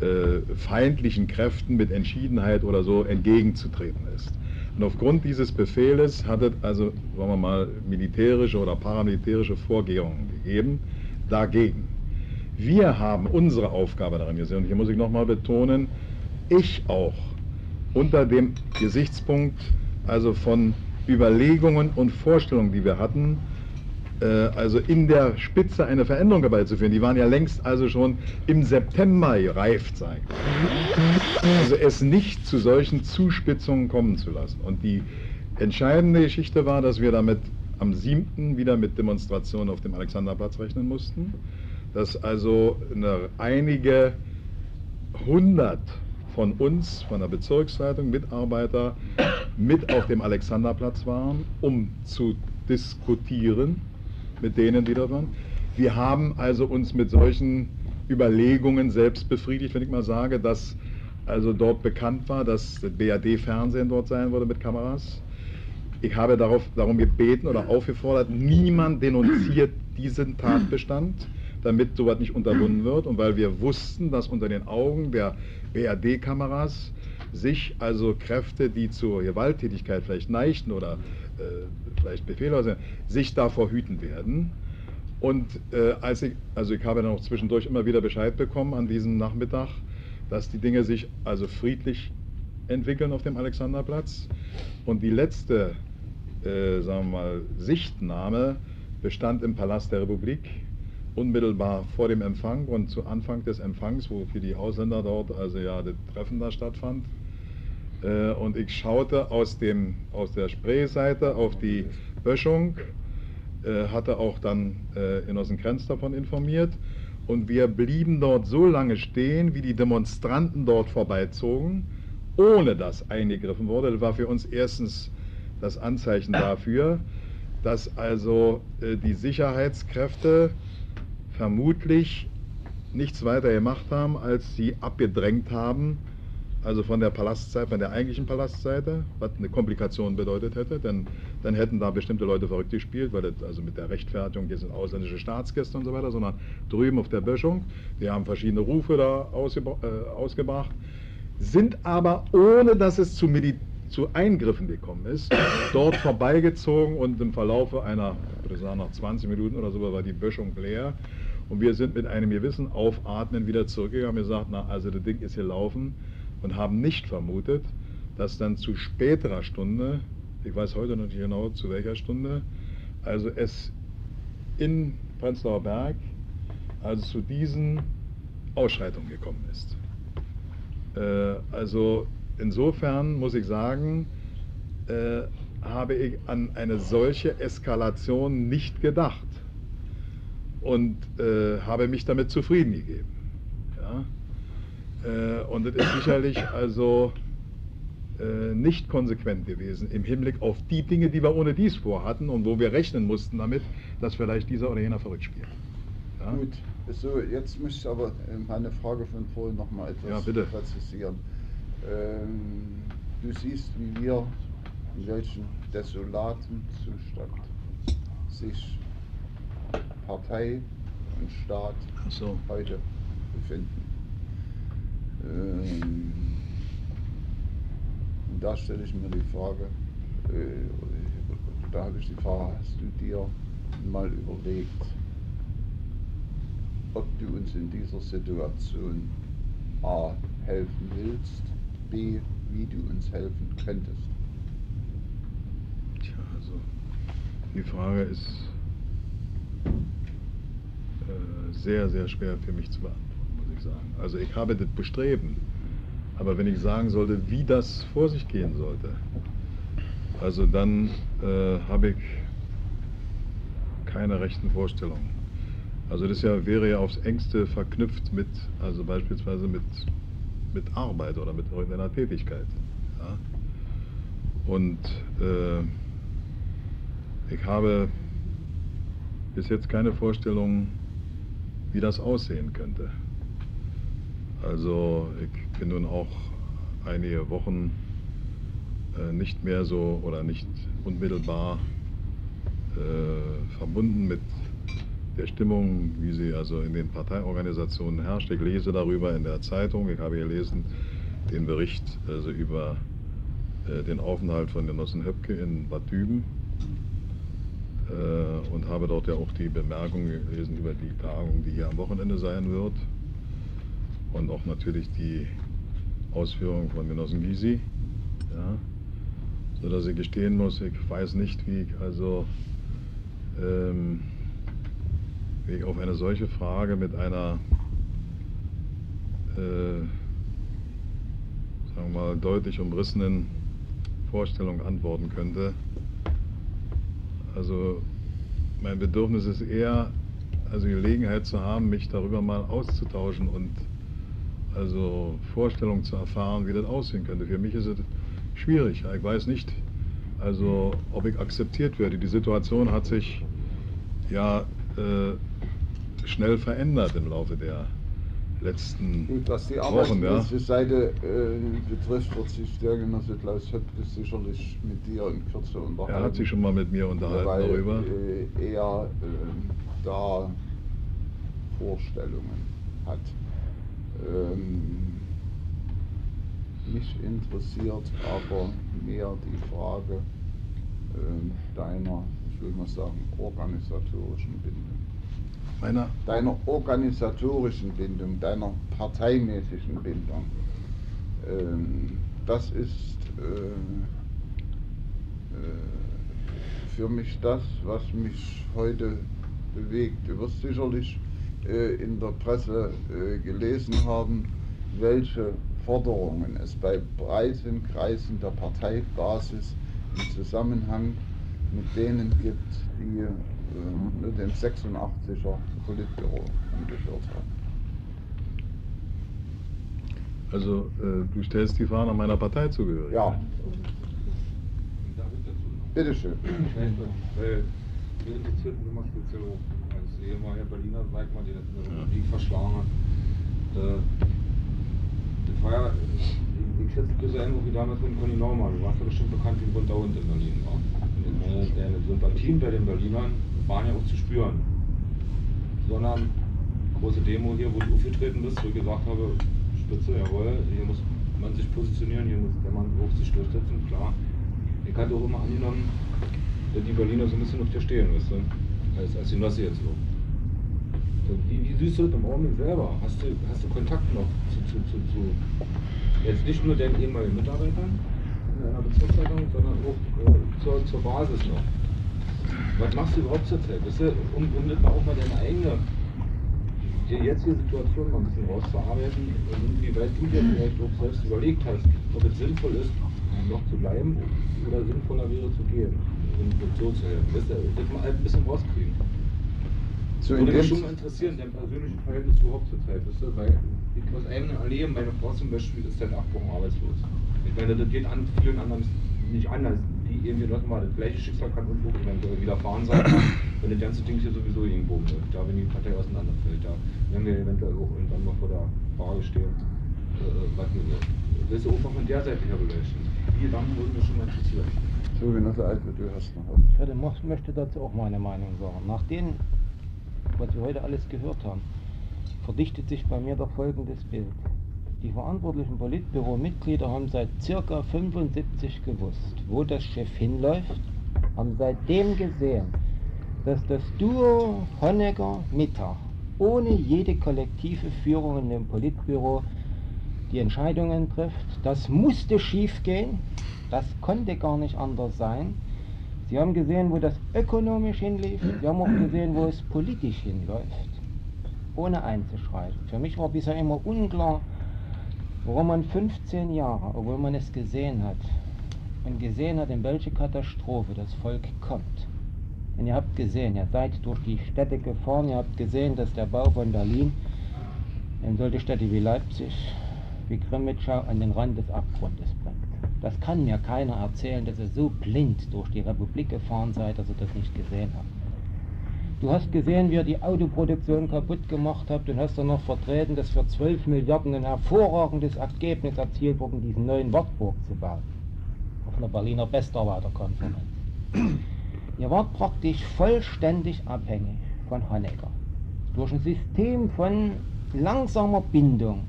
äh, feindlichen Kräften mit Entschiedenheit oder so entgegenzutreten ist. Und aufgrund dieses Befehles hat es also, sagen wir mal, militärische oder paramilitärische Vorkehrungen gegeben dagegen. Wir haben unsere Aufgabe daran gesehen, und hier muss ich nochmal betonen, ich auch, unter dem Gesichtspunkt also von Überlegungen und Vorstellungen, die wir hatten, äh, also in der Spitze eine Veränderung herbeizuführen. Die waren ja längst also schon im September gereift sein. Also es nicht zu solchen Zuspitzungen kommen zu lassen. Und die entscheidende Geschichte war, dass wir damit am 7. wieder mit Demonstrationen auf dem Alexanderplatz rechnen mussten. Dass also eine, einige hundert von uns, von der Bezirksleitung, Mitarbeiter mit auf dem Alexanderplatz waren, um zu diskutieren mit denen, die da waren. Wir haben also uns mit solchen Überlegungen selbst befriedigt, wenn ich mal sage, dass also dort bekannt war, dass das BRD-Fernsehen dort sein würde mit Kameras. Ich habe darauf, darum gebeten oder aufgefordert, niemand denunziert diesen Tatbestand, damit sowas nicht unterbunden wird. Und weil wir wussten, dass unter den Augen der BRD-Kameras sich also Kräfte, die zur Gewalttätigkeit vielleicht neigten oder äh, vielleicht Befehle sind, sich davor hüten werden. Und äh, als ich, also ich habe dann auch zwischendurch immer wieder Bescheid bekommen an diesem Nachmittag, dass die Dinge sich also friedlich entwickeln auf dem Alexanderplatz. Und die letzte, äh, sagen wir mal, Sichtnahme bestand im Palast der Republik, unmittelbar vor dem Empfang und zu Anfang des Empfangs, wo für die Ausländer dort also ja das Treffen da stattfand. Äh, und ich schaute aus, dem, aus der Spreeseite auf die Böschung, äh, hatte auch dann äh, Genossen Krenz davon informiert. Und wir blieben dort so lange stehen, wie die Demonstranten dort vorbeizogen, ohne dass eingegriffen wurde. Das war für uns erstens das Anzeichen dafür, dass also äh, die Sicherheitskräfte vermutlich nichts weiter gemacht haben, als sie abgedrängt haben, also von der Palastseite, von der eigentlichen Palastseite, was eine Komplikation bedeutet hätte, denn dann hätten da bestimmte Leute verrückt gespielt, weil das also mit der Rechtfertigung, hier sind ausländische Staatsgäste und so weiter, sondern drüben auf der Böschung, die haben verschiedene Rufe da ausgebra äh, ausgebracht, sind aber ohne dass es zu, Medi zu Eingriffen gekommen ist, <coughs> dort vorbeigezogen und im Verlaufe einer, ich würde sagen nach 20 Minuten oder so, war die Böschung leer und wir sind mit einem gewissen Aufatmen wieder zurückgegangen und gesagt, na also das Ding ist hier laufen und haben nicht vermutet, dass dann zu späterer Stunde, ich weiß heute noch nicht genau zu welcher Stunde, also es in Prenzlauer Berg also zu diesen Ausschreitungen gekommen ist. Äh, also insofern muss ich sagen, äh, habe ich an eine solche Eskalation nicht gedacht und äh, habe mich damit zufrieden gegeben. Ja? Äh, und das ist sicherlich also äh, nicht konsequent gewesen im Hinblick auf die Dinge, die wir ohne dies vorhatten und wo wir rechnen mussten damit, dass vielleicht dieser oder jener verrückt spielt. Ja? Gut, so, jetzt möchte ich aber meine Frage von vorhin noch mal etwas Ja, bitte. präzisieren. Ähm, du siehst, wie wir in welchem desolaten Zustand sich Partei und Staat so. heute befinden. Ähm, und da stelle ich mir die Frage, äh, da habe ich die Frage, hast du dir mal überlegt, ob du uns in dieser Situation A helfen willst, B wie du uns helfen könntest? Tja, also die Frage ist sehr, sehr schwer für mich zu beantworten, muss ich sagen. Also ich habe das Bestreben, aber wenn ich sagen sollte, wie das vor sich gehen sollte, also dann äh, habe ich keine rechten Vorstellungen. Also das ja, wäre ja aufs engste verknüpft mit, also beispielsweise mit, mit Arbeit oder mit irgendeiner Tätigkeit. Ja? Und äh, ich habe bis jetzt keine Vorstellung, wie das aussehen könnte. Also ich bin nun auch einige Wochen äh, nicht mehr so oder nicht unmittelbar äh, verbunden mit der Stimmung, wie sie also in den Parteiorganisationen herrscht. Ich lese darüber in der Zeitung. Ich habe gelesen den Bericht also über äh, den Aufenthalt von Genossen Höpke in Bad Düben und habe dort ja auch die Bemerkung gelesen über die Tagung, die hier am Wochenende sein wird und auch natürlich die Ausführungen von Genossen Gysi. Ja, so dass ich gestehen muss, ich weiß nicht, wie ich also ähm, wie ich auf eine solche Frage mit einer äh, sagen wir mal deutlich umrissenen Vorstellung antworten könnte. Also mein Bedürfnis ist eher, also Gelegenheit zu haben, mich darüber mal auszutauschen und also Vorstellungen zu erfahren, wie das aussehen könnte. Für mich ist es schwierig. Ich weiß nicht, also ob ich akzeptiert werde. Die Situation hat sich ja äh, schnell verändert im Laufe der letzten Gut, was die Wochen. Ja. arbeitslose Seite äh, betrifft, wird sich der Genosse Klaus Höpke sicherlich mit dir in Kürze unterhalten. Er hat sich schon mal mit mir unterhalten weil, darüber. Äh, er äh, da Vorstellungen hat. Ähm, mich interessiert aber mehr die Frage ähm, deiner, ich will mal sagen, organisatorischen Bindung. Meiner Deiner organisatorischen Bindung, deiner parteimäßigen Bindung. Ähm, das ist äh, äh, für mich das, was mich heute bewegt. Du wirst sicherlich äh, in der Presse äh, gelesen haben, welche Forderungen es bei breiten Kreisen der Parteibasis im Zusammenhang mit denen gibt, die äh, dem 86er Politbüro angehört haben. Also äh, du stellst die Fahne meiner Partei zugehörig. Ja. Bitteschön. Weil mir interessiert mich immer speziell als ehemaliger Berliner, sag mal, die das in der Republik verschlagen hat. Äh, das war ja, ich, schätze so ähnlich wie damals mit Conny Norman. Du warst ja bestimmt bekannt wie ein bunter Hund in Berlin. War. Und meine, deine Sympathien bei den Berlinern waren ja auch zu spüren. Sondern große Demo hier, wo du aufgetreten bist, wo ich gesagt habe, Spitze, jawohl, hier muss man sich positionieren, hier muss der Mann auch sich durchsetzen, klar. Ich hatte auch immer angenommen, dass die Berliner so ein bisschen auf dir stehen, weißt du, als, als Genosse jetzt so. Wie, wie siehst du das im Augenblick selber? Hast du, hast du Kontakt noch zu, zu, zu, zu jetzt nicht nur deinen ehemaligen Mitarbeitern in einer Bezirkszeitung, sondern auch äh, zur, zur Basis noch? Was machst du überhaupt zur Zeit? Weißt du, um, um das mal auch mal deine eigene die jetzige Situation mal ein bisschen rauszuarbeiten und inwieweit du dir vielleicht auch selbst überlegt hast, ob es sinnvoll ist, noch zu bleiben oder sinnvoller wäre zu gehen und so zu helfen. Das, das mal ein bisschen rauskriegen. So Würde mich schon mal interessieren, dein persönliches Verhältnis überhaupt zur Zeit, weißt du? Weil ich aus eigenem Erleben, meine Frau zum Beispiel ist seit acht Wochen arbeitslos. Ich meine, das geht an vielen anderen nicht anders. Die irgendwie noch mal das gleiche Schicksal kann uns auch eventuell widerfahren sein, wenn das ganze Ding hier sowieso irgendwo läuft. Da, wenn die Partei auseinanderfällt, da werden wir eventuell auch irgendwann mal vor der Frage stehen, äh, was wir wollen. Das ist auch mal von der Seite her beleuchten. Die Gedanken würden mich schon mal interessieren. So, Genosse Alfred, du hast noch was. Ich hätte, mo- möchte dazu auch meine Meinung sagen. Nach dem, was wir heute alles gehört haben, verdichtet sich bei mir doch folgendes Bild. Die verantwortlichen Politbüro-Mitglieder haben seit circa 75 gewusst, wo das Schiff hinläuft, haben seitdem gesehen, dass das Duo Honecker-Mittag ohne jede kollektive Führung in dem Politbüro die Entscheidungen trifft. Das musste schiefgehen, das konnte gar nicht anders sein. Sie haben gesehen, wo das ökonomisch hinlief, Sie haben auch gesehen, wo es politisch hinläuft, ohne einzuschreiten. Für mich war bisher immer unklar, warum man 15 Jahre, obwohl man es gesehen hat, und gesehen hat, in welche Katastrophe das Volk kommt. Und ihr habt gesehen, ihr seid durch die Städte gefahren, ihr habt gesehen, dass der Bau von Berlin in solche Städte wie Leipzig, wie Grimmitschau an den Rand des Abgrundes bringt. Das kann mir keiner erzählen, dass ihr so blind durch die Republik gefahren seid, dass ihr das nicht gesehen habt. Du hast gesehen, wie ihr die Autoproduktion kaputt gemacht habt und hast dann noch vertreten, dass für 12 Milliarden ein hervorragendes Ergebnis erzielt wurde, diesen neuen Wartburg zu bauen. Auf einer Berliner Bestarbeiterkonferenz. Ihr wart praktisch vollständig abhängig von Honecker. Durch ein System von langsamer Bindung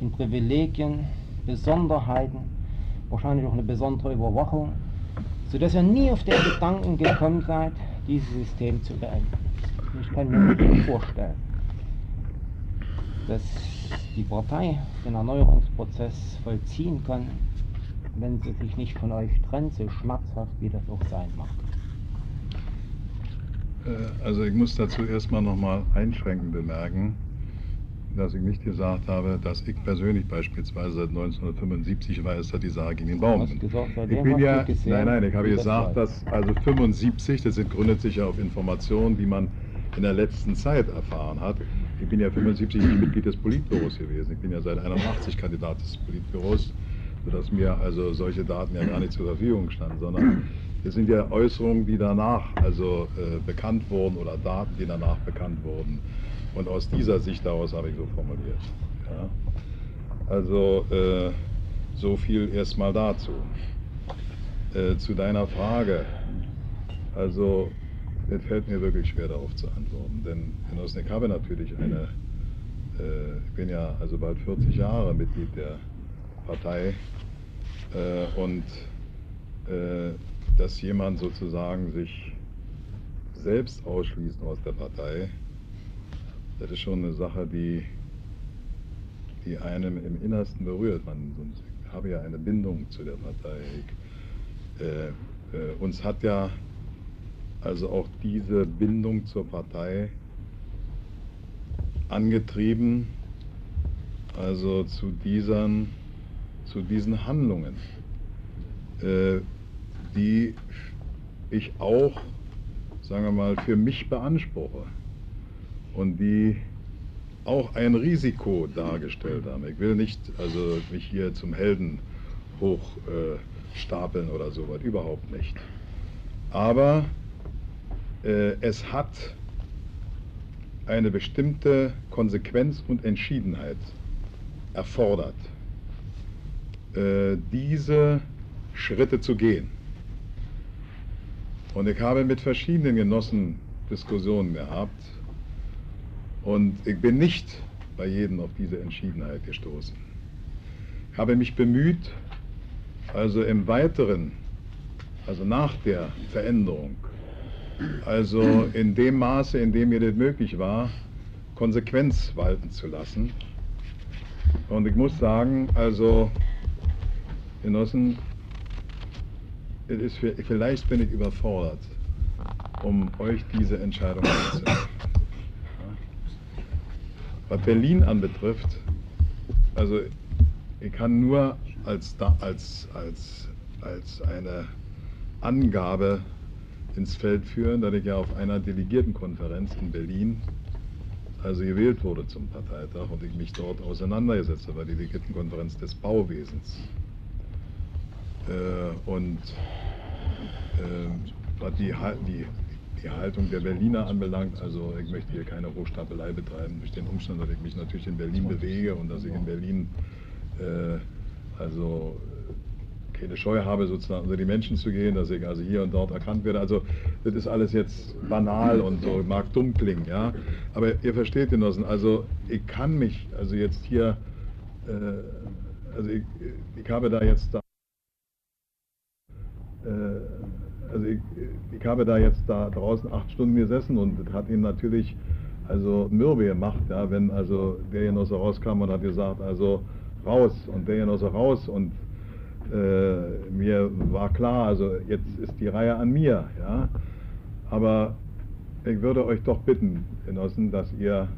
in Privilegien, Besonderheiten, wahrscheinlich auch eine besondere Überwachung, sodass ihr nie auf den Gedanken gekommen seid, dieses System zu beenden. Ich kann mir nicht vorstellen, dass die Partei den Erneuerungsprozess vollziehen kann, wenn sie sich nicht von euch trennt, so schmerzhaft wie das auch sein mag. Äh, Also ich muss dazu erstmal nochmal einschränkend bemerken, dass ich nicht gesagt habe, dass ich persönlich beispielsweise seit 1975 weiß, dass die Sache gegen den Baum gesagt, Ich bin ja, nein, nein, ich habe gesagt, dass also 75, das gründet sich ja auf Informationen, die man in der letzten Zeit erfahren hat. Ich bin ja 75 nicht Mitglied des Politbüros gewesen. Ich bin ja seit 81 Kandidat des Politbüros, sodass mir also solche Daten ja gar nicht zur Verfügung standen, sondern es sind ja Äußerungen, die danach also äh, bekannt wurden oder Daten, die danach bekannt wurden. Und aus dieser Sicht daraus habe ich so formuliert. Ja. Also äh, so viel erstmal dazu. Äh, zu deiner Frage. Also es fällt mir wirklich schwer darauf zu antworten, denn Genossen, ich habe natürlich eine, äh, ich bin ja also bald 40 Jahre Mitglied der Partei äh, und äh, dass jemand sozusagen sich selbst ausschließt aus der Partei, das ist schon eine Sache, die, die einem im Innersten berührt. Man habe ja eine Bindung zu der Partei. Ich, äh, äh, uns hat ja also auch diese Bindung zur Partei angetrieben, also zu diesen, zu diesen Handlungen, äh, die ich auch, sagen wir mal, für mich beanspruche und die auch ein Risiko dargestellt haben. Ich will nicht also mich hier zum Helden hochstapeln äh, oder so was, überhaupt nicht. Aber äh, es hat eine bestimmte Konsequenz und Entschiedenheit erfordert, äh, diese Schritte zu gehen. Und ich habe mit verschiedenen Genossen Diskussionen gehabt und ich bin nicht bei jedem auf diese Entschiedenheit gestoßen. Ich habe mich bemüht, also im Weiteren, also nach der Veränderung, also in dem Maße, in dem mir das möglich war, Konsequenz walten zu lassen. Und ich muss sagen, also Genossen, ist für, vielleicht bin ich überfordert, um euch diese Entscheidung zu. Was Berlin anbetrifft, also ich kann nur als, als, als, als eine Angabe ins Feld führen, dass ich ja auf einer Delegiertenkonferenz in Berlin also gewählt wurde zum Parteitag und ich mich dort auseinandergesetzt habe, bei der Delegiertenkonferenz des Bauwesens. Äh, und äh, die, die, die Haltung der Berliner anbelangt, also ich möchte hier keine Hochstapelei betreiben, durch den Umstand, dass ich mich natürlich in Berlin bewege und dass ich in Berlin äh, also keine Scheu habe, sozusagen unter die Menschen zu gehen, dass ich also hier und dort erkannt werde. Also das ist alles jetzt banal und so, mag dumm klingen, ja. Aber ihr versteht, Genossen, also ich kann mich also jetzt hier, äh, also ich, ich habe da jetzt da, äh, also ich, ich habe da jetzt da draußen acht Stunden gesessen und das hat ihn natürlich also mürbe gemacht, ja, wenn also der Genosse rauskam und hat gesagt, also raus und der Genosse raus und äh, mir war klar, also jetzt ist die Reihe an mir, ja. Aber ich würde euch doch bitten, Genossen, dass ihr,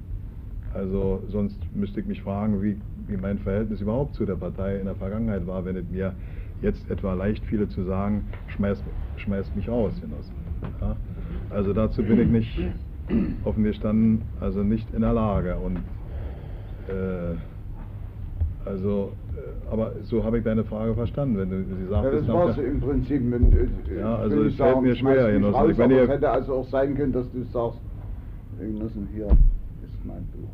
also sonst müsste ich mich fragen, wie, wie mein Verhältnis überhaupt zu der Partei in der Vergangenheit war, wenn es mir jetzt etwa leicht fiele zu sagen, schmeißt, schmeißt mich raus, Genossen. Ja? Also dazu bin ich nicht offen gestanden, also nicht in der Lage. Und äh, also, äh, aber so habe ich deine Frage verstanden, wenn du sie sagst. Ja, das war es im Prinzip. Wenn, äh, ja, also es fällt mir schwer, Genossen. Raus, wenn ihr, es hätte also auch sein können, dass du sagst, Genossen, hier ist mein Buch.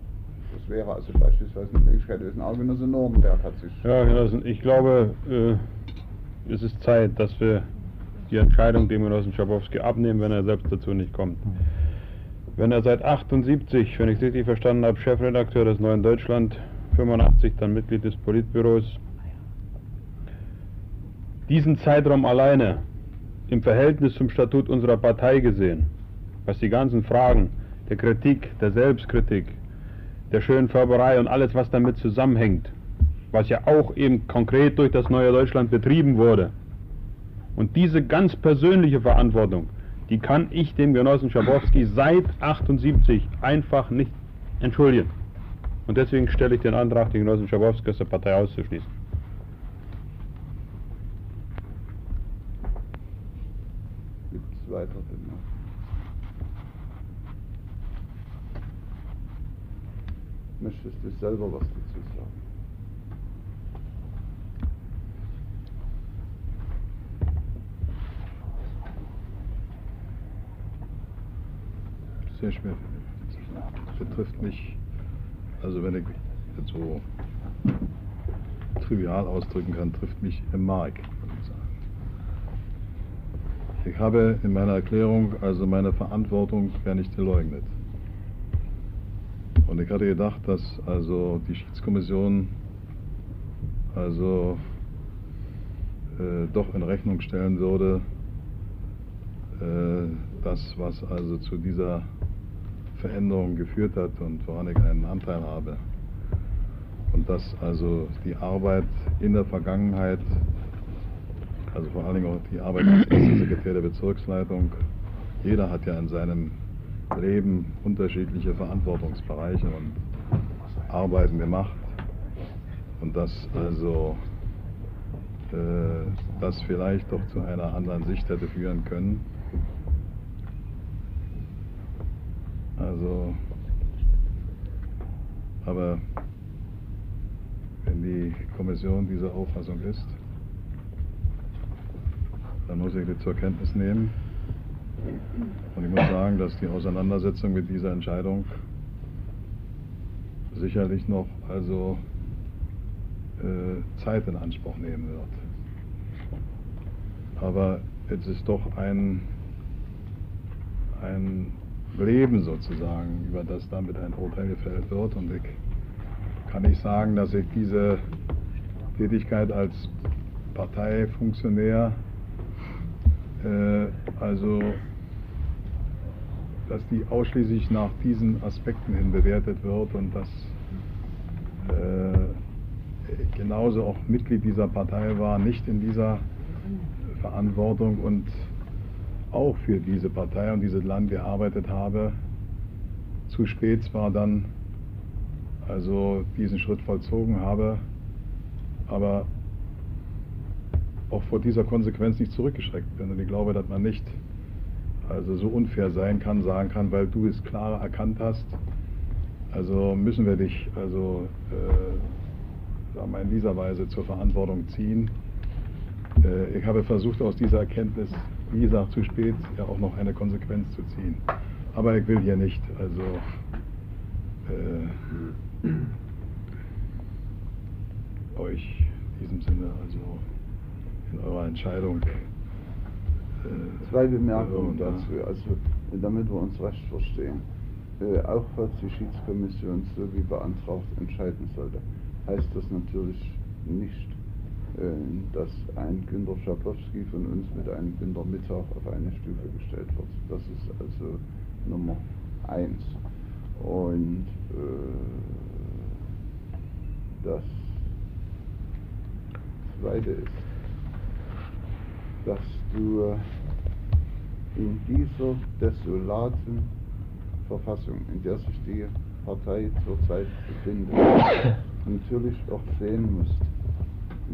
Das wäre also beispielsweise eine Möglichkeit gewesen. Auch Genosse Nordenberg hat sich... Ja, Genossen, ich glaube, äh, es ist Zeit, dass wir die Entscheidung dem Genossen Schabowski abnehmen, wenn er selbst dazu nicht kommt. Wenn er seit 78, wenn ich es richtig verstanden habe, Chefredakteur des Neuen Deutschland 85 dann Mitglied des Politbüros. Diesen Zeitraum alleine im Verhältnis zum Statut unserer Partei gesehen, was die ganzen Fragen der Kritik, der Selbstkritik, der schönen Färberei und alles, was damit zusammenhängt, was ja auch eben konkret durch das neue Deutschland betrieben wurde. Und diese ganz persönliche Verantwortung, die kann ich dem Genossen Schabowski seit 78 einfach nicht entschuldigen. Und deswegen stelle ich den Antrag, den Genossen Schabowski aus der Partei auszuschließen. Gibt es weitere Bemerkungen? Möchtest du selber was dazu sagen? Sehr schwer. Das betrifft mich also wenn ich jetzt so trivial ausdrücken kann, trifft mich im Mark. Ich habe in meiner Erklärung also meine Verantwortung gar nicht geleugnet. Und ich hatte gedacht, dass also die Schiedskommission also äh, doch in Rechnung stellen würde, äh, das, was also zu dieser Veränderung geführt hat und woran ich einen Anteil habe. Und dass also die Arbeit in der Vergangenheit, also vor allen Dingen auch die Arbeit als Sekretär der Bezirksleitung, jeder hat ja in seinem Leben unterschiedliche Verantwortungsbereiche und Arbeiten gemacht und dass also äh, das vielleicht doch zu einer anderen Sicht hätte führen können. Also, aber wenn die Kommission dieser Auffassung ist, dann muss ich die zur Kenntnis nehmen. Und ich muss sagen, dass die Auseinandersetzung mit dieser Entscheidung sicherlich noch also äh, Zeit in Anspruch nehmen wird. Aber es ist doch ein, ein Leben sozusagen, über das damit ein Urteil gefällt wird. Und ich kann nicht sagen, dass ich diese Tätigkeit als Parteifunktionär, äh, also dass die ausschließlich nach diesen Aspekten hin bewertet wird und dass äh, genauso auch Mitglied dieser Partei war, nicht in dieser Verantwortung und auch für diese Partei und dieses Land gearbeitet habe. Zu spät zwar dann also diesen Schritt vollzogen habe, aber auch vor dieser Konsequenz nicht zurückgeschreckt bin. Und ich glaube, dass man nicht also so unfair sein kann, sagen kann, weil du es klar erkannt hast, also müssen wir dich also äh, sagen wir in dieser Weise zur Verantwortung ziehen. Äh, ich habe versucht, aus dieser Erkenntnis, wie gesagt, zu spät, ja auch noch eine Konsequenz zu ziehen. Aber ich will hier nicht, also äh, euch in diesem Sinne, also in eurer Entscheidung. Äh, Zwei Bemerkungen dazu, also damit wir uns recht verstehen. Äh, auch falls die Schiedskommission so wie beantragt entscheiden sollte, heißt das natürlich nicht, dass ein Günter Schabowski von uns mit einem Günter Mittag auf eine Stufe gestellt wird. Das ist also Nummer eins. Und äh, das zweite ist, dass du in dieser desolaten Verfassung, in der sich die Partei zurzeit befindet, natürlich auch sehen musst,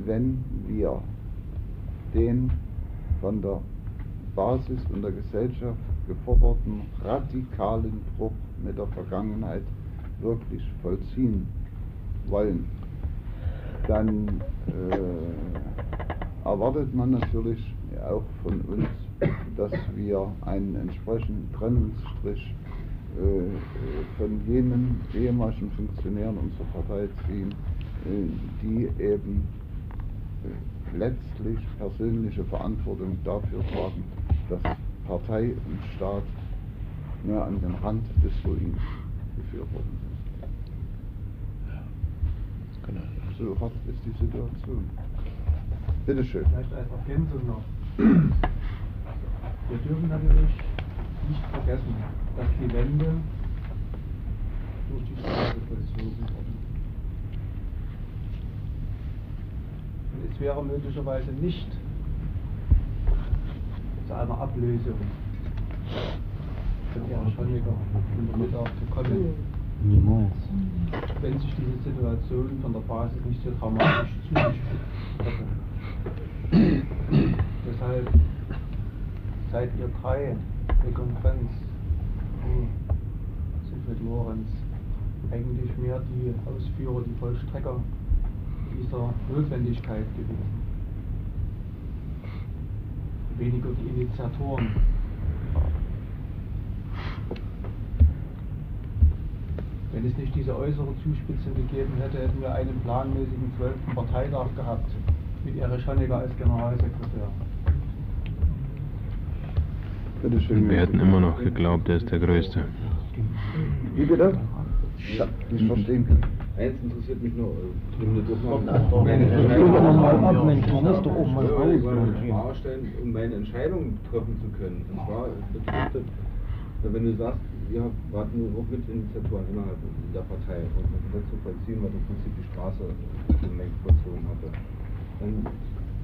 wenn wir den von der Basis und der Gesellschaft geforderten radikalen Bruch mit der Vergangenheit wirklich vollziehen wollen, dann äh, erwartet man natürlich auch von uns, dass wir einen entsprechenden Trennungsstrich äh, von jenen ehemaligen Funktionären unserer Partei ziehen, äh, die eben letztlich persönliche Verantwortung dafür tragen, dass Partei und Staat nur an den Rand des Ruins geführt worden sind. So hart ist die Situation. Bitte schön. Vielleicht als Ergänzung noch. Wir dürfen natürlich nicht vergessen, dass die Wende durch die Straße vollzogen wurde. Und es wäre möglicherweise nicht zu einer Ablösung von Erich Honecker der Mittag zu kommen. Niemals. Wenn sich diese Situation von der Basis nicht so dramatisch zugespitzt hätte. Deshalb seid ihr drei, Egon Krenz, du, Siegfried Lorenz, eigentlich mehr die Ausführer, die Vollstrecker dieser Notwendigkeit gewesen. Weniger die Initiatoren. Wenn es nicht diese äußere Zuspitzung gegeben hätte, hätten wir einen planmäßigen 12. Parteitag gehabt mit Erich Honecker als Generalsekretär. Wir hätten immer noch geglaubt, er ist der Größte. Wie bitte? Ja, nicht verstehen kann. Eins interessiert mich nur, mal meine Entscheidung. doch mal ab, Mensch, doch auch mal raus, Mensch, stellen, um meine Entscheidung treffen zu können. Und zwar betrifft das wenn du sagst, wir wart nur auch Mitinitiatoren innerhalb der Partei und das zu vollziehen, was im Prinzip die Straße demnächst vollzogen hatte, dann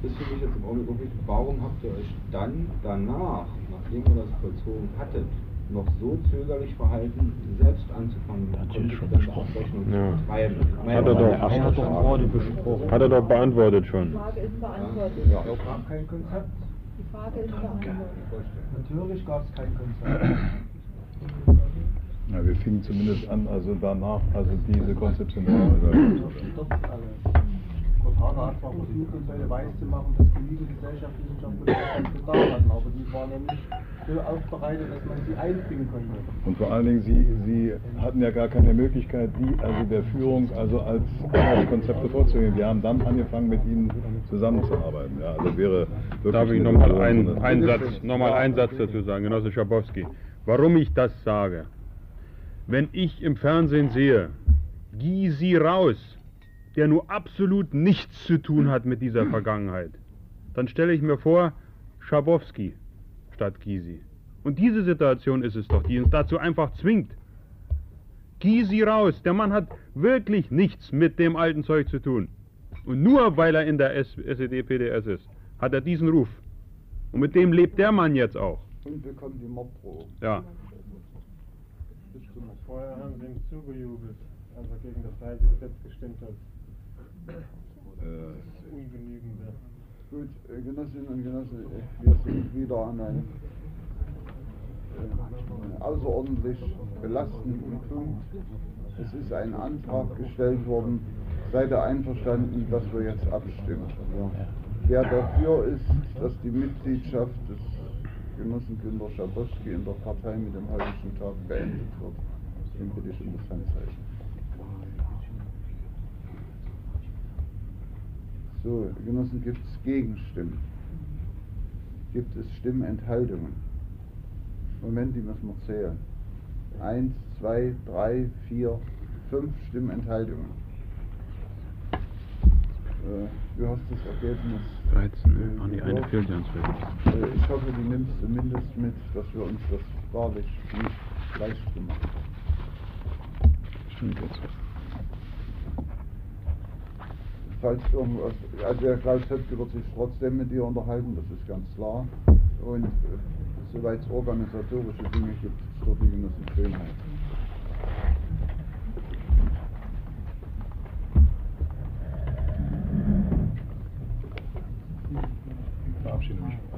ist für mich jetzt im Augenblick wirklich, warum habt ihr euch dann danach, nachdem ihr das vollzogen hattet, noch so zögerlich verhalten, selbst anzufangen, Natürlich schon Abrechnung Ja. zu betreiben? Hat er doch, hat er doch beantwortet schon. Die Frage ist beantwortet. Ja. Es gab kein Konzept. Die Frage ist beantwortet. Natürlich gab es kein Konzept. Ja, wir fingen zumindest an, also danach, also diese konzeptionelle Hager hat zwar versucht, uns heute weiß zu machen, dass genügend gesellschaftswissenschaftliche Konzepte da hatten, aber die waren ja nicht so aufbereitet, dass man sie einbringen konnte. Und vor allen Dingen, Sie, Sie hatten ja gar keine Möglichkeit, die also der Führung also als Konzepte vorzugeben. Wir haben dann angefangen, mit Ihnen zusammenzuarbeiten. Ja, also wäre wirklich Darf ich nochmal einen, einen Satz, noch mal einen Satz dazu sagen, Genosse Schabowski? Warum ich das sage? Wenn ich im Fernsehen sehe, Gysi raus, der nur absolut nichts zu tun hat mit dieser Vergangenheit, dann stelle ich mir vor, Schabowski statt Gysi. Und diese Situation ist es doch, die uns dazu einfach zwingt. Gysi raus, der Mann hat wirklich nichts mit dem alten Zeug zu tun. Und nur weil er in der SED-PDS ist, hat er diesen Ruf. Und mit dem lebt der Mann jetzt auch. Und bekommt die Morddrohung. Ja. Vorher haben sie ihm zugejubelt, als er gegen das Reisegesetz gestimmt hat. Äh, Ungenügende. Gut, äh, Genossinnen und Genossen, wir sind wieder an einem äh, außerordentlich belastenden Punkt. Es ist ein Antrag gestellt worden. Seid ihr einverstanden, dass wir jetzt abstimmen? Wer dafür ist, dass die Mitgliedschaft des Genossen Günter Schabowski in der Partei mit dem heutigen Tag beendet wird, den bitte ich um das Handzeichen. So, Genossen, gibt es Gegenstimmen? Gibt es Stimmenthaltungen? Moment, die müssen wir zählen. Eins, zwei, drei, vier, fünf Stimmenthaltungen. Äh, du hast das Ergebnis. 13, ach nee, eine gehört. fehlt ja. Äh, ich hoffe, du nimmst zumindest mit, dass wir uns das wahrlich nicht leicht gemacht haben. Stimmt jetzt falls Salzburg, also der Klaus Höpke wird sich trotzdem mit dir unterhalten, das ist ganz klar. Und äh, soweit es organisatorische Dinge gibt, ist dort die Genossen Schönheit. Verabschiede mich.